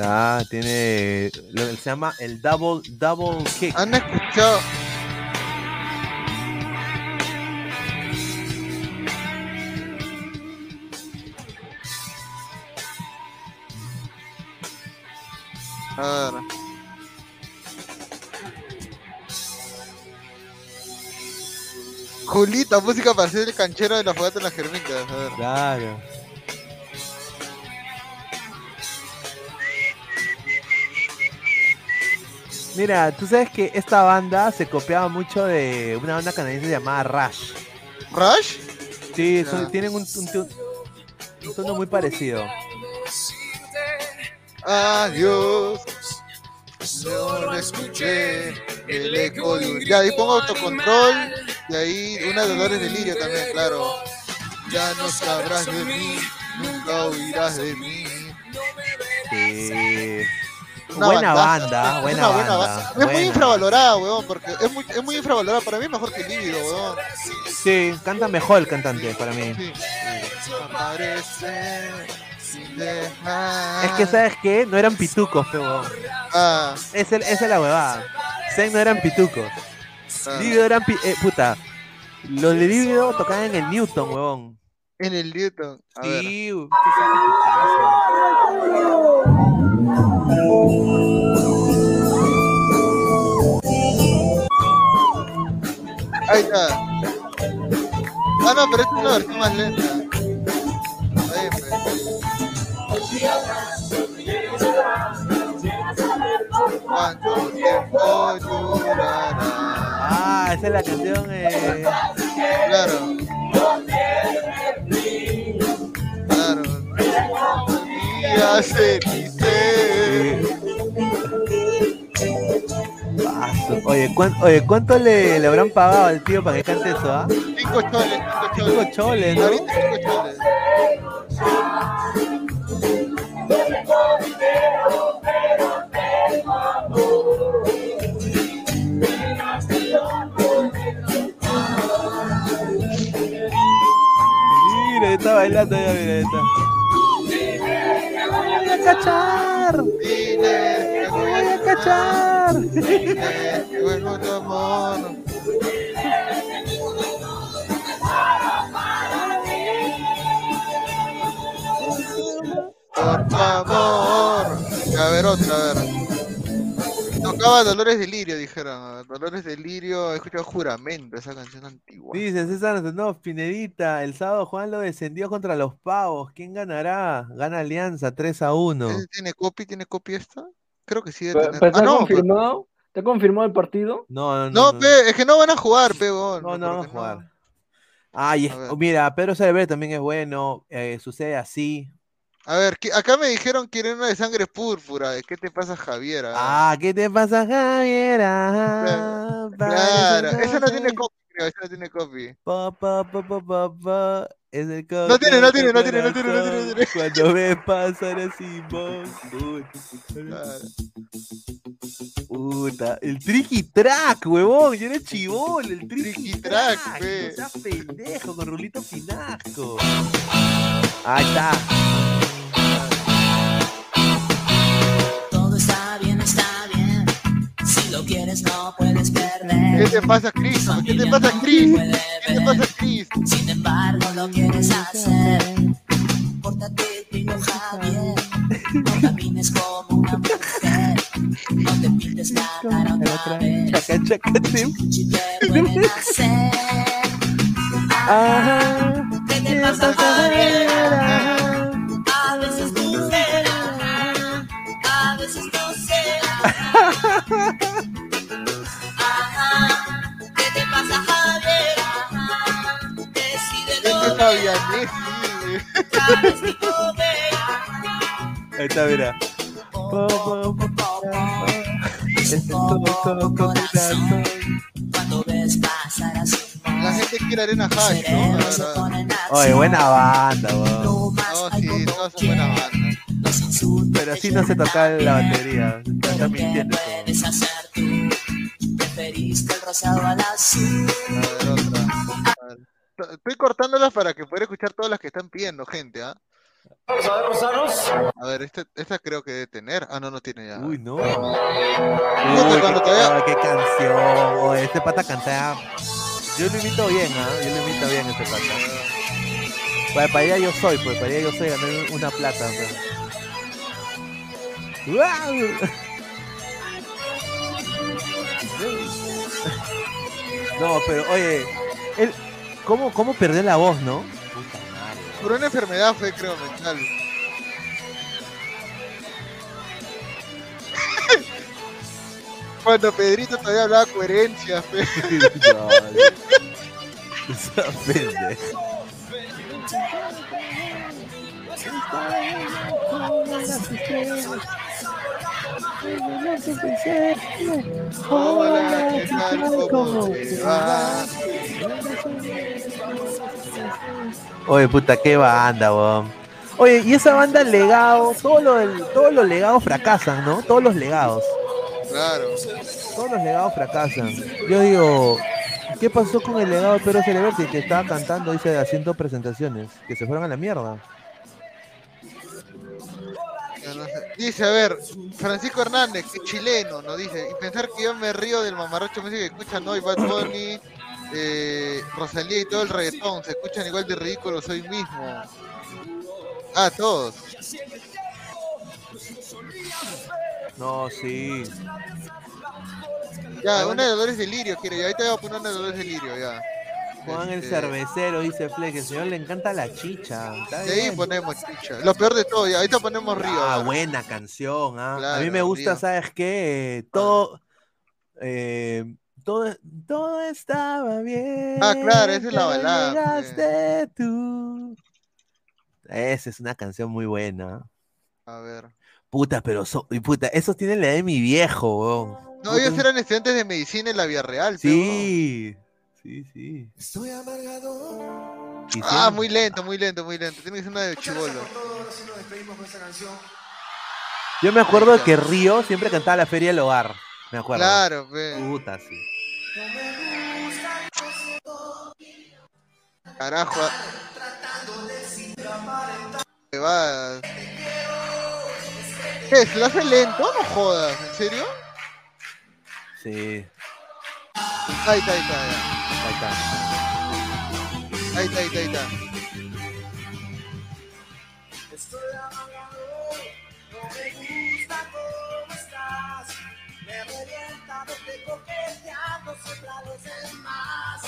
Está, tiene. Lo que se llama el double, double kick. ¿Han escuchado? A ver. Julita, música para hacer el canchero de la fogata en las germitas. A ver. Claro. Mira, tú sabes que esta banda se copiaba mucho de una banda canadiense llamada Rush. ¿Rush? Sí, son- tienen un, un, un tono muy parecido. Adiós. No escuché. El eco de un- Ya, ahí pongo autocontrol. Y ahí una Dolores de Lirio también, claro. Ya no sabrás de mí. Nunca oirás de mí. Sí. Una buena banda, Es buena una buena banda. banda. Es muy infravalorada, weón, porque es muy, es muy infravalorada. Para mí es mejor que Líbido, weón. Sí, canta mejor el cantante para mí. Sí. Es que, ¿sabes qué? No eran pitucos, pero. Ah. Esa esa es la huevada. Zen no eran pitucos. Ah. Líbido eran. pi- eh, puta. Los de Líbido tocaban en el Newton, huevón. En el Newton. A ver. Ahí está. Ah, no, pero esta es una versión más lenta. Ahí, pues. ¿Cuánto tiempo durará? Ah, esa es la canción. Eh... Claro. Claro. Día se dice. Paso. Oye, ¿cuán- oye, ¿cuánto le, le habrán pagado al tío para que cante eso, ah? Cinco choles, cinco choles. Cinco choles, ¿no? Ahorita cinco choles. Mira, está bailando ya, mira, está. cachar! Vuelvo tu amor. Por favor. A ver, otra, a ver. Tocaba Dolores Delirio, dijeron. Dolores Delirio, he escuchado Juramento, esa canción antigua. Dice César, no, Pinedita, el sábado Juan lo descendió contra los pavos. ¿Quién ganará? Gana Alianza 3 a 1. ¿Ese ¿Tiene copy? ¿Tiene copy esta? Creo que sí debe Pero, tener. pero Ah, ¿Te ha no, confirmado? ¿Te ha confirmado el partido? No, no, No, no. pe, es que no van a jugar, pe, weón. No, no van a jugar. Ay, es- A mira, Pedro Celebre también es bueno. eh, sucede así. A ver, que- acá me dijeron que era una de sangre púrpura. ¿Qué te pasa, Javier? Ah, ¿qué te pasa, Javier? Ah, claro, parece esa no tiene copy, creo, esa no tiene copy. Pa, pa, pa, pa, pa, pa, es el No tiene, no tiene, no tiene, no tiene, no tiene, no tiene. Cuando ves pasar así, vos. Puta, el tricky track, huevón. Yo era chivón, el tricky, track, pe. No seas pendejo con Rulito Pinasco. Ahí está. Lo quieres, no puedes perder. ¿Qué te pasa, Chris? ¿Qué te pasa, Chris? ¿Qué te pasa, Chris? Sin embargo, lo quieres hacer. Pórtate, primo Javier. No camines como una mujer. No te pintes la cara otra vez. Chaca, chaca, tim. Si te pueden hacer. Ajá. ¿Qué te pasa, Javier? Ajá. ¿Qué te pasa, Javier? Ajá. Decide lo Fabianesi, güey. sabes ni comer. Ahí está, mira. Cuando ves pasar a su La gente quiere arena hash. Oye, buena banda, weón. No, sí, todos son buena banda. Pero así no se toca la batería. Está mintiendo. puedes hacer tú. Preferiste el rosado al azul. A ver, otra. A ver. Estoy cortándolas para que pueda escuchar todas las que están pidiendo, gente, ¿ah? Vamos a ver, Rosanos. A ver, esta, esta creo que debe tener. Ah, no, no tiene ya. Uy, no. Uy, qué, qué canción. Oye, este pata canta. Yo lo imito bien, ¿ah? Yo lo imito bien este pata. Pues para allá yo soy, pues para allá yo soy, gané una plata. pues. ¡Guau! No, pero oye, él, ¿cómo, ¿cómo perdió la voz, no? Por una enfermedad fue, creo, mental. Cuando Pedrito todavía hablaba coherencia, fe. No, esa pendeja. Hola, ¿qué tal? ¿Cómo te va? Oye, puta, qué banda, weón. Oye, y esa banda legado, todo lo del- todos los legados fracasan, ¿no? Todos los legados. Claro. Todos los legados fracasan. Yo digo, ¿qué pasó con el legado de Pedro Celeberti que estaba cantando, dice, haciendo presentaciones? Que se fueron a la mierda. Dice, a ver, Francisco Hernández, que chileno, nos dice, y pensar que yo me río del mamarracho música que escuchan hoy Bad Bunny, eh, Rosalía y todo el reggaetón, se escuchan igual de ridículos hoy mismo. Ah, todos. No, sí. Ya, una de Dolores de Lirio quiero, ya ahorita voy a poner una de Dolores de Lirio, ya. Juan el Este, cervecero, dice Fleck, el señor le encanta la chicha. Y ahí ponemos chicha. Lo peor de todo, ya ahorita ponemos Río. Ah, buena canción. ah. a mí me gusta, Río. ¿sabes qué? Eh, todo, eh, todo, todo estaba bien. Ah, claro, esa es la balada, Llegaste tú. Esa es una canción muy buena. A ver. Puta, pero so- y puta, esos tienen la de mi viejo, weón. No, ellos eran estudiantes de medicina en la Vía Real. Sí, sí, sí. Estoy amargado. Ah, muy lento, muy lento, muy lento. Tiene que ser una de chivolo. Yo me acuerdo de que Río siempre cantaba la Feria del Hogar. Me acuerdo. Claro, pe. Puta, sí. Carajo. ah. ¿Qué? ¿Se lo hace lento? No jodas, ¿en serio? Sí. Ahí está, ahí está, ya. Ahí está. Ahí está, ahí está, ahí está. Estoy amargado. No me gusta cómo estás. Me revienta verte coqueteando siempre a los demás.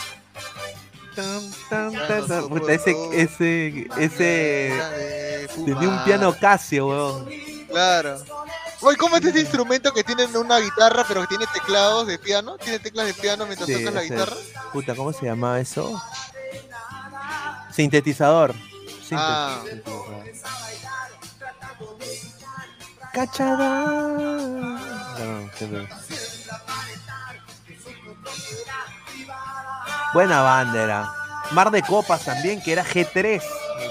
Tan, tan, tan, tan. Puta, ese, ese, ese. Tenía un piano Casio, weón. Claro. Oye, ¿cómo es ese instrumento que tiene una guitarra pero que tiene teclados de piano? ¿Tiene teclas de piano mientras Sí, tocas la guitarra? Puta, ¿cómo se llamaba eso? Sintetizador. Sinte- Ah. Cachada. No. Buena banda era. Mar de Copas también, que era G3.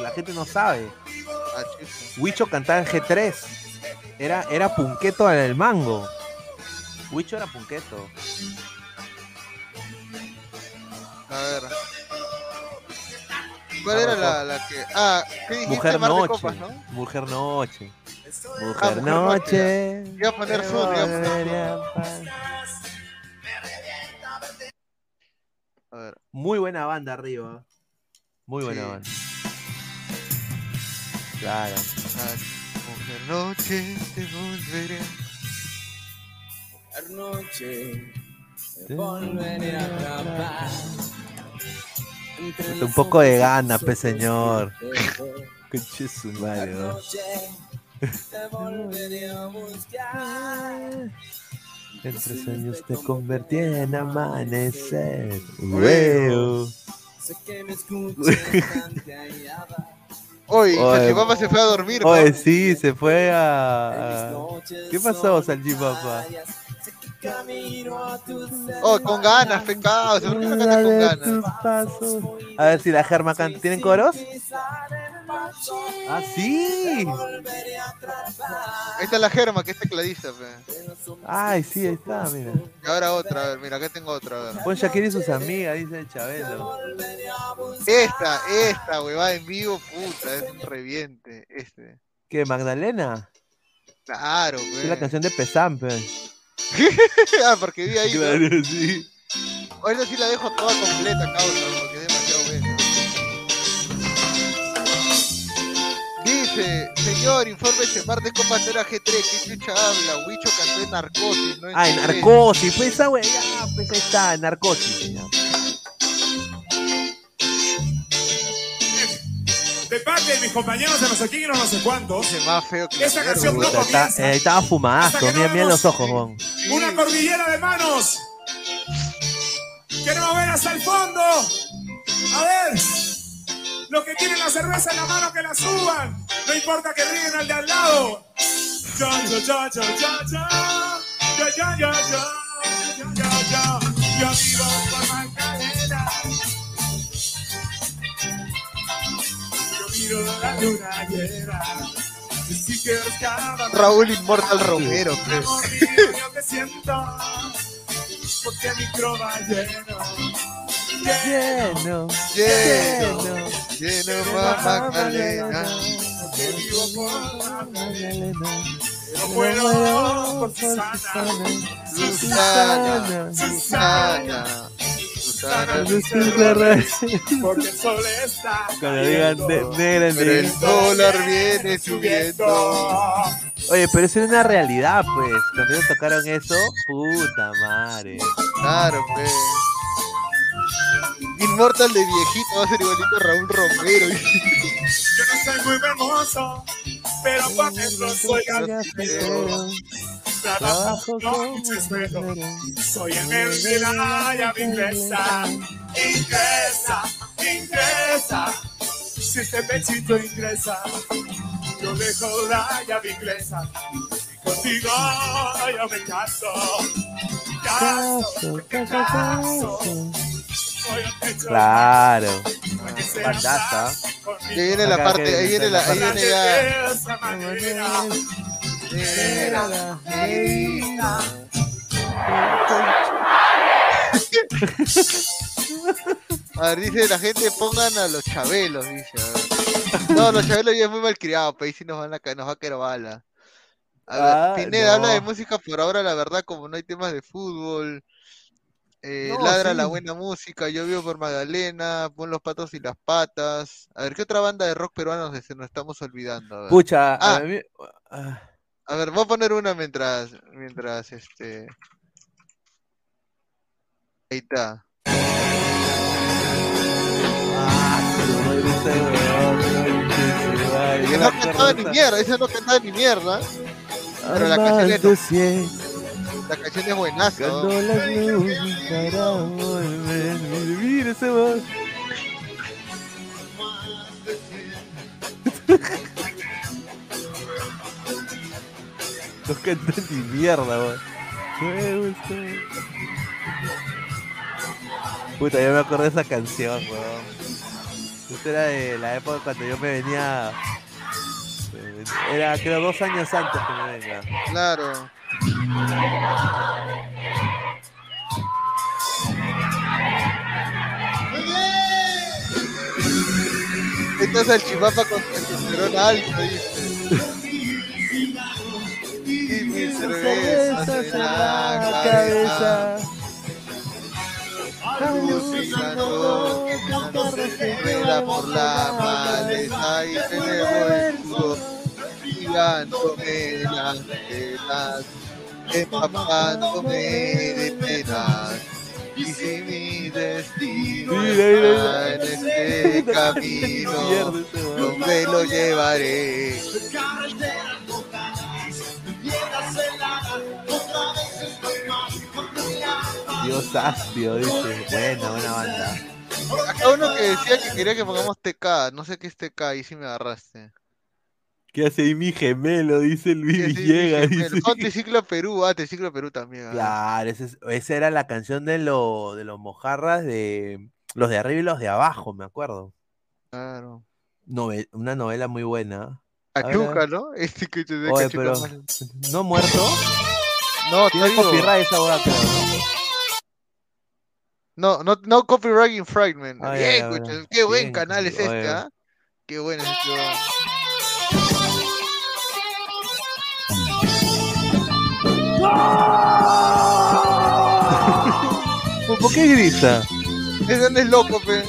La gente no sabe. Ah. Huicho cantaba en G3. Era, era punqueto en el mango. Huicho era punqueto. A ver. ¿Cuál era la, la que.? Ah, ¿qué dijiste? Mujer Mar de Noche. Copas, ¿no? Mujer Noche. Ah, Mujer Noche. Iba a poner iba a poner ver. Muy buena banda arriba. Muy buena Sí. banda. Claro. Mujer Noche, te volveré. Noche, Te volveré a atrapar. Un poco de gana, pe señor. Conche su madre, ¿no? Te volveré a buscar. Entre sueños te convertí en amanecer. Hueo. Sé que me escuchas callada. Oye, Oye, Salchipapa se fue a dormir, ¿no? Oye, sí, se fue a. ¿Qué pasó, Salchipapa? Camino a tu Oh, con ganas, pecado. ¿Por qué no cantas con ganas? A ver si la Germa canta. ¿Tienen coros? Ah, sí. Ahí está la Germa, que es tecladista, pe. Ay, sí, ahí está, mira. Y ahora otra, a ver, mira, acá tengo otra, a ver. Pon Shakira y sus amigas, dice Chabelo. Esta, esta, huevada en vivo, puta, es un reviente. Este. ¿Qué, Magdalena? Claro, Es la canción de Pesam, pe. ah, porque vi ahí. ¿no? Claro, sí. Ahorita sí la dejo toda completa, causa, porque Dice, señor, infórmese, Mar de Copas no era G3, ¿qué chucha habla? Huicho cantó en Narcosis, ¿no? En Ah, en G3. Narcosis, pues esa wey, ya, pues ahí está, en Narcosis. ya. De parte de mis compañeros de no sé quién y no sé cuántos. Es más feo que Esta canción no está- comienza. eh, estaba fumadazo, mira, mira los ojos. Una cordillera de manos. Queremos ver hasta el fondo. A ver. Los que tienen la cerveza en la mano que la suban. No importa que ríen al de al lado. Yo, yo, yo, yo, yo, yo. Yo, yo, yo, yo. Yo, yo, yo. Yo vivo por Magdalena. Yo miro la luna llena. Raúl Inmortal Romero, siento, porque mi croma lleno, Lleno, Lleno, lleno, Magdalena. Pero muero por Susana, Susana, Susana, Susana, Susana. porque el sol está Cuando digan ne- negra el dólar viene subiendo. Oye, pero eso es una realidad, pues. Cuando ellos tocaron eso, puta madre. Claro, pe. Inmortal de viejito va a ser igualito a Raúl Romero. Yo no soy muy hermoso, pero por dentro soy gastero. Trabajo con esmero. Soy el mero de la llave inglesa. Ingresa, ingresa. Si este pechito ingresa, yo dejo la llave inglesa. Y contigo yo me caso. Caso, caso. Pecho Claro. Bandaza. Ahí viene la Acá parte, ahí viene la, ahí viene ya. A ver, dice la gente, pongan a los chabelos, dice. No, los chabelos ya es muy malcriados, pero ahí sí nos, van a, nos va a caer bala. A ver, Ah, Pineda habla de música por ahora, la verdad, como no hay temas de fútbol. Eh, No, ladra sí. la buena música, yo vivo por Magdalena, pon los patos y las patas. A ver, ¿qué otra banda de rock peruano se nos estamos olvidando? A ver. Pucha, Ah, a mí. ah, a ver, voy a poner una mientras, mientras este. Ahí está. Ese no cantaba ni mierda, ese no cantaba ni mierda. Pero la canción la canción es buenaza. ¿no? cuando las luces para volver. Mira ese voz. No canta ni mierda, weón. Me gusta. Puta, yo me acuerdo de esa canción, weón. Esta era de la época cuando yo me venía. eh, Era creo dos años antes que me venga. Claro. Esta es el chipapa con testosterona alto, dice. Y mis cervezas en la cabeza. Alucinando, rueda por la maleza y tenemos el sudor girándome las venas, empapándome de penas. Y si mi destino está en este camino, no me lo llevaré. Dios astio, dice. Buena, buena banda. Acá uno que decía que quería que pongamos TK, no sé qué es TK, ahí sí me agarraste. ¿Qué hace ahí mi gemelo? Dice Luis Villegas. dice. Oh, Triciclo Perú, ah, Triciclo Perú también. ah. Claro, es- esa era la canción de, lo, de los mojarras de los de arriba y los de abajo, me acuerdo. Claro. Nove- una novela muy buena. Cachuca. ¿no? Este que te Oye, pero. ¿no muerto? No, Tiene vivo. copyright esa boda, creo, ¿no? No, no, no copyright infringement. Bien, qué buen canal es este, ¿ah? Qué bueno es este. ¿Por- ¿Por qué grita? Ese anda es loco, pe.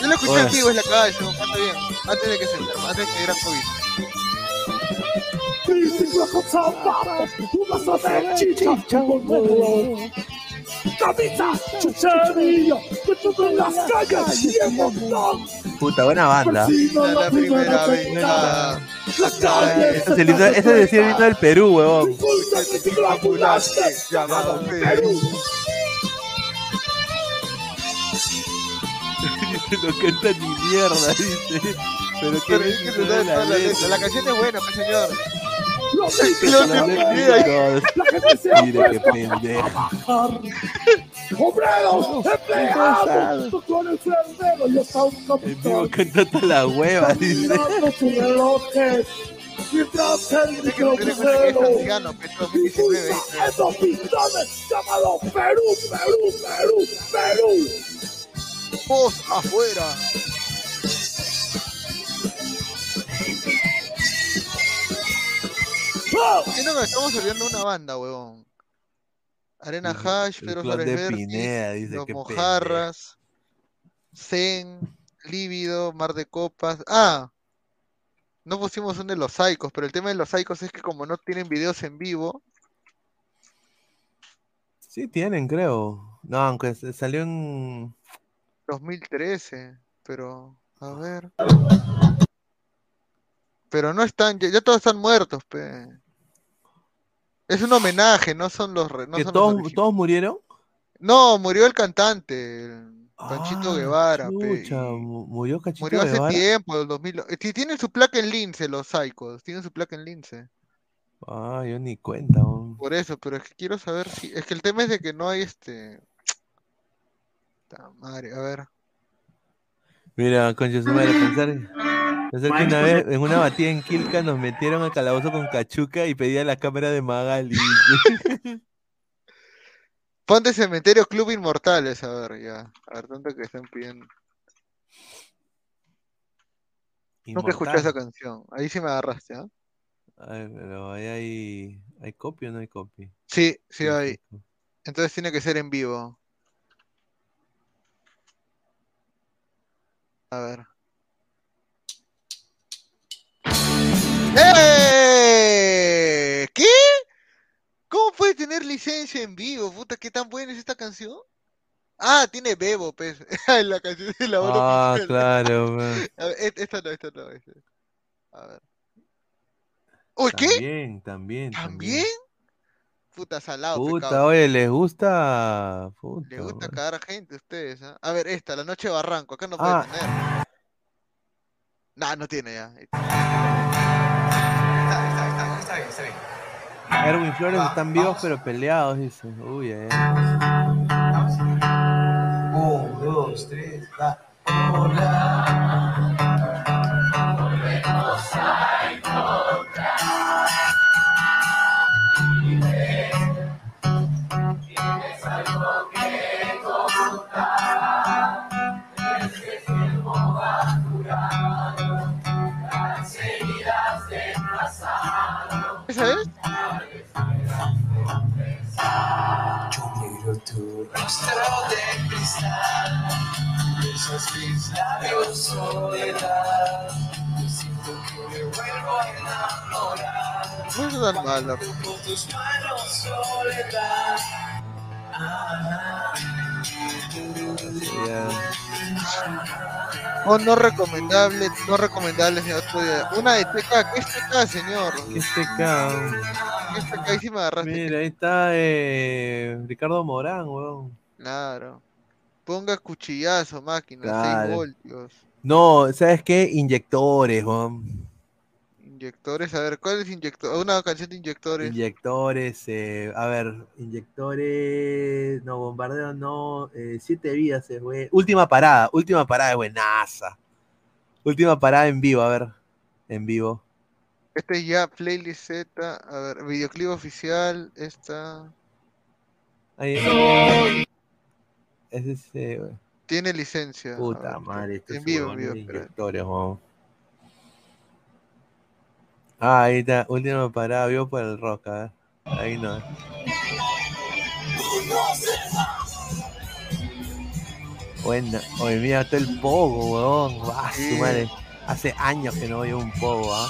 Yo lo escuché en vivo en la calle, me canta bien. Antes de que se enferma, antes de que era COVID. Chicha, Camisa, chuchería, que todo en las calles y en montón. Puta, buena banda. Persino la primera es el himno- ese es el del Perú, huevón. Llamado Perú. no canta ni mierda, dice. Pero que Pero es que la letra. La canción es buena, pues señor. Los Lo que La gente se Mire qué pendejo. Obreros, empleados, doctores enfermeros y hasta un En capitán. vivo canta toda la hueva, dice. Mirando sus relojes. Mientras el Es que no tiene cuenta que es microbusero anciano, pe, 2019. impulsa esos pistones llamados Perú, Perú, Perú, Perú. Voz afuera. ¿Qué no nos estamos olvidando de una banda, huevón? Arena Hash, Pineda, dice, Los Mojarras, Zen, Lívido, Mar de Copas. Ah, no pusimos un de los Psychos, pero el tema de los Psychos es que como no tienen videos en vivo, Sí, tienen, creo. No, aunque salió en. 2013, pero a ver. Pero no están, ya, ya todos están muertos, pe. Es un homenaje, no son los no ¿Que son todos, murieron? No, murió el cantante, el Panchito Ah, Guevara, Chucha, mu- murió Cachito Murió hace Guevara. tiempo, el 2000. eh, ti- Tienen su placa en lince, los Psychos. Tienen su placa en lince. Ah, yo ni cuenta. weón. Por eso, pero es que quiero saber si. Es que el tema es de que no hay este. Ta madre, a ver. Mira, concha su madre, pensar, pensar que una vez en una batida en Quilca nos metieron al calabozo con cachuca y pedía la cámara de Magali. Ponte Cementerio Club Inmortales, a ver, ya. A ver, tanto que están pidiendo. Nunca escuché esa canción. Ahí sí me agarraste, ¿ah? Ay, pero ahí hay, ¿hay copia o no hay copia? Sí, sí hay. Entonces tiene que ser en vivo. A ver. ¡Eh! ¿Qué? ¿Cómo puede tener licencia en vivo? Puta, ¿qué tan buena es esta canción? Ah, tiene Bebo, pues. La canción de la Ah, oficial. claro. A ver, et- esta no, esta no. esta. A ver. Uy, ¿qué? También, también, ¿También? Puta salado, Puta, pecado. oye, les gusta. Puta, Le gusta cagar a gente a ustedes, ¿ah? A ver, esta, La Noche de Barranco. Acá no puede Ah. tener. Nah, no tiene ya. Erwin Flores están vivos pero peleados, dice. Uy, eh. Un, dos, tres, va. Rostro Oh, no recomendable, no recomendable, señor. Una de TK, ¿qué es TK, señor? ¿Qué es TK? ¿Qué es TK? Ahí sí me agarraste. Mira, ahí está eh, Ricardo Morán, weón. Claro. Ponga cuchillazo, máquina, 6 Claro. voltios. No, ¿sabes qué? Inyectores, weón. Inyectores, a ver, ¿cuál es inyector? Una canción de inyectores. Inyectores, eh, a ver, inyectores, no, bombardeo, no, eh, siete vidas, es buen- Última parada, última parada es buenaza. Última parada en vivo, a ver, en vivo. Este es ya playlist Z, a ver, videoclip oficial, esta Ahí, ese es, eh, tiene licencia. puta ver, madre, estos en vivo, en vivo, inyectores. Ah, ahí está, última parada, vivo por el rock, a ver. Ahí no. Buena, oye, mira, todo el pogo, weón. Ah, su madre. Hace años que no veo un pogo, ¿ah?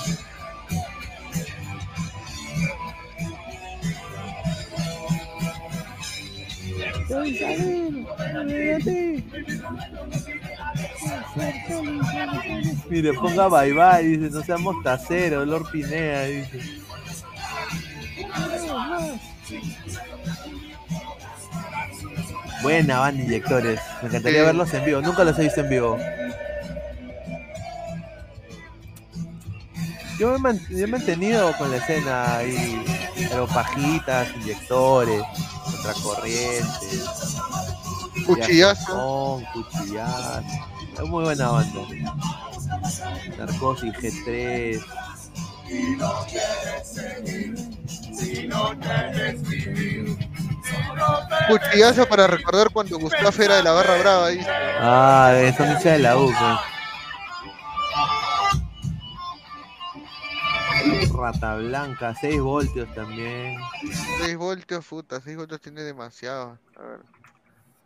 Mire, ponga bye bye, dice, no seamos taceros, Lord Pinea, dice. Buena banda inyectores. Me encantaría Sí. verlos en vivo. Nunca los he visto en vivo. Yo me, man- yo me he mantenido con la escena ahí. Pero pajitas, inyectores, contracorrientes. Cuchillazo. Viajón, cuchillazo. Es muy buena banda. Narcosis G3. Cuchillazo para recordar cuando Gustavo era de la barra brava ahí. Ah, son hinchas de la U, pues. Rata Blanca, 6 voltios también. 6 voltios, puta, 6 voltios tiene demasiado. A ver.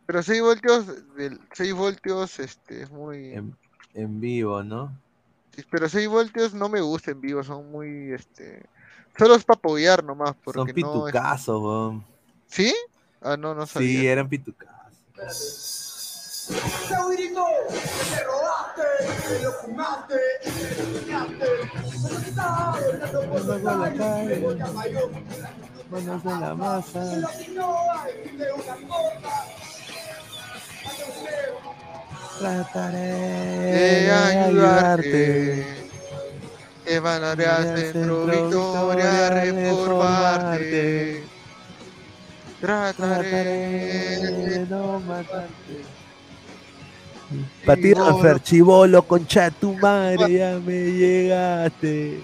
Pero 6 voltios, del 6 voltios, este, es muy... En, en vivo, ¿no? Sí, Pero 6 voltios no me gusta en vivo, son muy, este... Solo es para apoyar nomás, porque Son no... es- pitucazos. ¿Sí? Ah, no, no Sí, sabía. eran pitucazos. Saurito, te robaste, que lo fumaste, que lo fumaste. ¿Cómo estás? Hablando por la calle, de boca mayor. Manos en la masa. Lo no una forma. Trataré de ayudarte. Emanaré al centro Victoria reformarte. Trataré de no matarte. Patino Fer, chivolo, concha tu madre, ya me llegaste.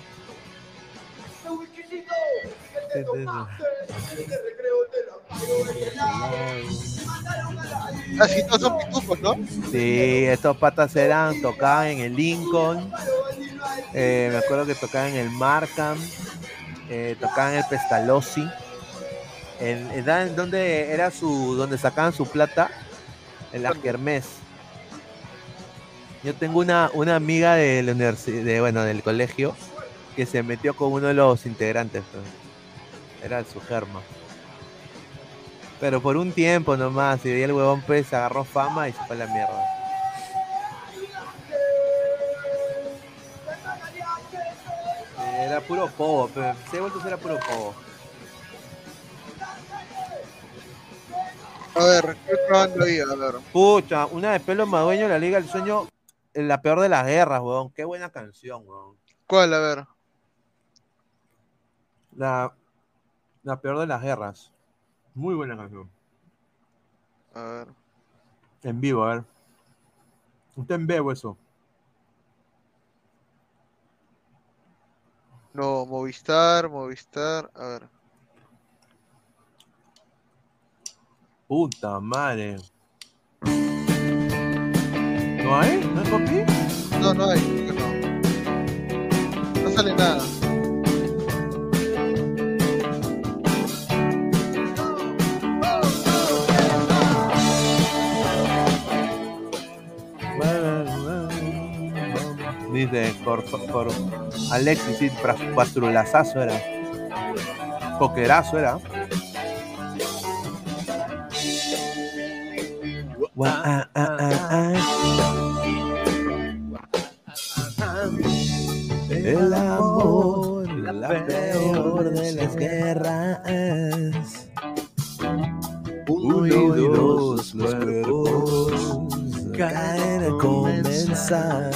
Así todos pitufos, ¿no? Sí, estos patas eran, tocaban en el Lincoln, eh, me acuerdo que tocaban en el Markham, eh, tocaban en el Pestalozzi, en, ¿saben dónde era su, donde sacaban su plata? En la Kermés. Yo tengo una, una amiga de la de, bueno, del colegio, que se metió con uno de los integrantes, era su germa. Pero por un tiempo nomás, y de ahí el huevón pues agarró fama y se fue a la mierda. Era puro povo, pero seis vueltos era puro povo. A ver, ¿qué otra banda ahí? A ver. Pucha, una de pelo madueño, la Liga del Sueño, eh, la peor de las guerras, weón. Qué buena canción, weón. ¿Cuál? A ver. La, la peor de las guerras. Muy buena canción. A ver. En vivo, a ver. Está en vivo eso. No, Movistar, Movistar. A ver. Puta madre. ¿No hay? ¿No hay copy? No, no hay. No. No sale nada. Dice, por, por Alexis, sí, pastrulazazo era. Coquerazo era. Ah, ah, ah. El amor, la peor de las guerras. Uno y dos, los cuerpos caen a comenzar.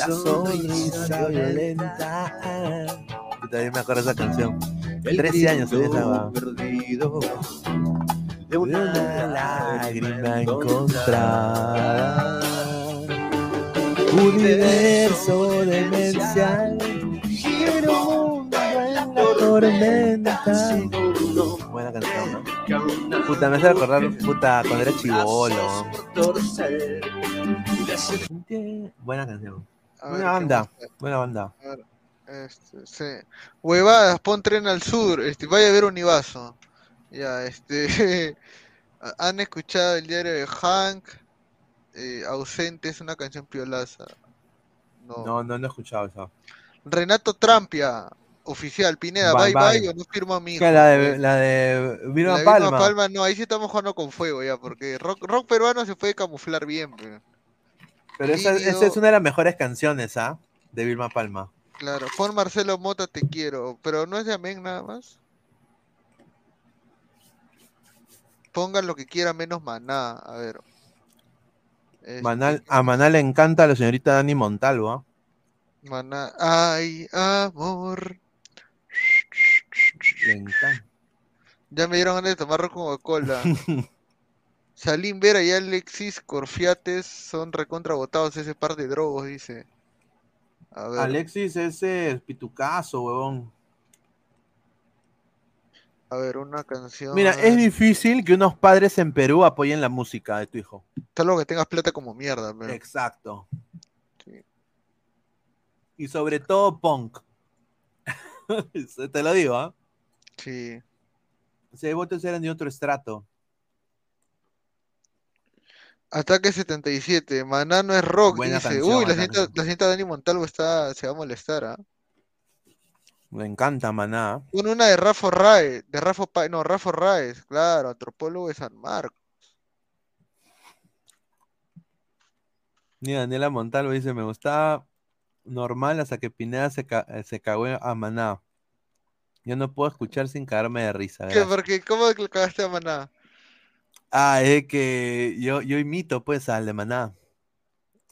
La sonrisa violenta. Yo también me acuerdo de esa canción. 13 años tenía esa perdido de una lágrima encontrada. Universo demencial, quiero un mundo en la tormenta. Buena canción, ¿no? Puta, me hace recordar, puta, cuando era chivolo. Buena canción. Buena ¿qué banda, buena banda. A ver, este, sí. Huevadas, pon tren al sur, este, vaya a ver Univaso. Ya, este. Han escuchado el diario de Hank, eh, ausente, es una canción piolaza. No. No, no, no he escuchado eso. Renato Trampia, oficial, Pineda, bye Bye, bye, bye. o no firmo a mi hijo. ¿Qué, la de, Eh, la de Vilma Palma? Palma, no, ahí sí estamos jugando con fuego ya, porque rock, rock peruano se puede camuflar bien, pe. Pero esa, es una de las mejores canciones, ¿ah? De Vilma Palma. Claro, pon Marcelo Mota, te quiero, pero no es de Amén nada más. Pongan lo que quiera menos maná, a ver. Este, Manal- a Maná le encanta a la señorita Dani Montalvo, ¿ah? Maná, ay, amor. Le encanta. Ya me dieron ganas de tomar con Coca-Cola. Salim Vera y Alexis Corfiates son recontra votados ese par de drogos, dice. A ver. Alexis ese es pitucazo, huevón. A ver, una canción. Mira, es difícil que unos padres en Perú apoyen la música de tu hijo. Salvo que tengas plata como mierda, pero. Exacto. Sí. Y sobre todo punk. Te lo digo, ¿ah? Sí. O sea, votos eran de otro estrato. Ataque 77, Maná no es rock, Buena dice. canción, Uy, la señorita, la señorita Dani Montalvo está, se va a molestar, ¿ah? Me encanta Maná. Pon una de Rafa Raez, de Rafa Pa- no, Rafa Raez, claro, antropólogo de San Marcos. Mira, Daniela Montalvo dice, me gustaba normal hasta que Pineda se, ca- se cagó a Maná. Yo no puedo escuchar sin cagarme de risa. ¿Qué? Porque, ¿cómo le cagaste a Maná? Ah, es que yo, yo imito pues al de Maná.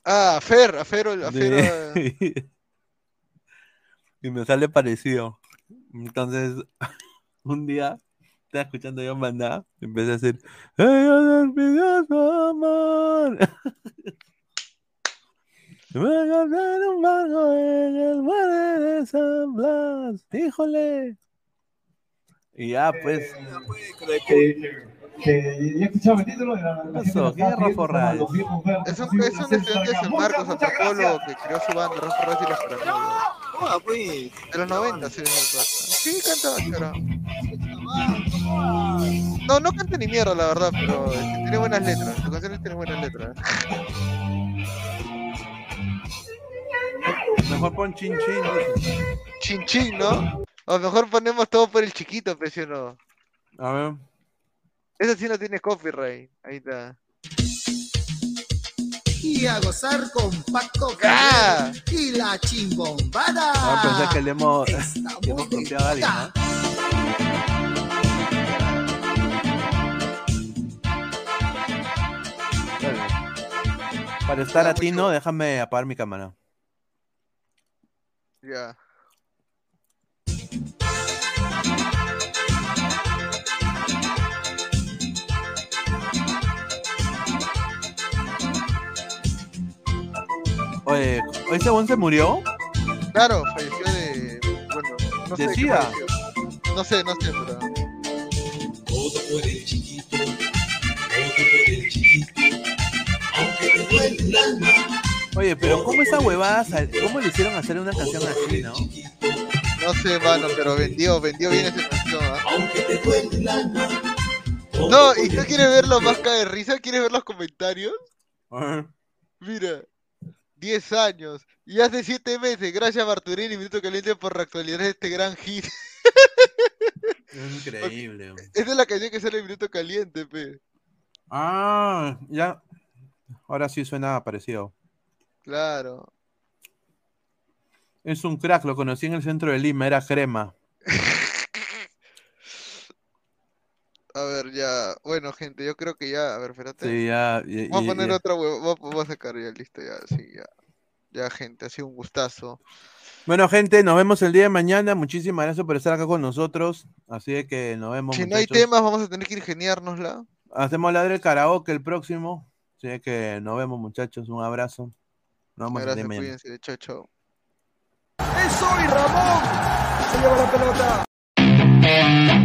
Ah, a Fer, a Fer, a Fer, De- eh, y me sale parecido. Entonces, un día estaba escuchando yo Maná y empecé a su amor. Me encontré en un barco en el mar de San Blas. Híjole. Y ya, pues. Que ya escuchaba el título de la, la lo ¿Qué Rafa verbos, Es un, es un estudiante de San Marcos, antropólogo, gracias. que creó su banda, Rafa Raez y los Caramelos. De los 90, sí, sí, canta cara. No, no canta ni mierda, la verdad, pero este, tiene buenas letras. Sus canciones tienen buenas letras. Mejor pon chin chin. Chin chin, ¿no? O mejor ponemos todo por el chiquito, pues, ¿sí o no? A ver. Ese sí no tiene copyright. Ahí está. Y a gozar con Paco ¡Ah! Y la chimbombada. Ahora pensé que le hemos, que hemos copiado a alguien, ¿no? Para estar a ti, no, déjame apagar mi cámara. Ya. Oye, ¿ese buen se murió? Claro, falleció de. Bueno, no sé ¿De de qué SIDA? No sé, no sé, pero. Todo por el chiquito, todo por el chiquito, aunque te duele el alma. Oye, pero ¿cómo esa huevada, sal- cómo le hicieron hacer una canción así, no? No sé, mano, pero vendió, vendió bien esa canción, ¿ah? Aunque te duele el alma. No, ¿y tú quieres ver lo más cae de risa? ¿Quieres ver los comentarios? Mira, 10 años. Y hace 7 meses, gracias Barturini y Minuto Caliente por reactualizar este gran hit. Increíble. hombre. Esa es la canción que sale en Minuto Caliente, pe. Ah, ya. Ahora sí suena parecido. Claro. Es un crack, lo conocí en el centro de Lima, era crema. A ver, ya. Bueno, gente, yo creo que ya. A ver, espérate. Sí, ya. y- Vamos a poner ya. otra huevo. Vamos, vamos a sacar ya, listo, ya. Sí, ya. Ya, gente, ha sido un gustazo. Bueno, gente, nos vemos el día de mañana. Muchísimas gracias por estar acá con nosotros. Así de que nos vemos. Si no hay muchachos. temas, vamos a tener que ingeniárnosla. Hacemos la del karaoke el próximo. Así de que nos vemos, muchachos. Un abrazo. Nos vemos el día Gracias, cuídense. Chao, chao. ¡Es hoy, Ramón! Se lleva la pelota.